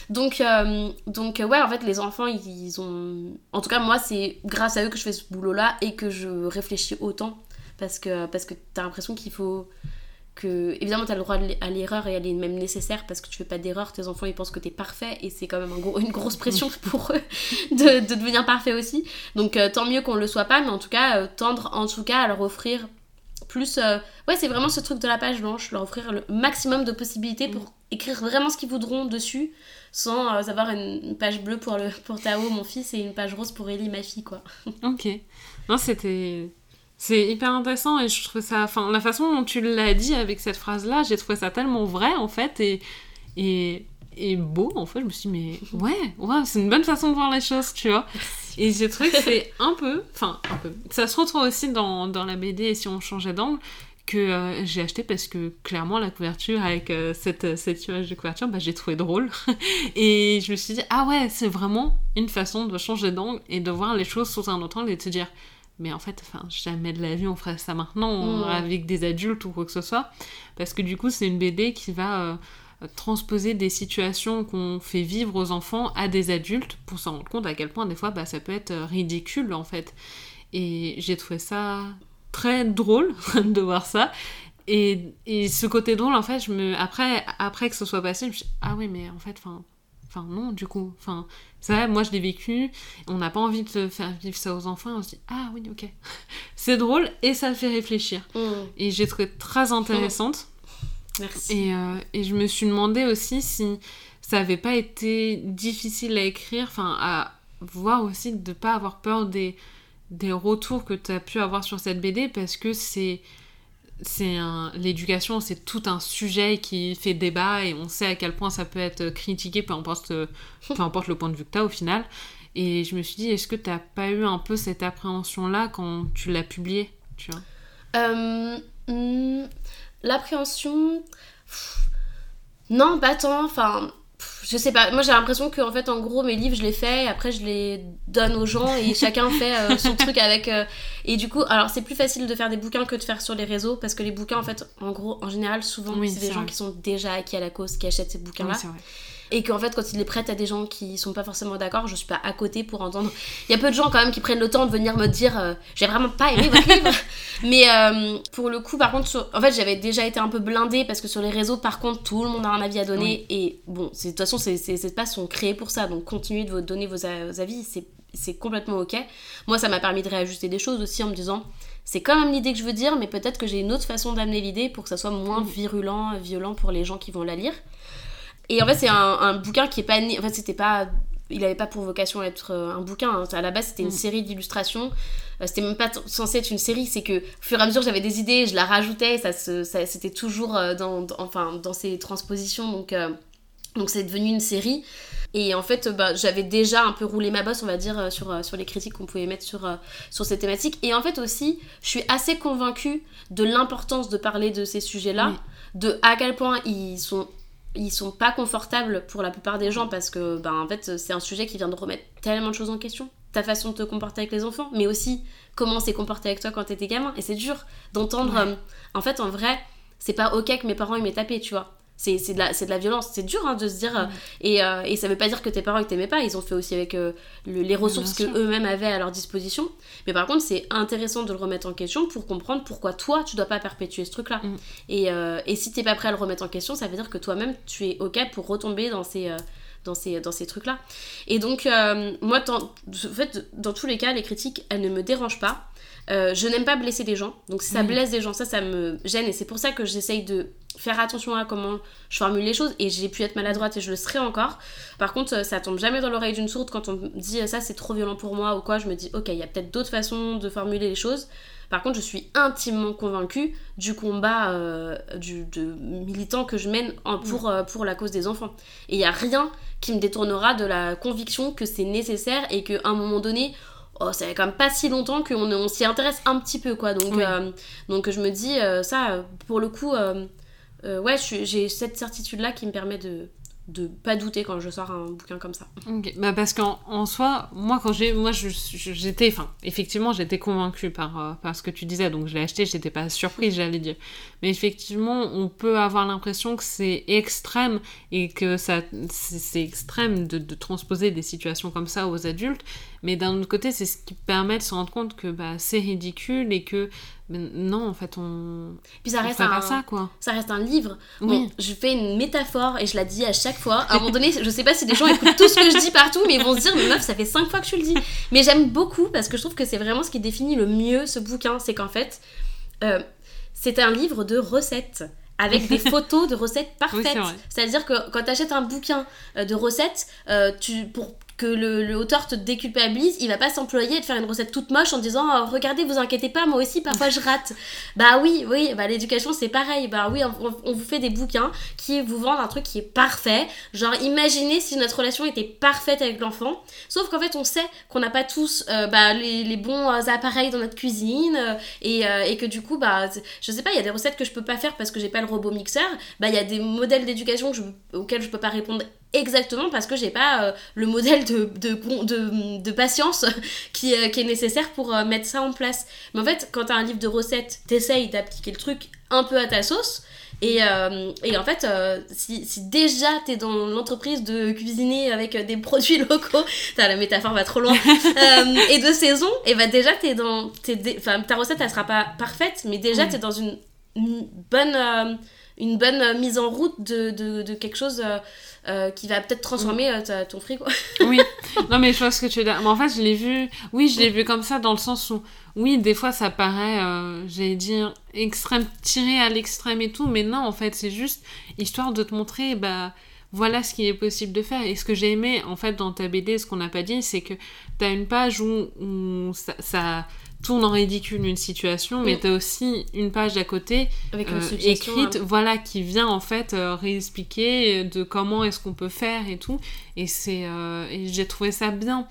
Donc, euh, donc ouais, en fait, les enfants, ils, ont... En tout cas, moi, c'est grâce à eux que je fais ce boulot-là et que je réfléchis autant. Parce que, parce que t'as l'impression qu'il faut... Que, évidemment, t'as le droit à l'erreur et elle est même nécessaire parce que tu fais pas d'erreur, tes enfants ils pensent que t'es parfait et c'est quand même une grosse pression pour eux de, de devenir parfait aussi. Donc euh, tant mieux qu'on le soit pas, mais en tout cas, euh, tendre en tout cas à leur offrir plus. ouais, c'est vraiment ce truc de la page blanche, leur offrir le maximum de possibilités pour écrire vraiment ce qu'ils voudront dessus sans euh, avoir une page bleue pour, le, pour Tao, mon fils, et une page rose pour Ellie, ma fille, quoi. ok. Non, c'était... C'est hyper intéressant et je trouve ça... Enfin, la façon dont tu l'as dit avec cette phrase-là, j'ai trouvé ça tellement vrai, en fait, et... et... Et beau, en fait, je me suis dit, mais ouais, ouais c'est une bonne façon de voir les choses, tu vois. Et j'ai trouvé que c'est un peu, enfin, un peu, ça se retrouve aussi dans, dans la BD, si on changeait d'angle, que euh, j'ai acheté parce que clairement la couverture avec euh, cette, cette image de couverture, bah, j'ai trouvé drôle. et je me suis dit, ah ouais, c'est vraiment une façon de changer d'angle et de voir les choses sous un autre angle et de se dire, mais en fait, enfin, jamais de la vie on ferait ça maintenant avec des adultes ou quoi que ce soit. Parce que du coup, c'est une BD qui va euh, transposer des situations qu'on fait vivre aux enfants à des adultes pour s'en rendre compte à quel point des fois bah, ça peut être ridicule en fait. Et j'ai trouvé ça très drôle de voir ça. Et, et, ce côté drôle, en fait, je me, après, après que ce soit passé, je me suis ah oui, mais en fait, enfin, enfin non, du coup, enfin, ça, moi je l'ai vécu, on n'a pas envie de faire vivre ça aux enfants, on se dit, ah oui, ok. c'est drôle et ça fait réfléchir. Mm. Et j'ai trouvé très intéressante. Merci. Et, euh, et, je me suis demandé aussi si ça avait pas été difficile à écrire, enfin, à voir aussi de pas avoir peur des des retours que tu as pu avoir sur cette BD parce que c'est c'est l'éducation c'est tout un sujet qui fait débat et on sait à quel point ça peut être critiqué peu importe importe le point de vue que tu as au final. Et je me suis dit est-ce que tu pas eu un peu cette appréhension là quand tu l'as publié tu vois? Euh, hmm, l'appréhension non pas tant enfin je sais pas, moi j'ai l'impression que en fait en gros mes livres je les fais et après je les donne aux gens et chacun fait euh, son truc avec euh, et du coup alors c'est plus facile de faire des bouquins que de faire sur les réseaux parce que les bouquins en fait en gros en général souvent c'est des gens qui sont déjà acquis à la cause qui achètent ces bouquins là et qu'en fait quand il les prête à des gens qui sont pas forcément d'accord je suis pas à côté pour entendre. Il y a peu de gens quand même qui prennent le temps de venir me dire euh, j'ai vraiment pas aimé votre livre mais euh, pour le coup par contre en fait j'avais déjà été un peu blindée parce que sur les réseaux par contre tout le monde a un avis à donner. Et bon de toute façon ces, ces espaces sont créés pour ça. Donc continuez de vous donner vos, vos avis c'est complètement ok. Moi, ça m'a permis de réajuster des choses aussi en me disant, c'est quand même l'idée que je veux dire, mais peut-être que j'ai une autre façon d'amener l'idée pour que ça soit moins virulent, violent pour les gens qui vont la lire. Et en fait, c'est un, bouquin qui est pas. En fait, c'était pas. Il avait pas pour vocation d'être euh, un bouquin. Hein. À la base, c'était une mm. série d'illustrations. Euh, c'était même pas censé être une série. C'est que, au fur et à mesure, j'avais des idées, je la rajoutais. Ça, ça c'était toujours euh, dans, enfin, dans ces transpositions. Donc, donc c'est devenu une série. Et en fait, bah, j'avais déjà un peu roulé ma bosse, on va dire, sur, sur les critiques qu'on pouvait mettre sur, sur ces thématiques. Et en fait aussi, je suis assez convaincue de l'importance de parler de ces sujets-là, de à quel point ils sont ils sont pas confortables pour la plupart des gens parce que ben en fait c'est un sujet qui vient de remettre tellement de choses en question. Ta façon de te comporter avec les enfants mais aussi comment s'est comporté avec toi quand t'étais gamin. Et c'est dur d'entendre en fait en vrai c'est pas ok que mes parents ils m'aient tapé tu vois c'est de, la, de la violence, c'est dur hein, de se dire. Mm. et, euh, et, ça veut pas dire que tes parents ils t'aimaient pas, ils ont fait aussi avec euh, les ressources qu'eux-mêmes avaient à leur disposition. Mais par contre, c'est intéressant de le remettre en question pour comprendre pourquoi toi tu dois pas perpétuer ce truc-là. Mm. Et, euh, et si t'es pas prêt à le remettre en question, ça veut dire que toi-même tu es ok pour retomber dans ces. dans ces, dans ces trucs-là. Et donc, moi, en fait, dans tous les cas, les critiques, elles ne me dérangent pas. Je n'aime pas blesser les gens. Donc, si ça mm. blesse des gens, ça, ça me gêne. Et c'est pour ça que j'essaye de faire attention à comment je formule les choses et j'ai pu être maladroite et je le serai encore. Par contre, ça tombe jamais dans l'oreille d'une sourde quand on me dit ça c'est trop violent pour moi ou quoi, je me dis OK, il y a peut-être d'autres façons de formuler les choses. Par contre, je suis intimement convaincue du combat euh, du, de militant que je mène pour, mm. euh, pour la cause des enfants. Et il n'y a rien qui me détournera de la conviction que c'est nécessaire et qu'à un moment donné, oh, ça fait quand même pas si longtemps qu'on on, s'y intéresse un petit peu, quoi. Donc, euh, donc je me dis, ça, pour le coup, euh, ouais, j'ai cette certitude-là qui me permet de, de pas douter quand je sors un bouquin comme ça. Bah parce qu'en en soi, moi quand j'ai, moi j'étais, enfin effectivement j'étais convaincue par, euh, par ce que tu disais, donc je l'ai acheté, j'étais pas surprise j'allais dire. Mais effectivement, on peut avoir l'impression que c'est extrême et que ça, c'est extrême de, de, transposer des situations comme ça aux adultes, mais d'un autre côté, c'est ce qui permet de se rendre compte que bah, c'est ridicule et que non, en fait, on. Puis ça reste un... ça, quoi. Ça reste un livre. Oui. je fais une métaphore et je la dis à chaque fois. À un moment donné, je sais pas si des gens écoutent tout ce que je dis partout, mais ils vont se dire, mais meuf, ça fait cinq fois que je le dis. Mais j'aime beaucoup parce que je trouve que c'est vraiment ce qui définit le mieux ce bouquin. C'est qu'en fait, euh, c'est un livre de recettes avec des photos de recettes parfaites. C'est-à-dire que quand tu achètes un bouquin euh, de recettes, euh, tu, pour que le, auteur te déculpabilise, il va pas s'employer de faire une recette toute moche en disant oh, regardez vous inquiétez pas moi aussi parfois je rate. bah oui oui bah l'éducation c'est pareil. Bah oui on, vous fait des bouquins qui vous vendent un truc qui est parfait. Genre imaginez si notre relation était parfaite avec l'enfant. Sauf qu'en fait on sait qu'on n'a pas tous euh, bah, les, bons euh, appareils dans notre cuisine euh, et, et, que du coup bah je sais pas il y a des recettes que je peux pas faire parce que j'ai pas le robot mixeur. Bah il y a des modèles d'éducation auxquels je peux pas répondre exactement parce que j'ai pas euh, le modèle de, de, de, patience qui, euh, qui, est nécessaire pour euh, mettre ça en place. Mais en fait, quand t'as un livre de recettes, t'essayes d'appliquer le truc un peu à ta sauce. Et, et en fait, si, si, déjà t'es dans l'entreprise de cuisiner avec des produits locaux, la métaphore va trop loin, et de saison, et bah déjà t'es dans. Enfin, ta recette elle sera pas parfaite, mais déjà t'es dans une, bonne, une bonne mise en route de, de, quelque chose euh, qui va peut-être transformer euh, ton frigo. oui, non mais je vois ce que tu veux dire. Mais en fait, je l'ai vu, oui, je l'ai vu comme ça dans le sens où, oui, des fois ça paraît, euh, j'allais dire, extrême, tiré à l'extrême et tout, mais non, en fait, c'est juste histoire de te montrer, bah, voilà ce qui est possible de faire. Et ce que j'ai aimé, en fait, dans ta BD, ce qu'on n'a pas dit, c'est que tu as une page où, ça tourne en ridicule une situation, mais tu as aussi une page d'à côté Avec euh, écrite, hein. voilà, qui vient en fait euh, réexpliquer de comment est-ce qu'on peut faire et tout. Et c'est, euh, et j'ai trouvé ça bien.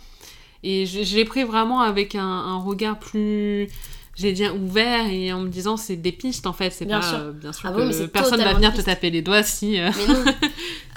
Et je, l'ai pris vraiment avec un, regard plus j'ai dit ouvert et en me disant c'est des pistes en fait c'est pas sûr. bien sûr ah que personne va venir te taper les doigts si mais non.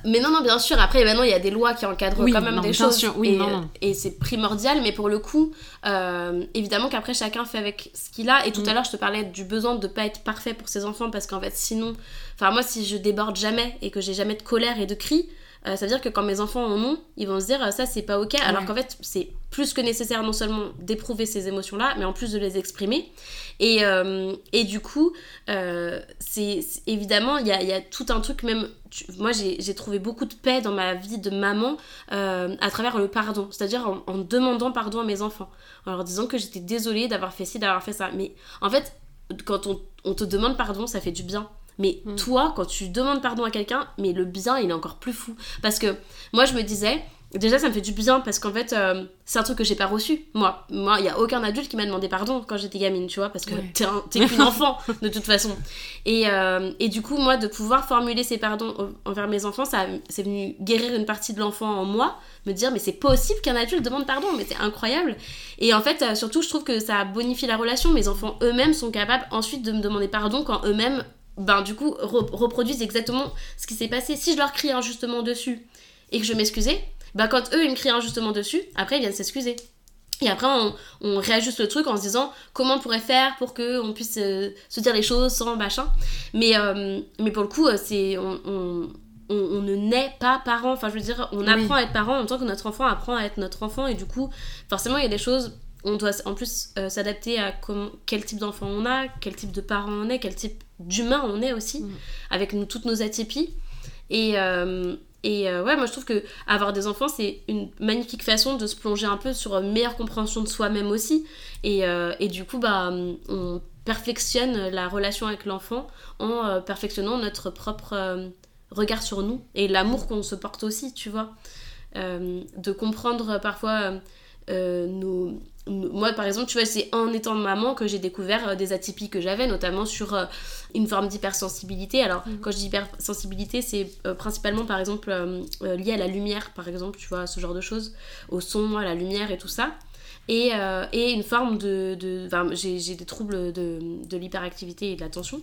Mais non, non, bien sûr. Après, maintenant, il y a des lois qui encadrent quand même des choses. oui, et, non, et c'est primordial, mais pour le coup, euh, évidemment qu'après, chacun fait avec ce qu'il a. Et tout mm. à l'heure, je te parlais du besoin de ne pas être parfait pour ses enfants, parce qu'en fait, sinon, enfin, moi, si je déborde jamais et que j'ai jamais de colère et de cris, euh, ça veut dire que quand mes enfants en ont, ils vont se dire ça c'est pas ok. Alors qu'en fait, c'est plus que nécessaire non seulement d'éprouver ces émotions-là, mais en plus de les exprimer. Et, euh, et du coup, euh, c'est évidemment, il y a, y a, tout un truc, même. moi, j'ai trouvé beaucoup de paix dans ma vie de maman à travers le pardon. C'est-à-dire en, en, demandant pardon à mes enfants. En leur disant que j'étais désolée d'avoir fait ci, d'avoir fait ça. Mais en fait, quand on, on te demande pardon, ça fait du bien. Mais mm. toi, quand tu demandes pardon à quelqu'un, mais le bien, il est encore plus fou. Parce que moi, je me disais, déjà, ça me fait du bien parce qu'en fait, euh, c'est un truc que j'ai pas reçu. Moi, moi, il y a aucun adulte qui m'a demandé pardon quand j'étais gamine, tu vois, parce que t'es qu'une enfant de toute façon. Et, euh, et, du coup, moi, de pouvoir formuler ces pardons envers mes enfants, ça c'est venu guérir une partie de l'enfant en moi, me dire mais c'est possible qu'un adulte demande pardon, mais c'est incroyable. Et en fait, euh, surtout, je trouve que ça bonifie la relation. Mes enfants eux-mêmes sont capables ensuite de me demander pardon quand eux-mêmes ben du coup reproduisent exactement ce qui s'est passé. Si je leur crie injustement dessus et que je m'excusais, ben quand eux ils me crient injustement dessus, après ils viennent s'excuser. Et après on, on, réajuste le truc en se disant comment on pourrait faire pour que on puisse euh, se dire les choses sans machin. Mais, euh, mais pour le coup, euh, c'est on, on, on, ne naît pas parent. Enfin je veux dire, on apprend à être parent en tant que notre enfant apprend à être notre enfant. Et du coup, forcément il y a des choses on doit en plus s'adapter à quel type d'enfant on a, quel type de parent on est, quel type d'humain on est aussi, mm. avec nous, toutes nos atypies. Et, euh, et euh, ouais, moi je trouve que avoir des enfants, c'est une magnifique façon de se plonger un peu sur une meilleure compréhension de soi-même aussi. Et, euh, et, du coup, bah, on perfectionne la relation avec l'enfant en perfectionnant notre propre regard sur nous et l'amour qu'on se porte aussi, tu vois. de comprendre parfois nos moi par exemple tu vois c'est en étant maman que j'ai découvert euh, des atypies que j'avais notamment sur euh, une forme d'hypersensibilité. Alors mm. quand je dis hypersensibilité c'est euh, principalement par exemple lié à la lumière par exemple tu vois ce genre de choses au son à la lumière et tout ça. Et, et une forme de, de j'ai des troubles de, de l'hyperactivité et de l'attention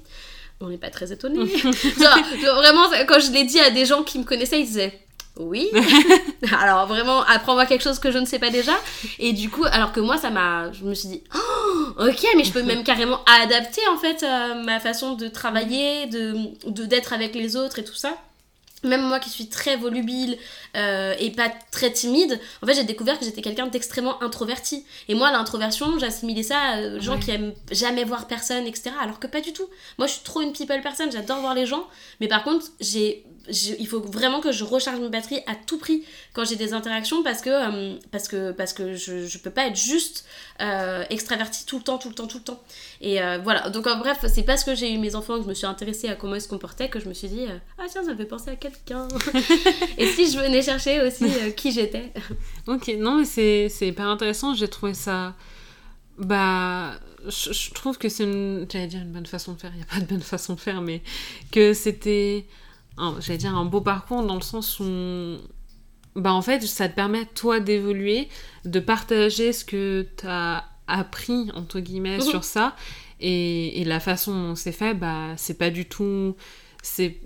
on n'est pas très étonné vraiment quand je l'ai dit à des gens qui me connaissaient ils disaient oui. alors vraiment, apprends-moi quelque chose que je ne sais pas déjà. Et du coup, alors que moi, ça m'a. Je me suis dit, oh, ok, mais je peux même carrément adapter en fait euh, ma façon de travailler, de d'être avec les autres et tout ça. Même moi qui suis très volubile euh, et pas très timide, en fait j'ai découvert que j'étais quelqu'un d'extrêmement introverti. Et moi l'introversion, j'assimilais ça à gens qui aiment jamais voir personne, etc. Alors que pas du tout. Moi je suis trop une people personne, j'adore voir les gens. Mais par contre, j'ai il faut vraiment que je recharge mes batteries à tout prix quand j'ai des interactions parce que, euh, parce que, parce que je, je peux pas être juste euh, extravertie tout le temps, tout le temps, tout le temps. Et euh, voilà, donc en bref, c'est parce que j'ai eu mes enfants que je me suis intéressée à comment ils se comportaient que je me suis dit Ah tiens, ça me fait penser à quelqu'un. Et si je venais chercher aussi qui j'étais. ok, non, mais c'est hyper intéressant, j'ai trouvé ça. Bah je, trouve que c'est une j'allais dire une bonne façon de faire il n'y a pas de bonne façon de faire mais que c'était j'allais dire un beau parcours dans le sens où bah en fait ça te permet toi d'évoluer de partager ce que tu as appris entre guillemets mhm. sur ça. Et, et, la façon dont c'est fait bah c'est pas du tout c'est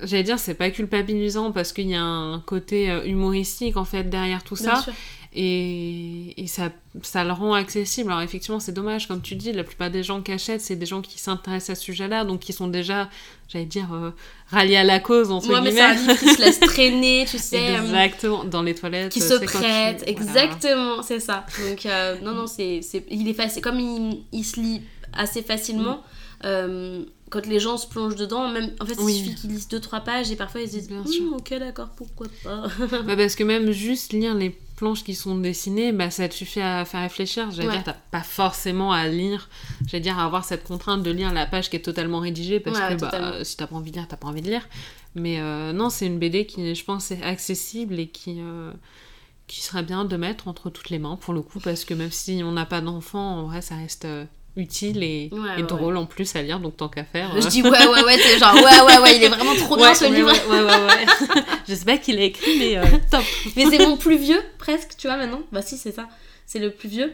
j'allais dire c'est pas culpabilisant parce qu'il y a un côté euh, humoristique en fait derrière tout ça et, et, ça, ça le rend accessible. Alors effectivement, c'est dommage, comme tu dis, la plupart des gens qui achètent, c'est des gens qui s'intéressent à ce sujet-là, donc qui sont déjà, j'allais dire, euh, ralliés à la cause, entre Moi, guillemets. mais c'est un livre qui se laisse traîner, tu sais. Euh, exactement, dans les toilettes. Qui se prête, exactement, c'est ça. Donc, euh, non, non, c'est, il est facile. Comme il, il se lit assez facilement, mm quand les gens se plongent dedans, même en fait, il suffit qu'ils lisent deux trois pages et parfois ils se disent Bien hum, ok d'accord pourquoi pas? bah parce que même juste lire les planches qui sont dessinées, bah ça te suffit à faire réfléchir. J'allais dire t'as pas forcément à lire, j'allais dire à avoir cette contrainte de lire la page qui est totalement rédigée parce que bah, si t'as pas envie de lire t'as pas envie de lire. Mais euh, non c'est une BD qui je pense est accessible et qui euh, qui serait bien de mettre entre toutes les mains pour le coup parce que même si on n'a pas d'enfant en vrai ça reste euh, utile et, drôle en plus à lire, donc tant qu'à faire. Je dis ouais, ouais, ouais, c'est genre ouais, ouais, ouais, il est vraiment trop bien ce livre. Ouais, ouais, ouais. je sais pas qui l'a écrit, mais euh, top. mais c'est mon plus vieux, presque, tu vois, maintenant. Bah, si, c'est ça. C'est le plus vieux.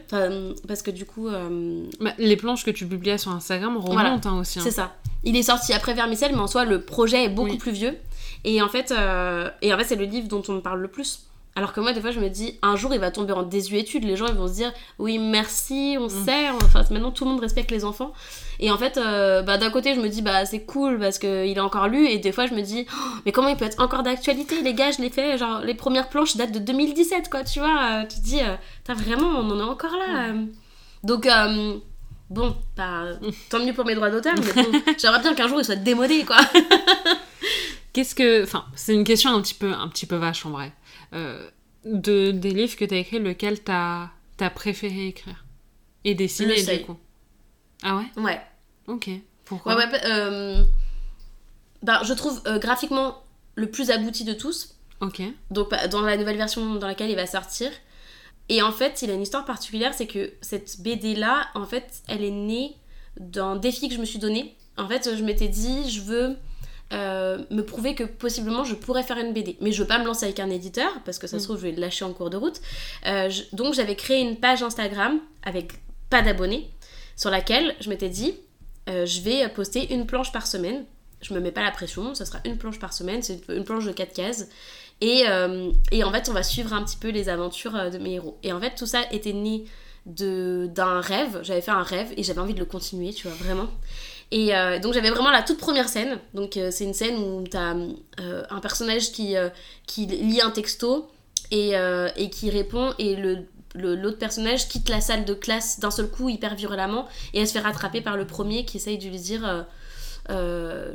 parce que du coup. Euh, bah, les planches que tu publiais sur Instagram remontent hein, aussi. Hein. C'est ça. Il est sorti après Vermicelle, mais en soi, le projet est beaucoup plus vieux. Et en fait, euh, et en fait c'est le livre dont on me parle le plus Alors que moi, des fois, je me dis, un jour, il va tomber en désuétude. Les gens, ils vont se dire, oui, merci, on mm. sait. Enfin, maintenant, tout le monde respecte les enfants. Et en fait, euh, bah, d'un côté, je me dis, bah, c'est cool parce qu'il est encore lu. Et des fois, je me dis, oh, mais comment il peut être encore d'actualité? Les gars, je l'ai fait, genre, les premières planches datent de 2017, quoi, tu vois. Tu te dis, euh, t'as vraiment, on en est encore là. Mm. Donc, euh, bon, bah, tant mieux pour mes droits d'auteur, mais bon, j'aimerais bien qu'un jour, il soit démodé, quoi. Qu'est-ce que. Enfin, c'est une question un petit peu, un petit peu vache en vrai. Euh, de, des livres que tu as écrits, lequel t'as as préféré écrire Et dessiner, du coup Ah ouais? Ouais. Ok. Pourquoi? Ouais, ouais, euh, bah, Je trouve euh, graphiquement le plus abouti de tous. Ok. Donc, bah, dans la nouvelle version dans laquelle il va sortir. Et en fait, il a une histoire particulière, c'est que cette BD-là, en fait, elle est née d'un défi que je me suis donné. En fait, je m'étais dit, je veux euh, me prouver que possiblement je pourrais faire une BD. Mais je veux pas me lancer avec un éditeur parce que ça se mm. trouve je vais le lâcher en cours de route. Euh, donc j'avais créé une page Instagram avec pas d'abonnés sur laquelle je m'étais dit euh, je vais poster une planche par semaine. Je me mets pas la pression, ça sera une planche par semaine, c'est une planche de 4 cases. Et, et, en fait on va suivre un petit peu les aventures de mes héros. Et en fait tout ça était né d'un rêve, j'avais fait un rêve et j'avais envie de le continuer, tu vois, vraiment. Et euh, donc j'avais vraiment la toute première scène. Donc euh, c'est une scène où tu as euh, un personnage qui, qui lit un texto et, et qui répond et le l'autre personnage quitte la salle de classe d'un seul coup hyper violemment et elle se fait rattraper par le premier qui essaye de lui dire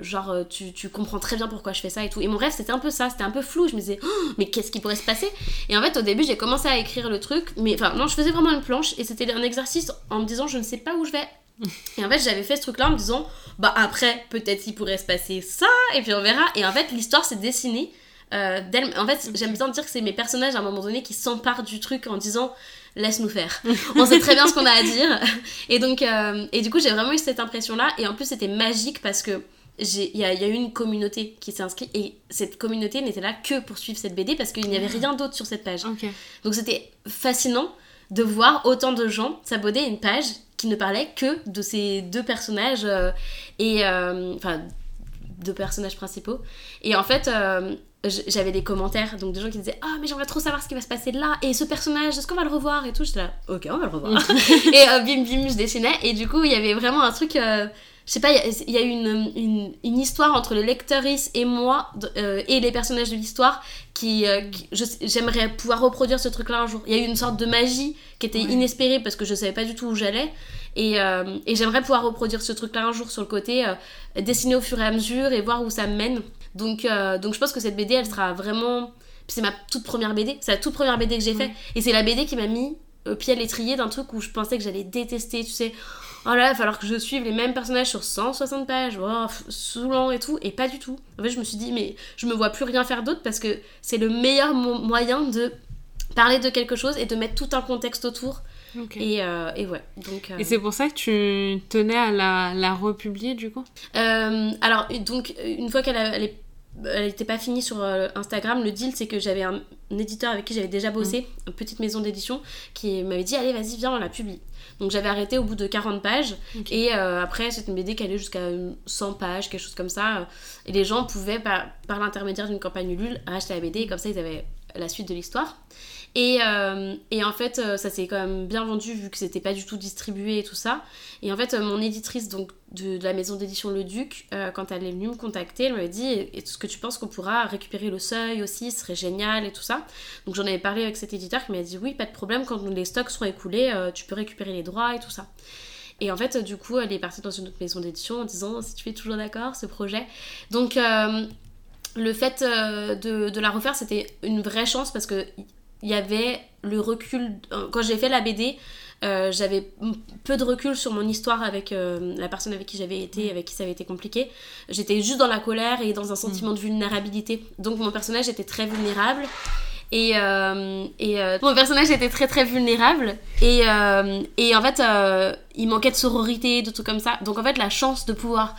genre tu, tu, comprends très bien pourquoi je fais ça et tout. Et mon rêve c'était un peu ça. C'était un peu flou. Je me disais oh, mais qu'est-ce qui pourrait se passer? Et en fait au début j'ai commencé à écrire le truc mais enfin non je faisais vraiment une planche et c'était un exercice en me disant je ne sais pas où je vais et en fait, j'avais fait ce truc-là en me disant, bah après, peut-être il pourrait se passer ça, et puis on verra. Et en fait, l'histoire s'est dessinée. Euh, en fait, j'aime bien dire que c'est mes personnages à un moment donné qui s'emparent du truc en disant, laisse-nous faire. on sait très bien ce qu'on a à dire. Et donc, euh, et du coup, j'ai vraiment eu cette impression-là. Et en plus, c'était magique parce que il y, a eu une communauté qui s'est inscrite et cette communauté n'était là que pour suivre cette BD parce qu'il n'y avait ah. rien d'autre sur cette page. Donc c'était fascinant de voir autant de gens s'abonner à une page qui ne parlait que de ces deux personnages euh, et euh, enfin deux personnages principaux. Et en fait euh, j'avais des commentaires donc des gens qui disaient ah mais j'aimerais trop savoir ce qui va se passer là et ce personnage est-ce qu'on va le revoir? et tout j'étais là ok on va le revoir. Et bim bim je dessinais et du coup il y avait vraiment un truc je sais pas, il y, a une, une, une, histoire entre le lectrice et moi et les personnages de l'histoire qui, j'aimerais pouvoir reproduire ce truc là un jour. Il y a eu une sorte de magie qui était inespérée parce que je savais pas du tout où j'allais et, euh, et j'aimerais pouvoir reproduire ce truc-là un jour sur le côté, euh, dessiner au fur et à mesure et voir où ça me mène. Donc, euh, donc je pense que cette BD, elle sera vraiment... C'est ma toute première BD, c'est la toute première BD que j'ai fait. Et c'est la BD qui m'a mis pied à l'étrier d'un truc où je pensais que j'allais détester, tu sais. Oh là, il va falloir que je suive les mêmes personnages sur 160 pages, oh, saoulant et tout, et pas du tout. En fait, je me suis dit, mais je me vois plus rien faire d'autre parce que c'est le meilleur moyen de parler de quelque chose et de mettre tout un contexte autour et, euh, et, ouais. Donc, euh, Et c'est pour ça que tu tenais à la, la republier du coup? Euh, Alors, donc, une fois qu'elle elle n'était pas finie sur Instagram. Le deal, c'est que j'avais un, éditeur avec qui j'avais déjà bossé, mm. une petite maison d'édition, qui m'avait dit Allez, vas-y, viens, on la publie. Donc j'avais arrêté au bout de 40 pages. Et après, c'est une BD qui allait jusqu'à 100 pages, quelque chose comme ça. Et les gens pouvaient, par, par l'intermédiaire d'une campagne Ulule, acheter la BD et comme ça, ils avaient la suite de l'histoire. Et, euh, et, en fait, euh, ça s'est quand même bien vendu vu que c'était pas du tout distribué et tout ça. Et en fait, euh, mon éditrice donc, de, la maison d'édition Le Duc, quand elle est venue me contacter, elle m'avait dit Est-ce que tu penses qu'on pourra récupérer le seuil aussi Ce serait génial et tout ça. Donc j'en avais parlé avec cet éditeur qui m'a dit Oui, pas de problème, quand les stocks seront écoulés, tu peux récupérer les droits et tout ça. Et en fait, du coup, elle est partie dans une autre maison d'édition en disant Si tu es toujours d'accord, ce projet. Donc le fait de, de, la refaire, c'était une vraie chance parce que il y avait le recul. Euh, quand j'ai fait la BD, euh, j'avais peu de recul sur mon histoire avec euh, la personne avec qui j'avais été, avec qui ça avait été compliqué. J'étais juste dans la colère et dans un sentiment mm. de vulnérabilité. Donc mon personnage était très vulnérable. Et, et mon personnage était très très vulnérable. Et, et en fait, il manquait de sororité, de tout comme ça. Donc en fait, la chance de pouvoir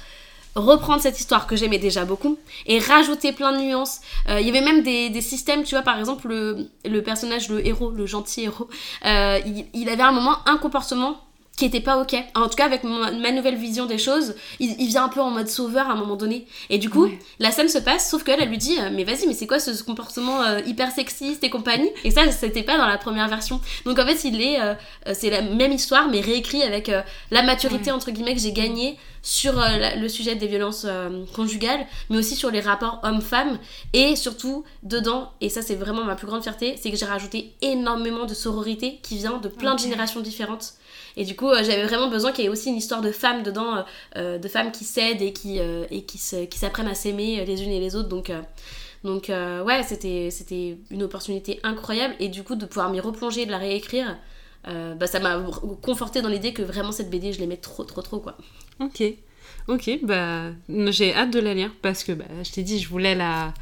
reprendre cette histoire que j'aimais déjà beaucoup et rajouter plein de nuances. Euh, il y avait même des, systèmes, tu vois, par exemple, le, personnage, le héros, le gentil héros, euh, il, avait à un moment un comportement qui était pas ok. En tout cas, avec ma, nouvelle vision des choses, il, vient un peu en mode sauveur à un moment donné. Et du coup, la scène se passe, sauf qu'elle, elle lui dit Mais vas-y, mais c'est quoi ce, comportement euh, hyper sexiste et compagnie? Et ça, c'était pas dans la première version. Donc en fait, il est. Euh, euh, c'est la même histoire, mais réécrit avec la maturité, entre guillemets, que j'ai gagnée sur le sujet des violences conjugales, mais aussi sur les rapports hommes-femmes. Et surtout, dedans, et ça, c'est vraiment ma plus grande fierté, c'est que j'ai rajouté énormément de sororité qui vient de plein de générations différentes. Et du coup, euh, j'avais vraiment besoin qu'il y ait aussi une histoire de femmes dedans, euh, euh, de femmes qui s'aident et qui, et qui, qui s'apprennent à s'aimer les unes et les autres. Donc, donc ouais, c'était, c'était une opportunité incroyable. Et du coup, de pouvoir m'y replonger de la réécrire, bah, ça m'a conforté dans l'idée que vraiment cette BD, je l'aimais trop, trop, trop, quoi. Ok. Ok, bah j'ai hâte de la lire parce que bah, je t'ai dit, je voulais la,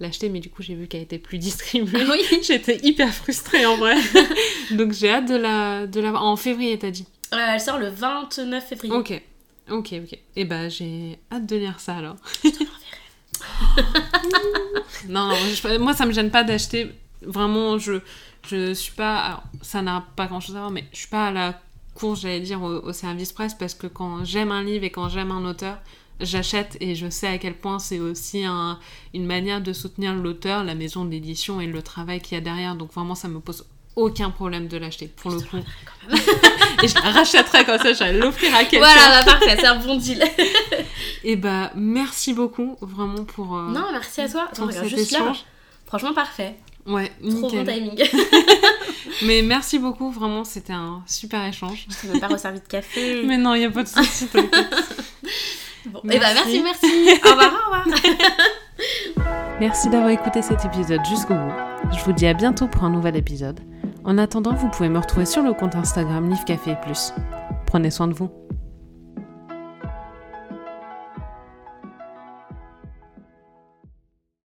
l'acheter, mais du coup j'ai vu qu'elle était plus distribuée. Oui. J'étais hyper frustrée en vrai. Donc j'ai hâte de la, de la voir. En février, t'as dit euh, Elle sort le 29 février. Ok, ok, ok. Et eh bah j'ai hâte de lire ça alors. non, moi ça me gêne pas d'acheter. Vraiment, je, je suis pas. Alors, ça n'a pas grand chose à voir, mais je suis pas à la course, j'allais dire, au service presse parce que quand j'aime un livre et quand j'aime un auteur, j'achète et je sais à quel point c'est aussi une manière de soutenir l'auteur, la maison d'édition et le travail qu'il y a derrière. Donc vraiment, ça me pose aucun problème de l'acheter pour le coup. et je la rachèterai comme ça, j'allais l'offrir à quelqu'un. Voilà, bah, parfait, c'est un bon deal. et bah merci beaucoup vraiment pour. Euh, non, merci à toi. Attends, regarde juste là. Franchement, parfait. Ouais, Trop bon timing. Mais merci beaucoup, vraiment, c'était un super échange. Je t'ai pas resservi de café. Mais non, il n'y a pas de souci. Bon, Et bah merci, merci. au revoir, au revoir. merci d'avoir écouté cet épisode jusqu'au bout. Je vous dis à bientôt pour un nouvel épisode. En attendant, vous pouvez me retrouver sur le compte Instagram Livre Café Plus. Prenez soin de vous.